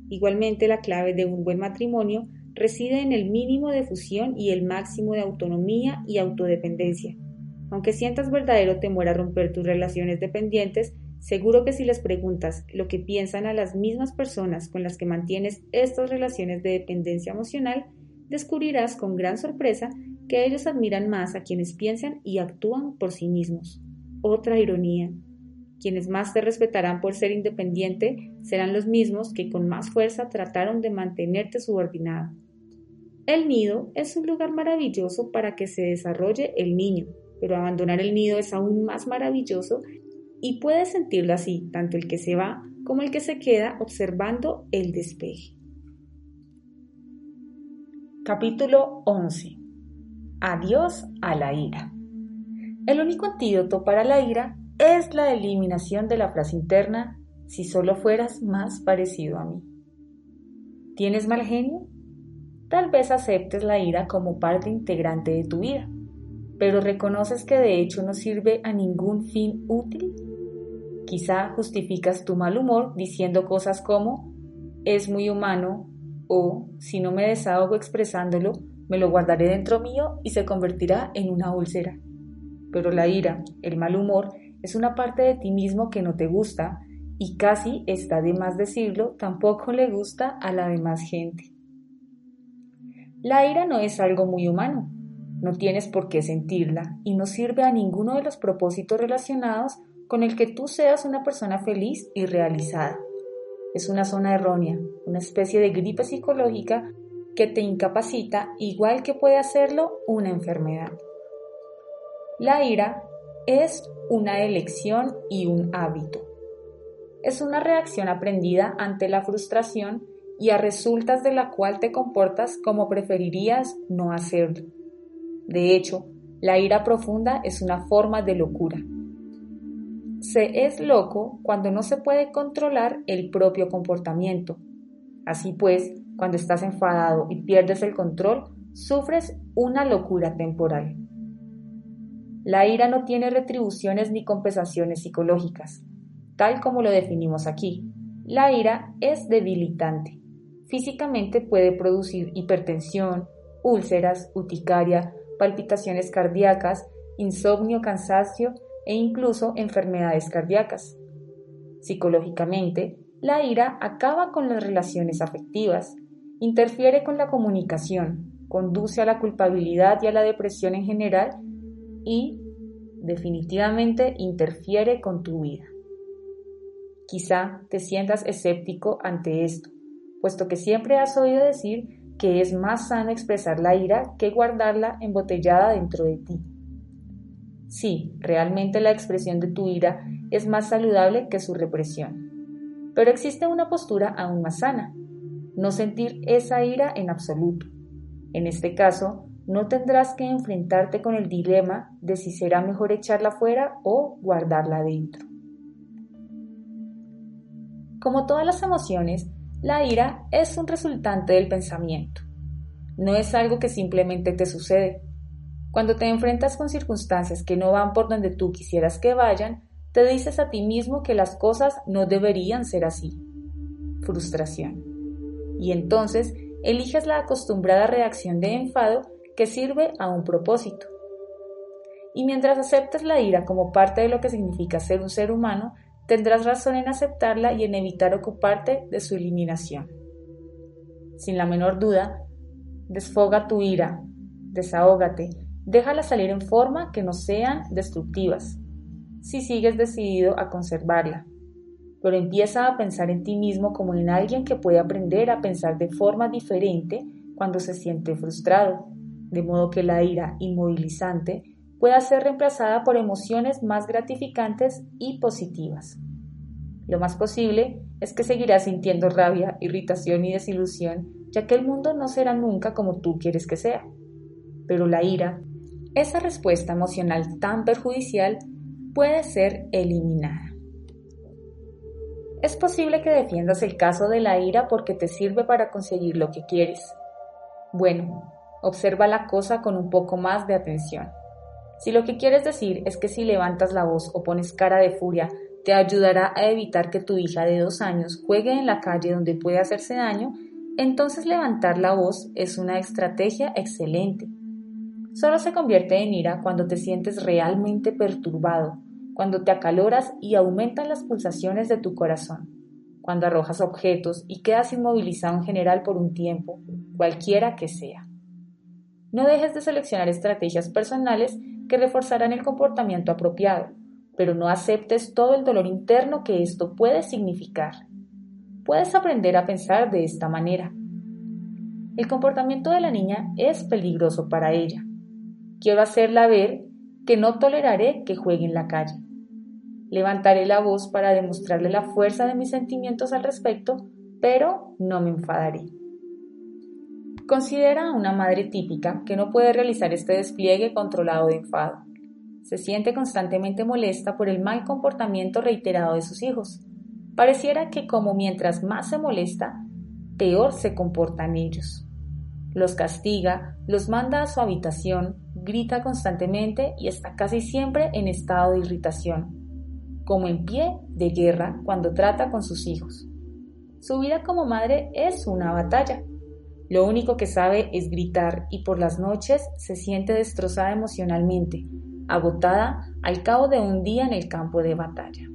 Igualmente, la clave de un buen matrimonio reside en el mínimo de fusión y el máximo de autonomía y autodependencia. Aunque sientas verdadero temor a romper tus relaciones dependientes, Seguro que si les preguntas lo que piensan a las mismas personas con las que mantienes estas relaciones de dependencia emocional, descubrirás con gran sorpresa que ellos admiran más a quienes piensan y actúan por sí mismos. Otra ironía. Quienes más te respetarán por ser independiente serán los mismos que con más fuerza trataron de mantenerte subordinado. El nido es un lugar maravilloso para que se desarrolle el niño, pero abandonar el nido es aún más maravilloso y puede sentirlo así tanto el que se va como el que se queda observando el despeje. Capítulo 11. Adiós a la ira. El único antídoto para la ira es la eliminación de la frase interna si solo fueras más parecido a mí. ¿Tienes mal genio? Tal vez aceptes la ira como parte integrante de tu vida, pero reconoces que de hecho no sirve a ningún fin útil Quizá justificas tu mal humor diciendo cosas como es muy humano o si no me desahogo expresándolo, me lo guardaré dentro mío y se convertirá en una úlcera. Pero la ira, el mal humor, es una parte de ti mismo que no te gusta y casi está de más decirlo, tampoco le gusta a la demás gente. La ira no es algo muy humano, no tienes por qué sentirla y no sirve a ninguno de los propósitos relacionados con el que tú seas una persona feliz y realizada. Es una zona errónea, una especie de gripe psicológica que te incapacita igual que puede hacerlo una enfermedad. La ira es una elección y un hábito. Es una reacción aprendida ante la frustración y a resultas de la cual te comportas como preferirías no hacerlo. De hecho, la ira profunda es una forma de locura se es loco cuando no se puede controlar el propio comportamiento. Así pues, cuando estás enfadado y pierdes el control, sufres una locura temporal. La ira no tiene retribuciones ni compensaciones psicológicas, tal como lo definimos aquí. La ira es debilitante. Físicamente puede producir hipertensión, úlceras, urticaria, palpitaciones cardíacas, insomnio, cansancio e incluso enfermedades cardíacas. Psicológicamente, la ira acaba con las relaciones afectivas, interfiere con la comunicación, conduce a la culpabilidad y a la depresión en general y, definitivamente, interfiere con tu vida. Quizá te sientas escéptico ante esto, puesto que siempre has oído decir que es más sano expresar la ira que guardarla embotellada dentro de ti. Sí, realmente la expresión de tu ira es más saludable que su represión. Pero existe una postura aún más sana, no sentir esa ira en absoluto. En este caso, no tendrás que enfrentarte con el dilema de si será mejor echarla fuera o guardarla dentro. Como todas las emociones, la ira es un resultante del pensamiento. No es algo que simplemente te sucede, cuando te enfrentas con circunstancias que no van por donde tú quisieras que vayan, te dices a ti mismo que las cosas no deberían ser así. Frustración. Y entonces eliges la acostumbrada reacción de enfado que sirve a un propósito. Y mientras aceptes la ira como parte de lo que significa ser un ser humano, tendrás razón en aceptarla y en evitar ocuparte de su eliminación. Sin la menor duda, desfoga tu ira, desahógate, Déjala salir en forma que no sean destructivas, si sigues decidido a conservarla. Pero empieza a pensar en ti mismo como en alguien que puede aprender a pensar de forma diferente cuando se siente frustrado, de modo que la ira inmovilizante pueda ser reemplazada por emociones más gratificantes y positivas. Lo más posible es que seguirás sintiendo rabia, irritación y desilusión, ya que el mundo no será nunca como tú quieres que sea. Pero la ira esa respuesta emocional tan perjudicial puede ser eliminada. Es posible que defiendas el caso de la ira porque te sirve para conseguir lo que quieres. Bueno, observa la cosa con un poco más de atención. Si lo que quieres decir es que si levantas la voz o pones cara de furia te ayudará a evitar que tu hija de dos años juegue en la calle donde puede hacerse daño, entonces levantar la voz es una estrategia excelente solo se convierte en ira cuando te sientes realmente perturbado, cuando te acaloras y aumentan las pulsaciones de tu corazón, cuando arrojas objetos y quedas inmovilizado en general por un tiempo, cualquiera que sea. No dejes de seleccionar estrategias personales que reforzarán el comportamiento apropiado, pero no aceptes todo el dolor interno que esto puede significar. Puedes aprender a pensar de esta manera. El comportamiento de la niña es peligroso para ella. Quiero hacerla ver que no toleraré que juegue en la calle. Levantaré la voz para demostrarle la fuerza de mis sentimientos al respecto, pero no me enfadaré. Considera a una madre típica que no puede realizar este despliegue controlado de enfado. Se siente constantemente molesta por el mal comportamiento reiterado de sus hijos. Pareciera que como mientras más se molesta, peor se comportan ellos. Los castiga, los manda a su habitación, grita constantemente y está casi siempre en estado de irritación como en pie de guerra cuando trata con sus hijos. Su vida como madre es una batalla. Lo único que sabe es gritar y por las noches se siente destrozada emocionalmente, agotada al cabo de un día en el campo de batalla.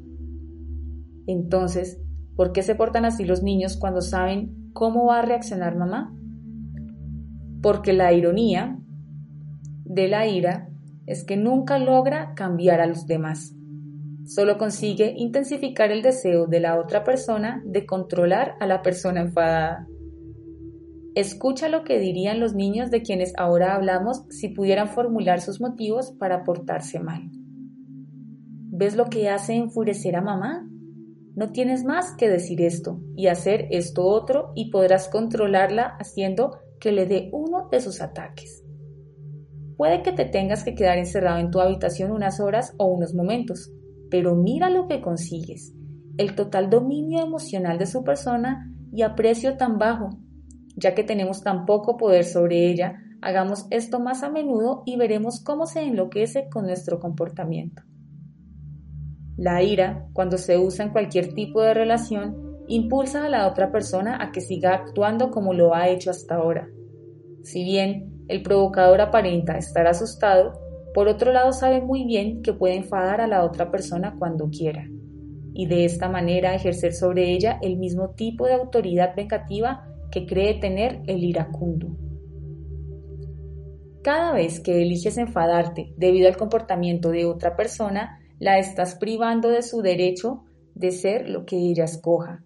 Entonces, ¿por qué se portan así los niños cuando saben cómo va a reaccionar mamá? Porque la ironía de la ira es que nunca logra cambiar a los demás solo consigue intensificar el deseo de la otra persona de controlar a la persona enfadada. Escucha lo que dirían los niños de quienes ahora hablamos si pudieran formular sus motivos para portarse mal. ¿Ves lo que hace enfurecer a mamá? No tienes más que decir esto y hacer esto otro y podrás controlarla haciendo que le dé uno de sus ataques. Puede que te tengas que quedar encerrado en tu habitación unas horas o unos momentos, pero mira lo que consigues, el total dominio emocional de su persona y aprecio tan bajo. Ya que tenemos tan poco poder sobre ella, hagamos esto más a menudo y veremos cómo se enloquece con nuestro comportamiento. La ira, cuando se usa en cualquier tipo de relación, impulsa a la otra persona a que siga actuando como lo ha hecho hasta ahora. Si bien el provocador aparenta estar asustado, por otro lado, sabe muy bien que puede enfadar a la otra persona cuando quiera, y de esta manera ejercer sobre ella el mismo tipo de autoridad vengativa que cree tener el iracundo. Cada vez que eliges enfadarte debido al comportamiento de otra persona, la estás privando de su derecho de ser lo que ella escoja.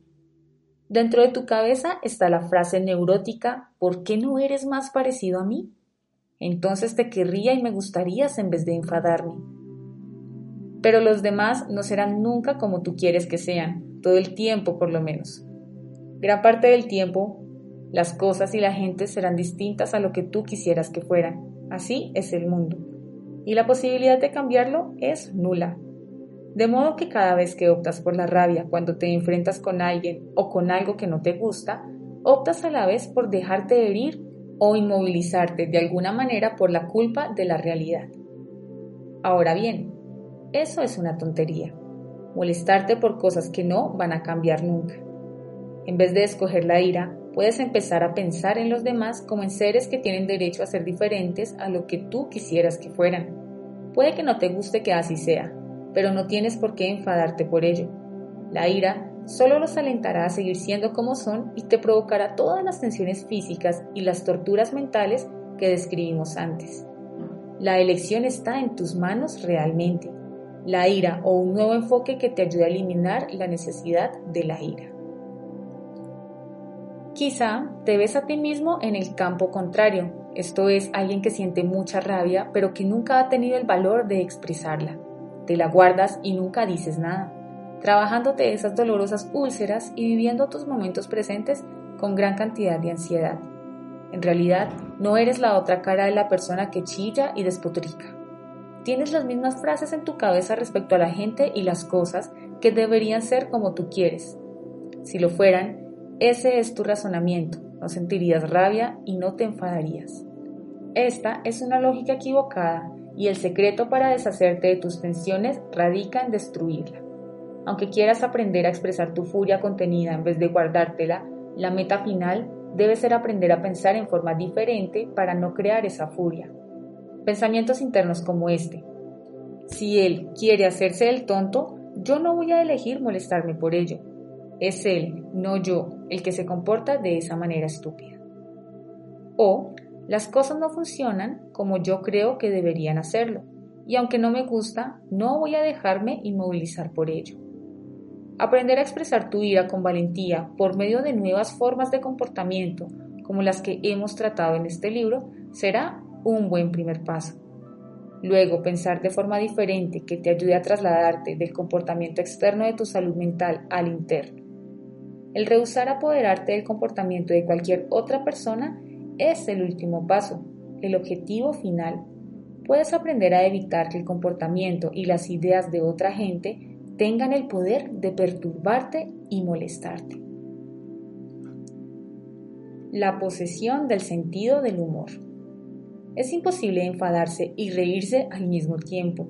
Dentro de tu cabeza está la frase neurótica ¿por qué no eres más parecido a mí? entonces te querría y me gustarías en vez de enfadarme. Pero los demás no serán nunca como tú quieres que sean, todo el tiempo por lo menos. Gran parte del tiempo, las cosas y la gente serán distintas a lo que tú quisieras que fueran. Así es el mundo. Y la posibilidad de cambiarlo es nula. De modo que cada vez que optas por la rabia cuando te enfrentas con alguien o con algo que no te gusta, optas a la vez por dejarte herir o inmovilizarte de alguna manera por la culpa de la realidad. Ahora bien, eso es una tontería. Molestarte por cosas que no van a cambiar nunca. En vez de escoger la ira, puedes empezar a pensar en los demás como en seres que tienen derecho a ser diferentes a lo que tú quisieras que fueran. Puede que no te guste que así sea, pero no tienes por qué enfadarte por ello. La ira solo los alentará a seguir siendo como son y te provocará todas las tensiones físicas y las torturas mentales que describimos antes. La elección está en tus manos realmente, la ira o un nuevo enfoque que te ayude a eliminar la necesidad de la ira. Quizá te ves a ti mismo en el campo contrario, esto es alguien que siente mucha rabia pero que nunca ha tenido el valor de expresarla. Te la guardas y nunca dices nada trabajándote esas dolorosas úlceras y viviendo tus momentos presentes con gran cantidad de ansiedad. En realidad, no eres la otra cara de la persona que chilla y despotrica. Tienes las mismas frases en tu cabeza respecto a la gente y las cosas que deberían ser como tú quieres. Si lo fueran, ese es tu razonamiento, no sentirías rabia y no te enfadarías. Esta es una lógica equivocada y el secreto para deshacerte de tus tensiones radica en destruirla. Aunque quieras aprender a expresar tu furia contenida en vez de guardártela, la meta final debe ser aprender a pensar en forma diferente para no crear esa furia. Pensamientos internos como este. Si él quiere hacerse el tonto, yo no voy a elegir molestarme por ello. Es él, no yo, el que se comporta de esa manera estúpida. O las cosas no funcionan como yo creo que deberían hacerlo, y aunque no me gusta, no voy a dejarme inmovilizar por ello. Aprender a expresar tu ira con valentía por medio de nuevas formas de comportamiento, como las que hemos tratado en este libro, será un buen primer paso. Luego, pensar de forma diferente que te ayude a trasladarte del comportamiento externo de tu salud mental al interno. El rehusar apoderarte del comportamiento de cualquier otra persona es el último paso, el objetivo final. Puedes aprender a evitar que el comportamiento y las ideas de otra gente tengan el poder de perturbarte y molestarte. La posesión del sentido del humor. Es imposible enfadarse y reírse al mismo tiempo.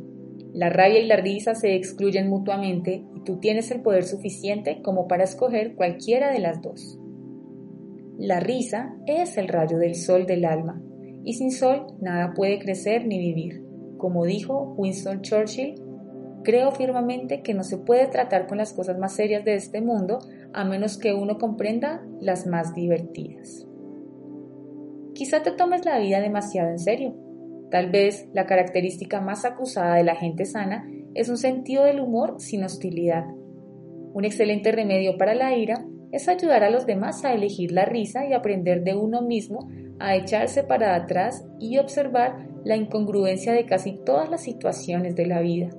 La rabia y la risa se excluyen mutuamente y tú tienes el poder suficiente como para escoger cualquiera de las dos. La risa es el rayo del sol del alma, y sin sol nada puede crecer ni vivir. Como dijo Winston Churchill, creo firmemente que no se puede tratar con las cosas más serias de este mundo a menos que uno comprenda las más divertidas. Quizá te tomes la vida demasiado en serio. Tal vez la característica más acusada de la gente sana es un sentido del humor sin hostilidad. Un excelente remedio para la ira es ayudar a los demás a elegir la risa y aprender de uno mismo a echarse para atrás y observar la incongruencia de casi todas las situaciones de la vida.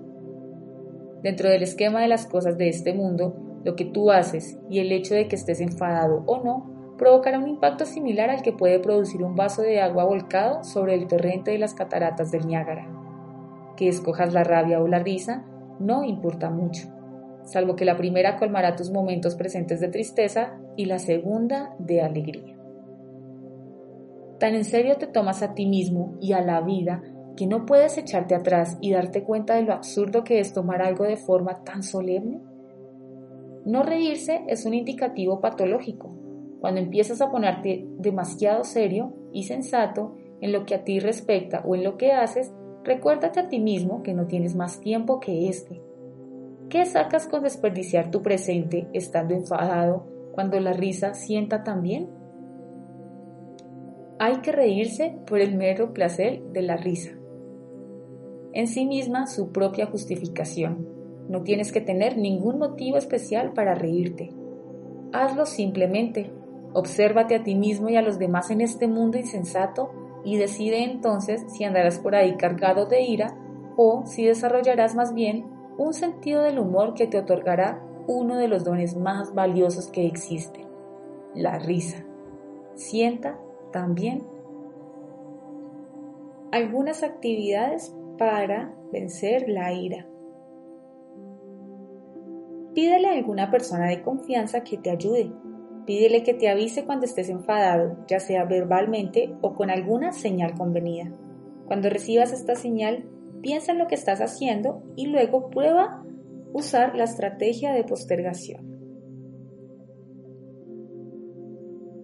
Dentro del esquema de las cosas de este mundo, lo que tú haces y el hecho de que estés enfadado o no provocará un impacto similar al que puede producir un vaso de agua volcado sobre el torrente de las cataratas del Niágara. Que escojas la rabia o la risa no importa mucho, salvo que la primera colmará tus momentos presentes de tristeza y la segunda de alegría. Tan en serio te tomas a ti mismo y a la vida que no puedes echarte atrás y darte cuenta de lo absurdo que es tomar algo de forma tan solemne. No reírse es un indicativo patológico, cuando empiezas a ponerte demasiado serio y sensato en lo que a ti respecta o en lo que haces, recuérdate a ti mismo que no tienes más tiempo que este. ¿Qué sacas con desperdiciar tu presente estando enfadado cuando la risa sienta tan bien? Hay que reírse por el mero placer de la risa. En sí misma su propia justificación. No tienes que tener ningún motivo especial para reírte. Hazlo simplemente Obsérvate a ti mismo y a los demás en este mundo insensato y decide entonces si andarás por ahí cargado de ira o si desarrollarás más bien un sentido del humor que te otorgará uno de los dones más valiosos que existen, la risa. Sienta también algunas actividades para vencer la ira. Pídele a alguna persona de confianza que te ayude Pídele que te avise cuando estés enfadado, ya sea verbalmente o con alguna señal convenida. Cuando recibas esta señal, piensa en lo que estás haciendo y luego prueba usar la estrategia de postergación.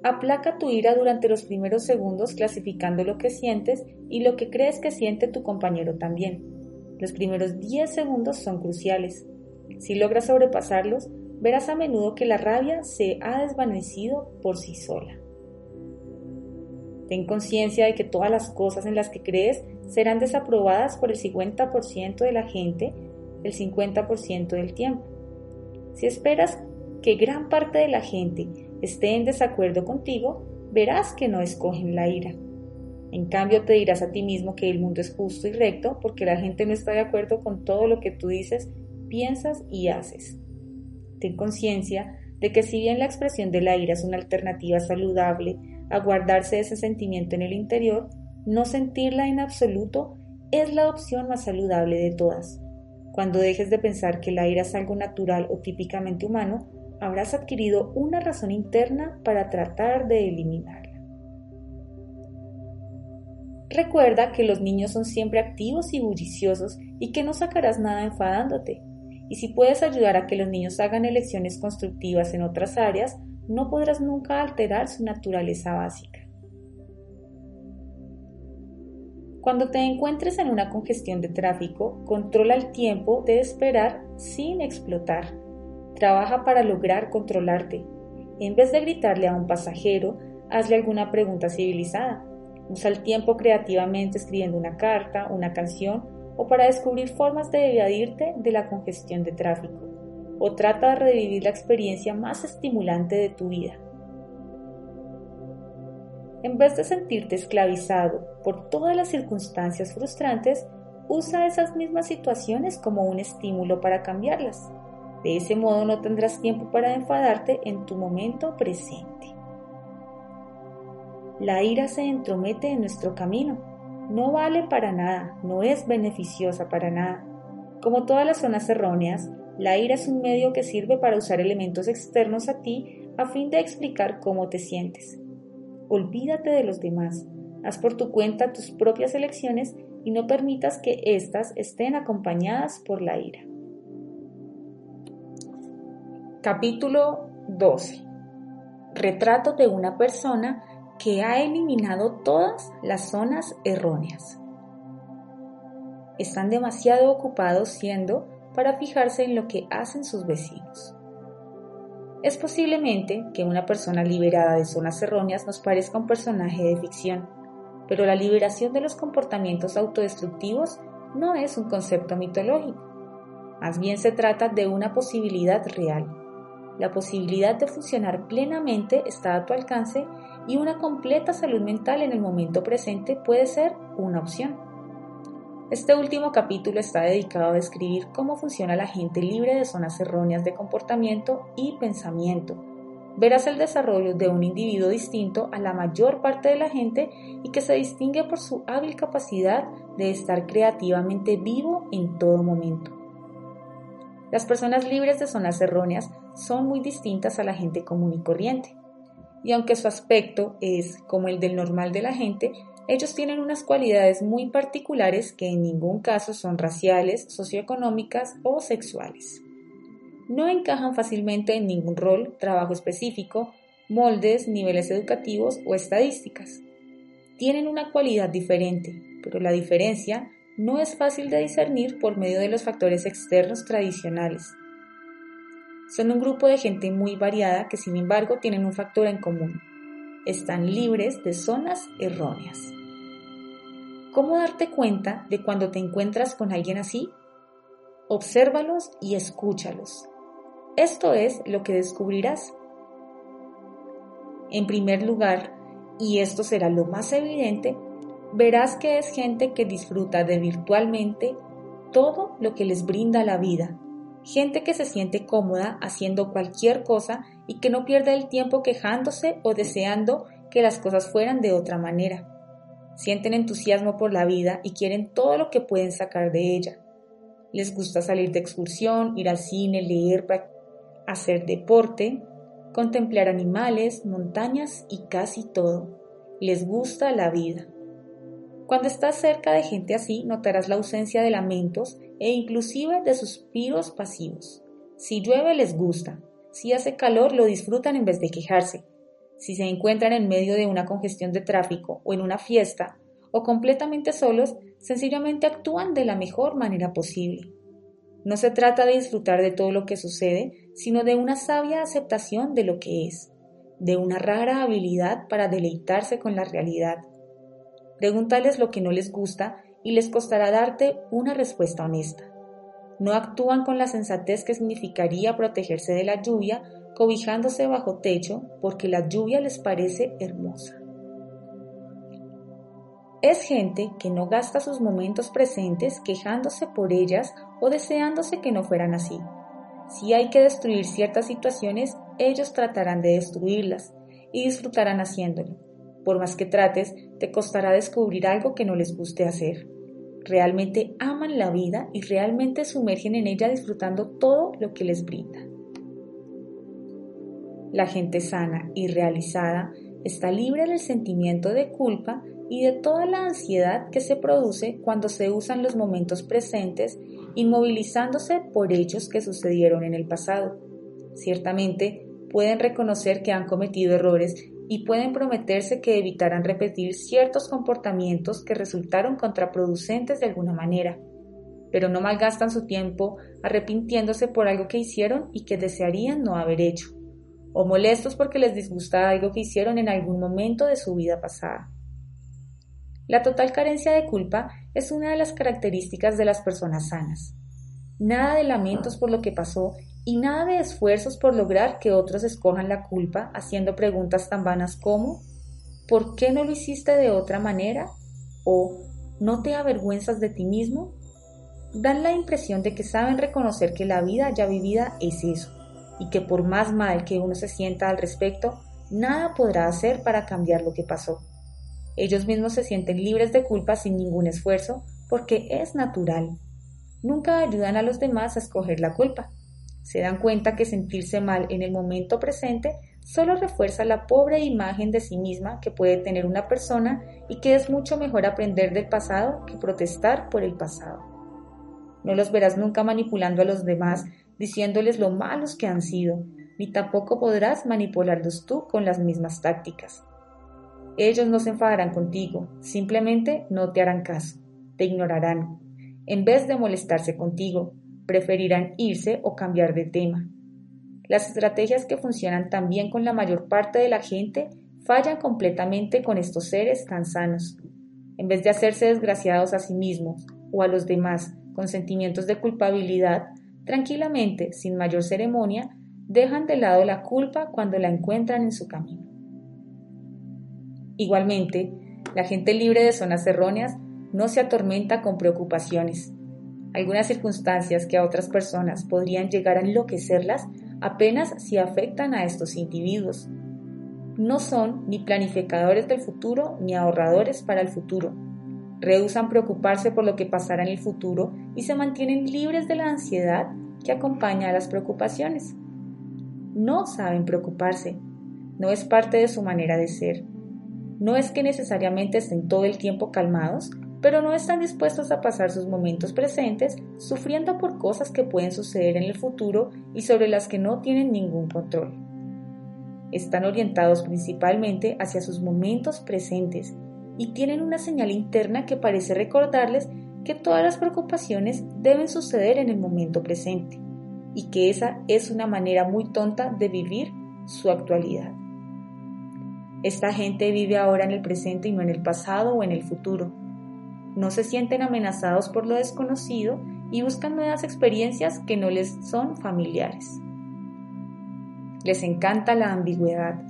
Aplaca tu ira durante los primeros segundos clasificando lo que sientes y lo que crees que siente tu compañero también. Los primeros 10 segundos son cruciales. Si logras sobrepasarlos, verás a menudo que la rabia se ha desvanecido por sí sola. Ten conciencia de que todas las cosas en las que crees serán desaprobadas por el 50% de la gente el 50% del tiempo. Si esperas que gran parte de la gente esté en desacuerdo contigo, verás que no escogen la ira. En cambio, te dirás a ti mismo que el mundo es justo y recto porque la gente no está de acuerdo con todo lo que tú dices, piensas y haces. Ten conciencia de que si bien la expresión de la ira es una alternativa saludable a guardarse ese sentimiento en el interior, no sentirla en absoluto es la opción más saludable de todas. Cuando dejes de pensar que la ira es algo natural o típicamente humano, habrás adquirido una razón interna para tratar de eliminarla. Recuerda que los niños son siempre activos y bulliciosos y que no sacarás nada enfadándote. Y si puedes ayudar a que los niños hagan elecciones constructivas en otras áreas, no podrás nunca alterar su naturaleza básica. Cuando te encuentres en una congestión de tráfico, controla el tiempo de esperar sin explotar. Trabaja para lograr controlarte. En vez de gritarle a un pasajero, hazle alguna pregunta civilizada. Usa el tiempo creativamente escribiendo una carta, una canción o para descubrir formas de evadirte de la congestión de tráfico. O trata de revivir la experiencia más estimulante de tu vida. En vez de sentirte esclavizado por todas las circunstancias frustrantes, usa esas mismas situaciones como un estímulo para cambiarlas. De ese modo no tendrás tiempo para enfadarte en tu momento presente. La ira se entromete en nuestro camino. No vale para nada, no es beneficiosa para nada. Como todas las zonas erróneas, la ira es un medio que sirve para usar elementos externos a ti a fin de explicar cómo te sientes. Olvídate de los demás. Haz por tu cuenta tus propias elecciones y no permitas que éstas estén acompañadas por la ira. Capítulo 12. Retrato de una persona que ha eliminado todas las zonas erróneas. Están demasiado ocupados siendo para fijarse en lo que hacen sus vecinos. Es posiblemente que una persona liberada de zonas erróneas nos parezca un personaje de ficción, pero la liberación de los comportamientos autodestructivos no es un concepto mitológico. Más bien se trata de una posibilidad real. La posibilidad de funcionar plenamente está a tu alcance y una completa salud mental en el momento presente puede ser una opción. Este último capítulo está dedicado a describir cómo funciona la gente libre de zonas erróneas de comportamiento y pensamiento. Verás el desarrollo de un individuo distinto a la mayor parte de la gente y que se distingue por su hábil capacidad de estar creativamente vivo en todo momento. Las personas libres de zonas erróneas son muy distintas a la gente común y corriente. Y aunque su aspecto es como el del normal de la gente, ellos tienen unas cualidades muy particulares que en ningún caso son raciales, socioeconómicas o sexuales. No encajan fácilmente en ningún rol, trabajo específico, moldes, niveles educativos o estadísticas. Tienen una cualidad diferente, pero la diferencia no es fácil de discernir por medio de los factores externos tradicionales. Son un grupo de gente muy variada que sin embargo tienen un factor en común. Están libres de zonas erróneas. ¿Cómo darte cuenta de cuando te encuentras con alguien así? Obsérvalos y escúchalos. Esto es lo que descubrirás. En primer lugar, y esto será lo más evidente, verás que es gente que disfruta de virtualmente todo lo que les brinda la vida. Gente que se siente cómoda haciendo cualquier cosa y que no pierde el tiempo quejándose o deseando que las cosas fueran de otra manera sienten entusiasmo por la vida y quieren todo lo que pueden sacar de ella. Les gusta salir de excursión, ir al cine, leer, hacer deporte, contemplar animales, montañas y casi todo. Les gusta la vida. Cuando estás cerca de gente así, notarás la ausencia de lamentos e inclusive de suspiros pasivos. Si llueve les gusta, si hace calor lo disfrutan en vez de quejarse, si se encuentran en medio de una congestión de tráfico o en una fiesta, o completamente solos, sencillamente actúan de la mejor manera posible. No se trata de disfrutar de todo lo que sucede, sino de una sabia aceptación de lo que es, de una rara habilidad para deleitarse con la realidad. Pregúntales lo que no les gusta y les costará darte una respuesta honesta. No actúan con la sensatez que significaría protegerse de la lluvia cobijándose bajo techo porque la lluvia les parece hermosa. Es gente que no gasta sus momentos presentes quejándose por ellas o deseándose que no fueran así. Si hay que destruir ciertas situaciones, ellos tratarán de destruirlas y disfrutarán haciéndolo. Por más que trates, te costará descubrir algo que no les guste hacer. Realmente aman la vida y realmente sumergen en ella disfrutando todo lo que les brinda. La gente sana y realizada está libre del sentimiento de culpa y de toda la ansiedad que se produce cuando se usan los momentos presentes inmovilizándose por hechos que sucedieron en el pasado. Ciertamente pueden reconocer que han cometido errores y pueden prometerse que evitarán repetir ciertos comportamientos que resultaron contraproducentes de alguna manera, pero no malgastan su tiempo arrepintiéndose por algo que hicieron y que desearían no haber hecho, o molestos porque les disgusta algo que hicieron en algún momento de su vida pasada. La total carencia de culpa es una de las características de las personas sanas. Nada de lamentos por lo que pasó y nada de esfuerzos por lograr que otros escojan la culpa haciendo preguntas tan vanas como ¿por qué no lo hiciste de otra manera? o ¿no te avergüenzas de ti mismo? Dan la impresión de que saben reconocer que la vida ya vivida es eso y que por más mal que uno se sienta al respecto, nada podrá hacer para cambiar lo que pasó. Ellos mismos se sienten libres de culpa sin ningún esfuerzo porque es natural. Nunca ayudan a los demás a escoger la culpa se dan cuenta que sentirse mal en el momento presente solo refuerza la pobre imagen de sí misma que puede tener una persona y que es mucho mejor aprender del pasado que protestar por el pasado. No los verás nunca manipulando a los demás diciéndoles lo malos que han sido, ni tampoco podrás manipularlos tú con las mismas tácticas. Ellos no se enfadarán contigo, simplemente no te harán caso, te ignorarán, en vez de molestarse contigo, preferirán irse o cambiar de tema. Las estrategias que funcionan tan bien con la mayor parte de la gente fallan completamente con estos seres tan sanos. En vez de hacerse desgraciados a sí mismos o a los demás con sentimientos de culpabilidad, tranquilamente, sin mayor ceremonia, dejan de lado la culpa cuando la encuentran en su camino. Igualmente, la gente libre de zonas erróneas no se atormenta con preocupaciones, algunas circunstancias que a otras personas podrían llegar a enloquecerlas apenas si afectan a estos individuos. No son ni planificadores del futuro ni ahorradores para el futuro. Rehusan preocuparse por lo que pasará en el futuro y se mantienen libres de la ansiedad que acompaña a las preocupaciones. No saben preocuparse, no es parte de su manera de ser. No es que necesariamente estén todo el tiempo calmados, pero no están dispuestos a pasar sus momentos presentes sufriendo por cosas que pueden suceder en el futuro y sobre las que no tienen ningún control. Están orientados principalmente hacia sus momentos presentes y tienen una señal interna que parece recordarles que todas las preocupaciones deben suceder en el momento presente y que esa es una manera muy tonta de vivir su actualidad. Esta gente vive ahora en el presente y no en el pasado o en el futuro no se sienten amenazados por lo desconocido y buscan nuevas experiencias que no les son familiares. Les encanta la ambigüedad.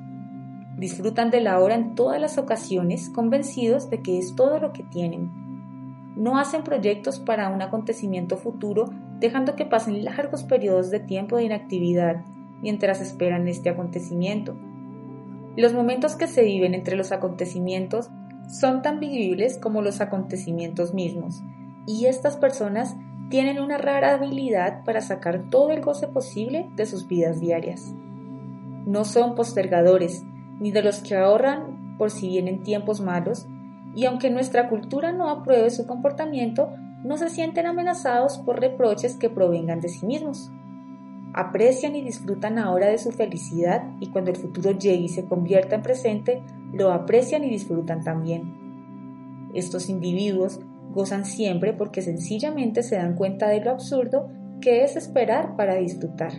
Disfrutan de la hora en todas las ocasiones convencidos de que es todo lo que tienen. No hacen proyectos para un acontecimiento futuro dejando que pasen largos periodos de tiempo de inactividad mientras esperan este acontecimiento. Los momentos que se viven entre los acontecimientos son tan vivibles como los acontecimientos mismos, y estas personas tienen una rara habilidad para sacar todo el goce posible de sus vidas diarias. No son postergadores, ni de los que ahorran por si vienen tiempos malos, y aunque nuestra cultura no apruebe su comportamiento, no se sienten amenazados por reproches que provengan de sí mismos. Aprecian y disfrutan ahora de su felicidad y cuando el futuro llegue y se convierta en presente, lo aprecian y disfrutan también. Estos individuos gozan siempre porque sencillamente se dan cuenta de lo absurdo que es esperar para disfrutar.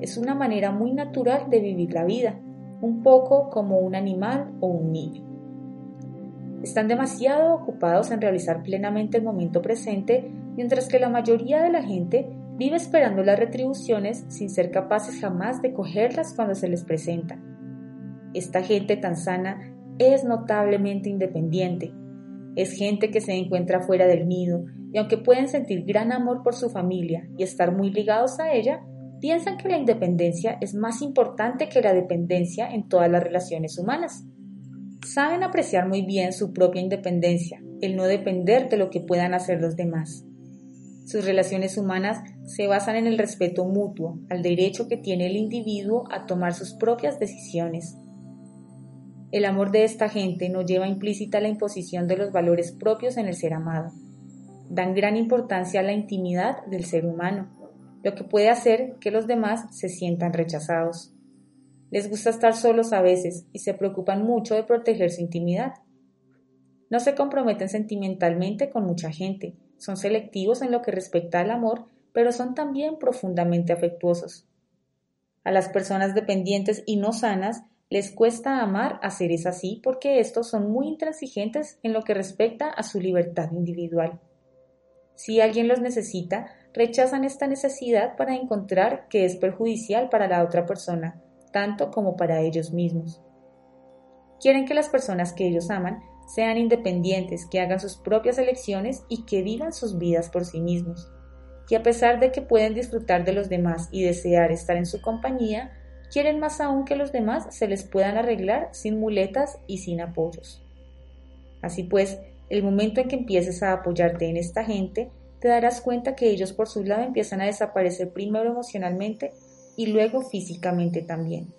Es una manera muy natural de vivir la vida, un poco como un animal o un niño. Están demasiado ocupados en realizar plenamente el momento presente, mientras que la mayoría de la gente vive esperando las retribuciones sin ser capaces jamás de cogerlas cuando se les presentan. Esta gente tan sana es notablemente independiente. Es gente que se encuentra fuera del nido y aunque pueden sentir gran amor por su familia y estar muy ligados a ella, piensan que la independencia es más importante que la dependencia en todas las relaciones humanas. Saben apreciar muy bien su propia independencia, el no depender de lo que puedan hacer los demás. Sus relaciones humanas se basan en el respeto mutuo al derecho que tiene el individuo a tomar sus propias decisiones. El amor de esta gente no lleva implícita la imposición de los valores propios en el ser amado. Dan gran importancia a la intimidad del ser humano, lo que puede hacer que los demás se sientan rechazados. Les gusta estar solos a veces y se preocupan mucho de proteger su intimidad. No se comprometen sentimentalmente con mucha gente, son selectivos en lo que respecta al amor, pero son también profundamente afectuosos. A las personas dependientes y no sanas les cuesta amar a seres así porque estos son muy intransigentes en lo que respecta a su libertad individual. Si alguien los necesita, rechazan esta necesidad para encontrar que es perjudicial para la otra persona, tanto como para ellos mismos. Quieren que las personas que ellos aman sean independientes, que hagan sus propias elecciones y que vivan sus vidas por sí mismos. Y a pesar de que pueden disfrutar de los demás y desear estar en su compañía, quieren más aún que los demás se les puedan arreglar sin muletas y sin apoyos. Así pues, el momento en que empieces a apoyarte en esta gente, te darás cuenta que ellos por su lado empiezan a desaparecer primero emocionalmente y luego físicamente también.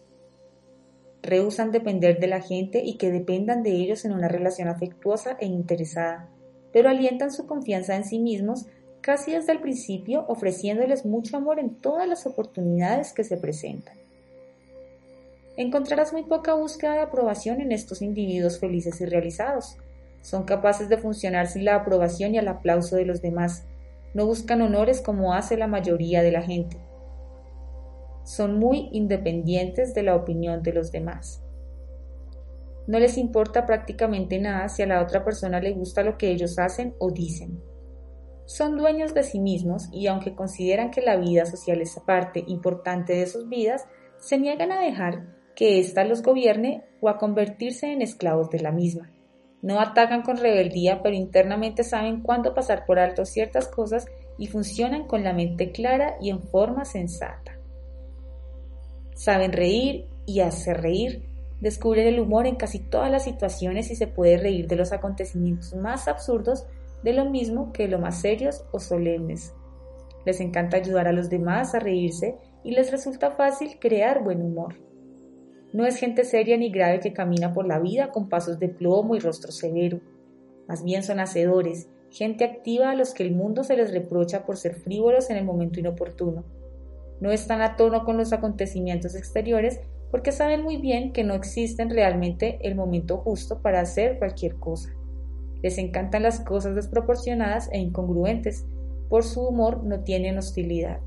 Rehusan depender de la gente y que dependan de ellos en una relación afectuosa e interesada, pero alientan su confianza en sí mismos casi desde el principio ofreciéndoles mucho amor en todas las oportunidades que se presentan. Encontrarás muy poca búsqueda de aprobación en estos individuos felices y realizados. Son capaces de funcionar sin la aprobación y el aplauso de los demás. No buscan honores como hace la mayoría de la gente son muy independientes de la opinión de los demás. No les importa prácticamente nada si a la otra persona le gusta lo que ellos hacen o dicen. Son dueños de sí mismos y aunque consideran que la vida social es parte importante de sus vidas, se niegan a dejar que ésta los gobierne o a convertirse en esclavos de la misma. No atacan con rebeldía, pero internamente saben cuándo pasar por alto ciertas cosas y funcionan con la mente clara y en forma sensata. Saben reír y hacer reír. Descubren el humor en casi todas las situaciones y se puede reír de los acontecimientos más absurdos de lo mismo que lo más serios o solemnes. Les encanta ayudar a los demás a reírse y les resulta fácil crear buen humor. No es gente seria ni grave que camina por la vida con pasos de plomo y rostro severo. Más bien son hacedores, gente activa a los que el mundo se les reprocha por ser frívolos en el momento inoportuno no están a tono con los acontecimientos exteriores porque saben muy bien que no existen realmente el momento justo para hacer cualquier cosa. Les encantan las cosas desproporcionadas e incongruentes. Por su humor no tienen hostilidad.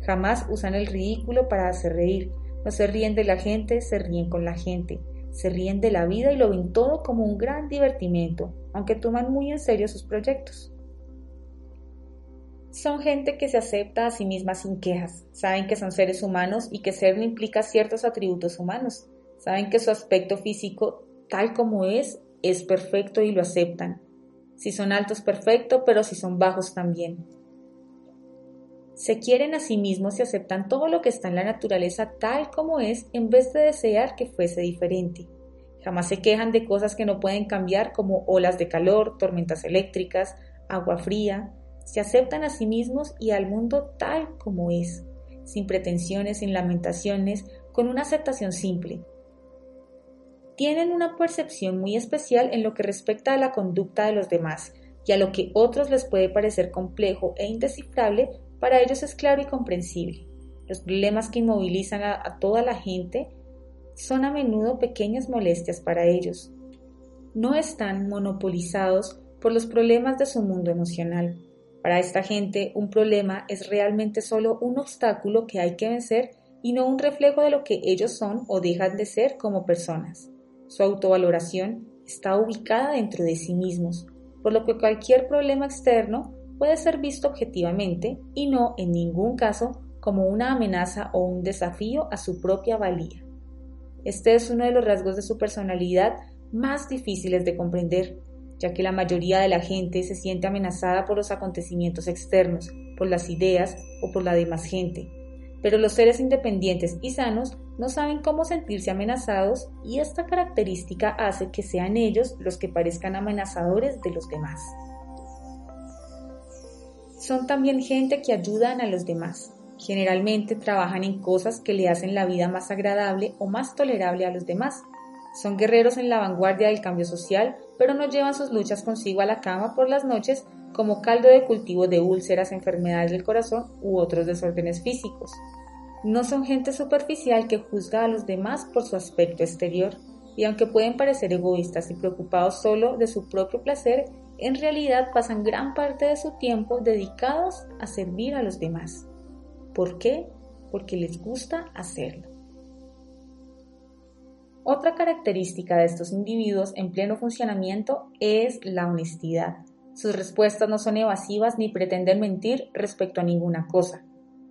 Jamás usan el ridículo para hacer reír. No se ríen de la gente, se ríen con la gente. Se ríen de la vida y lo ven todo como un gran divertimento, aunque toman muy en serio sus proyectos. Son gente que se acepta a sí misma sin quejas, saben que son seres humanos y que ser no implica ciertos atributos humanos, saben que su aspecto físico, tal como es, es perfecto y lo aceptan. Si son altos, perfecto, pero si son bajos también. Se quieren a sí mismos y aceptan todo lo que está en la naturaleza tal como es en vez de desear que fuese diferente. Jamás se quejan de cosas que no pueden cambiar como olas de calor, tormentas eléctricas, agua fría, se aceptan a sí mismos y al mundo tal como es, sin pretensiones, sin lamentaciones, con una aceptación simple. Tienen una percepción muy especial en lo que respecta a la conducta de los demás, y a lo que otros les puede parecer complejo e indescifrable, para ellos es claro y comprensible. Los problemas que inmovilizan a, a toda la gente son a menudo pequeñas molestias para ellos. No están monopolizados por los problemas de su mundo emocional. Para esta gente, un problema es realmente solo un obstáculo que hay que vencer y no un reflejo de lo que ellos son o dejan de ser como personas. Su autovaloración está ubicada dentro de sí mismos, por lo que cualquier problema externo puede ser visto objetivamente y no en ningún caso como una amenaza o un desafío a su propia valía. Este es uno de los rasgos de su personalidad más difíciles de comprender, ya que la mayoría de la gente se siente amenazada por los acontecimientos externos, por las ideas o por la demás gente. Pero los seres independientes y sanos no saben cómo sentirse amenazados y esta característica hace que sean ellos los que parezcan amenazadores de los demás. Son también gente que ayudan a los demás. Generalmente trabajan en cosas que le hacen la vida más agradable o más tolerable a los demás. Son guerreros en la vanguardia del cambio social pero no llevan sus luchas consigo a la cama por las noches como caldo de cultivo de úlceras, enfermedades del corazón u otros desórdenes físicos. No son gente superficial que juzga a los demás por su aspecto exterior, y aunque pueden parecer egoístas y preocupados solo de su propio placer, en realidad pasan gran parte de su tiempo dedicados a servir a los demás. ¿Por qué? Porque les gusta hacerlo. Otra característica de estos individuos en pleno funcionamiento es la honestidad. Sus respuestas no son evasivas ni pretenden mentir respecto a ninguna cosa.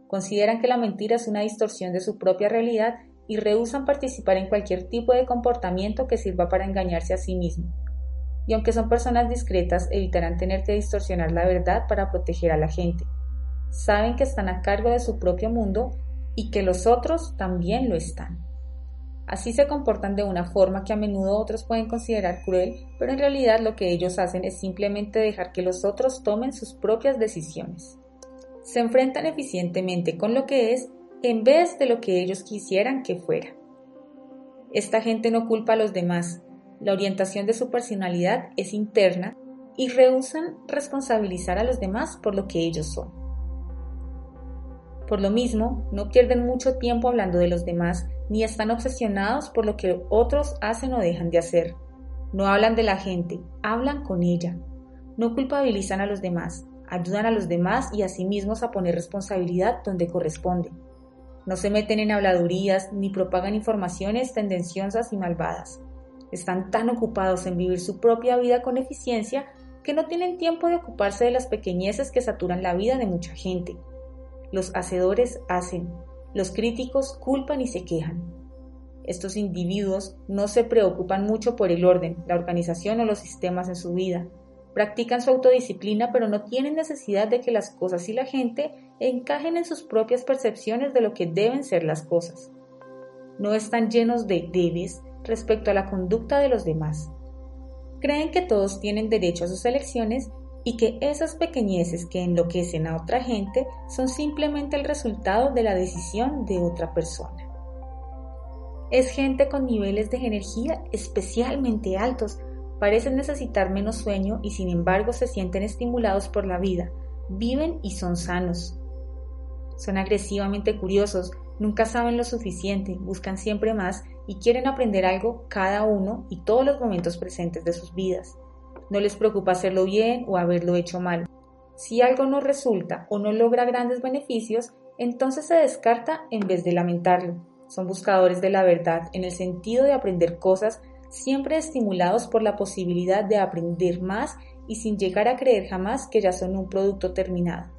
Consideran que la mentira es una distorsión de su propia realidad y rehusan participar en cualquier tipo de comportamiento que sirva para engañarse a sí mismo. Y aunque son personas discretas, evitarán tener que distorsionar la verdad para proteger a la gente. Saben que están a cargo de su propio mundo y que los otros también lo están. Así se comportan de una forma que a menudo otros pueden considerar cruel, pero en realidad lo que ellos hacen es simplemente dejar que los otros tomen sus propias decisiones. Se enfrentan eficientemente con lo que es en vez de lo que ellos quisieran que fuera. Esta gente no culpa a los demás, la orientación de su personalidad es interna y rehusan responsabilizar a los demás por lo que ellos son. Por lo mismo, no pierden mucho tiempo hablando de los demás ni están obsesionados por lo que otros hacen o dejan de hacer. No hablan de la gente, hablan con ella. No culpabilizan a los demás, ayudan a los demás y a sí mismos a poner responsabilidad donde corresponde. No se meten en habladurías ni propagan informaciones tendenciosas y malvadas. Están tan ocupados en vivir su propia vida con eficiencia que no tienen tiempo de ocuparse de las pequeñeces que saturan la vida de mucha gente. Los hacedores hacen, los críticos culpan y se quejan. Estos individuos no se preocupan mucho por el orden, la organización o los sistemas en su vida, Practican su autodisciplina, pero no tienen necesidad de que las cosas y la gente encajen en sus propias percepciones de lo que deben ser las cosas. No están llenos de debes respecto a la conducta de los demás. Creen que todos tienen derecho a sus elecciones y que esas pequeñeces que enloquecen a otra gente son simplemente el resultado de la decisión de otra persona. Es gente con niveles de energía especialmente altos parecen necesitar menos sueño y sin embargo se sienten estimulados por la vida, viven y son sanos. Son agresivamente curiosos, nunca saben lo suficiente, buscan siempre más y quieren aprender algo cada uno y todos los momentos presentes de sus vidas. No les preocupa hacerlo bien o haberlo hecho mal. Si algo no resulta o no logra grandes beneficios, entonces se descarta en vez de lamentarlo. Son buscadores de la verdad en el sentido de aprender cosas siempre estimulados por la posibilidad de aprender más y sin llegar a creer jamás que ya son un producto terminado.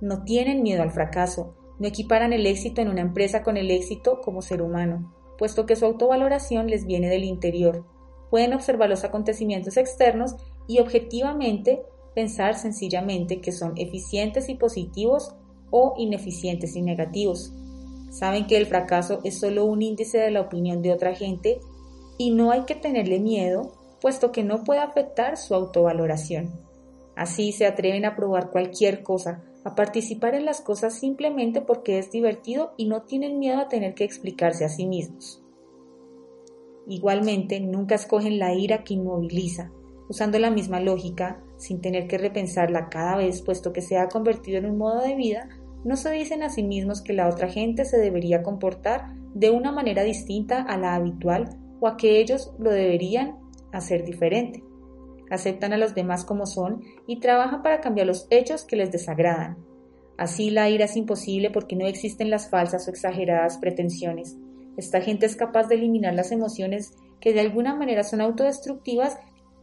No tienen miedo al fracaso, no equiparan el éxito en una empresa con el éxito como ser humano, puesto que su autovaloración les viene del interior. Pueden observar los acontecimientos externos y objetivamente pensar sencillamente que son eficientes y positivos o ineficientes y negativos. Saben que el fracaso es solo un índice de la opinión de otra gente y no hay que tenerle miedo, puesto que no puede afectar su autovaloración. Así se atreven a probar cualquier cosa, a participar en las cosas simplemente porque es divertido y no tienen miedo a tener que explicarse a sí mismos. Igualmente, nunca escogen la ira que inmoviliza, usando la misma lógica, sin tener que repensarla cada vez, puesto que se ha convertido en un modo de vida, no se dicen a sí mismos que la otra gente se debería comportar de una manera distinta a la habitual o a que ellos lo deberían hacer diferente. Aceptan a los demás como son y trabajan para cambiar los hechos que les desagradan. Así la ira es imposible porque no existen las falsas o exageradas pretensiones. Esta gente es capaz de eliminar las emociones que de alguna manera son autodestructivas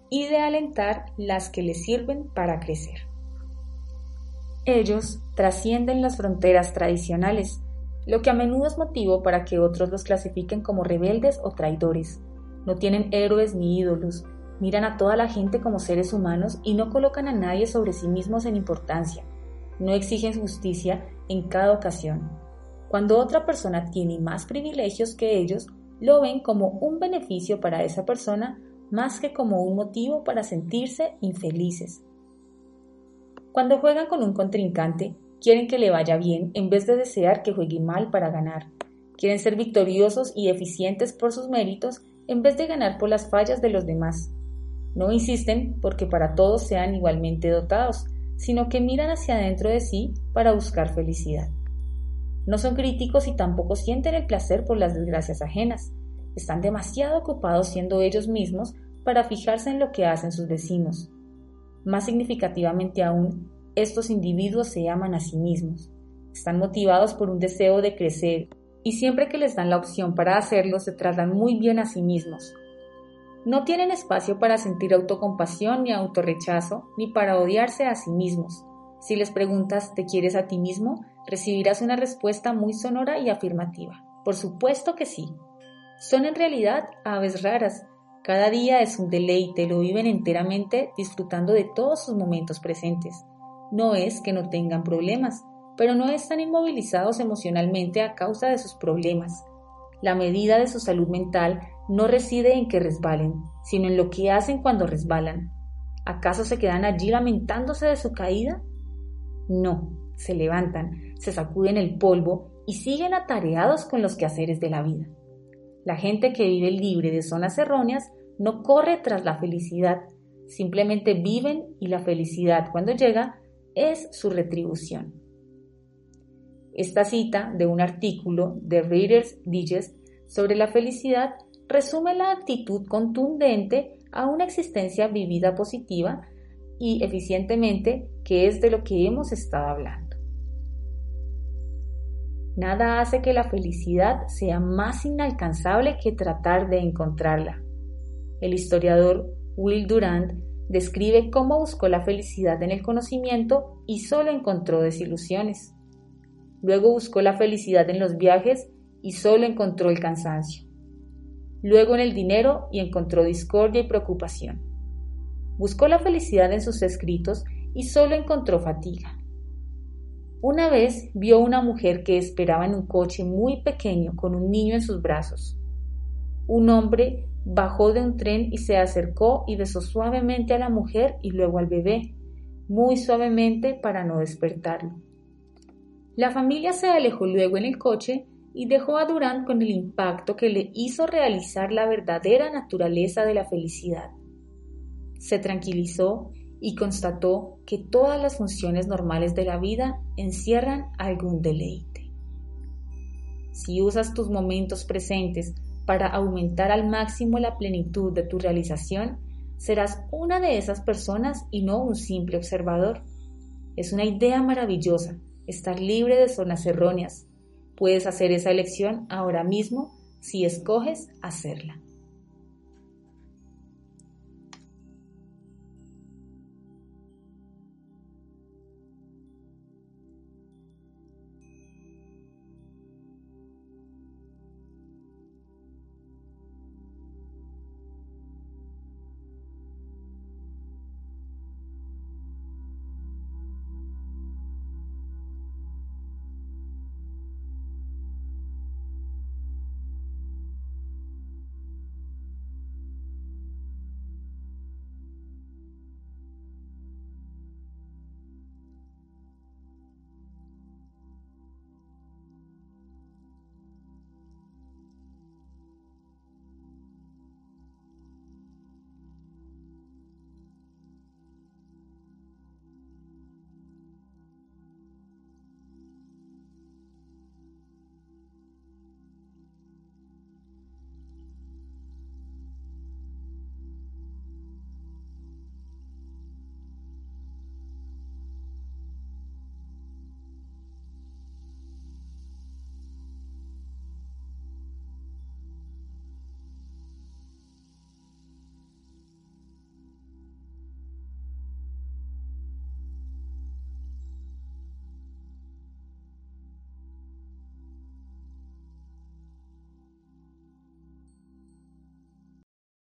y de alentar las que les sirven para crecer. Ellos trascienden las fronteras tradicionales, lo que a menudo es motivo para que otros los clasifiquen como rebeldes o traidores. No tienen héroes ni ídolos, miran a toda la gente como seres humanos y no colocan a nadie sobre sí mismos en importancia. No exigen justicia en cada ocasión. Cuando otra persona tiene más privilegios que ellos, lo ven como un beneficio para esa persona más que como un motivo para sentirse infelices. Cuando juegan con un contrincante, Quieren que le vaya bien en vez de desear que juegue mal para ganar. Quieren ser victoriosos y eficientes por sus méritos en vez de ganar por las fallas de los demás. No insisten porque para todos sean igualmente dotados, sino que miran hacia adentro de sí para buscar felicidad. No son críticos y tampoco sienten el placer por las desgracias ajenas. Están demasiado ocupados siendo ellos mismos para fijarse en lo que hacen sus vecinos. Más significativamente aún, estos individuos se aman a sí mismos. Están motivados por un deseo de crecer y siempre que les dan la opción para hacerlo se tratan muy bien a sí mismos. No tienen espacio para sentir autocompasión ni autorrechazo, ni para odiarse a sí mismos. Si les preguntas ¿te quieres a ti mismo? Recibirás una respuesta muy sonora y afirmativa. Por supuesto que sí. Son en realidad aves raras. Cada día es un deleite, lo viven enteramente disfrutando de todos sus momentos presentes. No es que no tengan problemas, pero no están inmovilizados emocionalmente a causa de sus problemas. La medida de su salud mental no reside en que resbalen, sino en lo que hacen cuando resbalan. ¿Acaso se quedan allí lamentándose de su caída? No, se levantan, se sacuden el polvo y siguen atareados con los quehaceres de la vida. La gente que vive libre de zonas erróneas no corre tras la felicidad, simplemente viven y la felicidad cuando llega es su retribución. Esta cita de un artículo de Reader's Digest sobre la felicidad resume la actitud contundente a una existencia vivida positiva y eficientemente, que es de lo que hemos estado hablando. Nada hace que la felicidad sea más inalcanzable que tratar de encontrarla. El historiador Will Durant describe cómo buscó la felicidad en el conocimiento y solo encontró desilusiones. Luego buscó la felicidad en los viajes y solo encontró el cansancio. Luego en el dinero y encontró discordia y preocupación. Buscó la felicidad en sus escritos y solo encontró fatiga. Una vez vio una mujer que esperaba en un coche muy pequeño con un niño en sus brazos. Un hombre bajó de un tren y se acercó y besó suavemente a la mujer y luego al bebé, muy suavemente para no despertarlo. La familia se alejó luego en el coche y dejó a Durant con el impacto que le hizo realizar la verdadera naturaleza de la felicidad. Se tranquilizó y constató que todas las funciones normales de la vida encierran algún deleite. Si usas tus momentos presentes para aumentar al máximo la plenitud de tu realización, serás una de esas personas y no un simple observador. Es una idea maravillosa estar libre de zonas erróneas. Puedes hacer esa elección ahora mismo si escoges hacerla.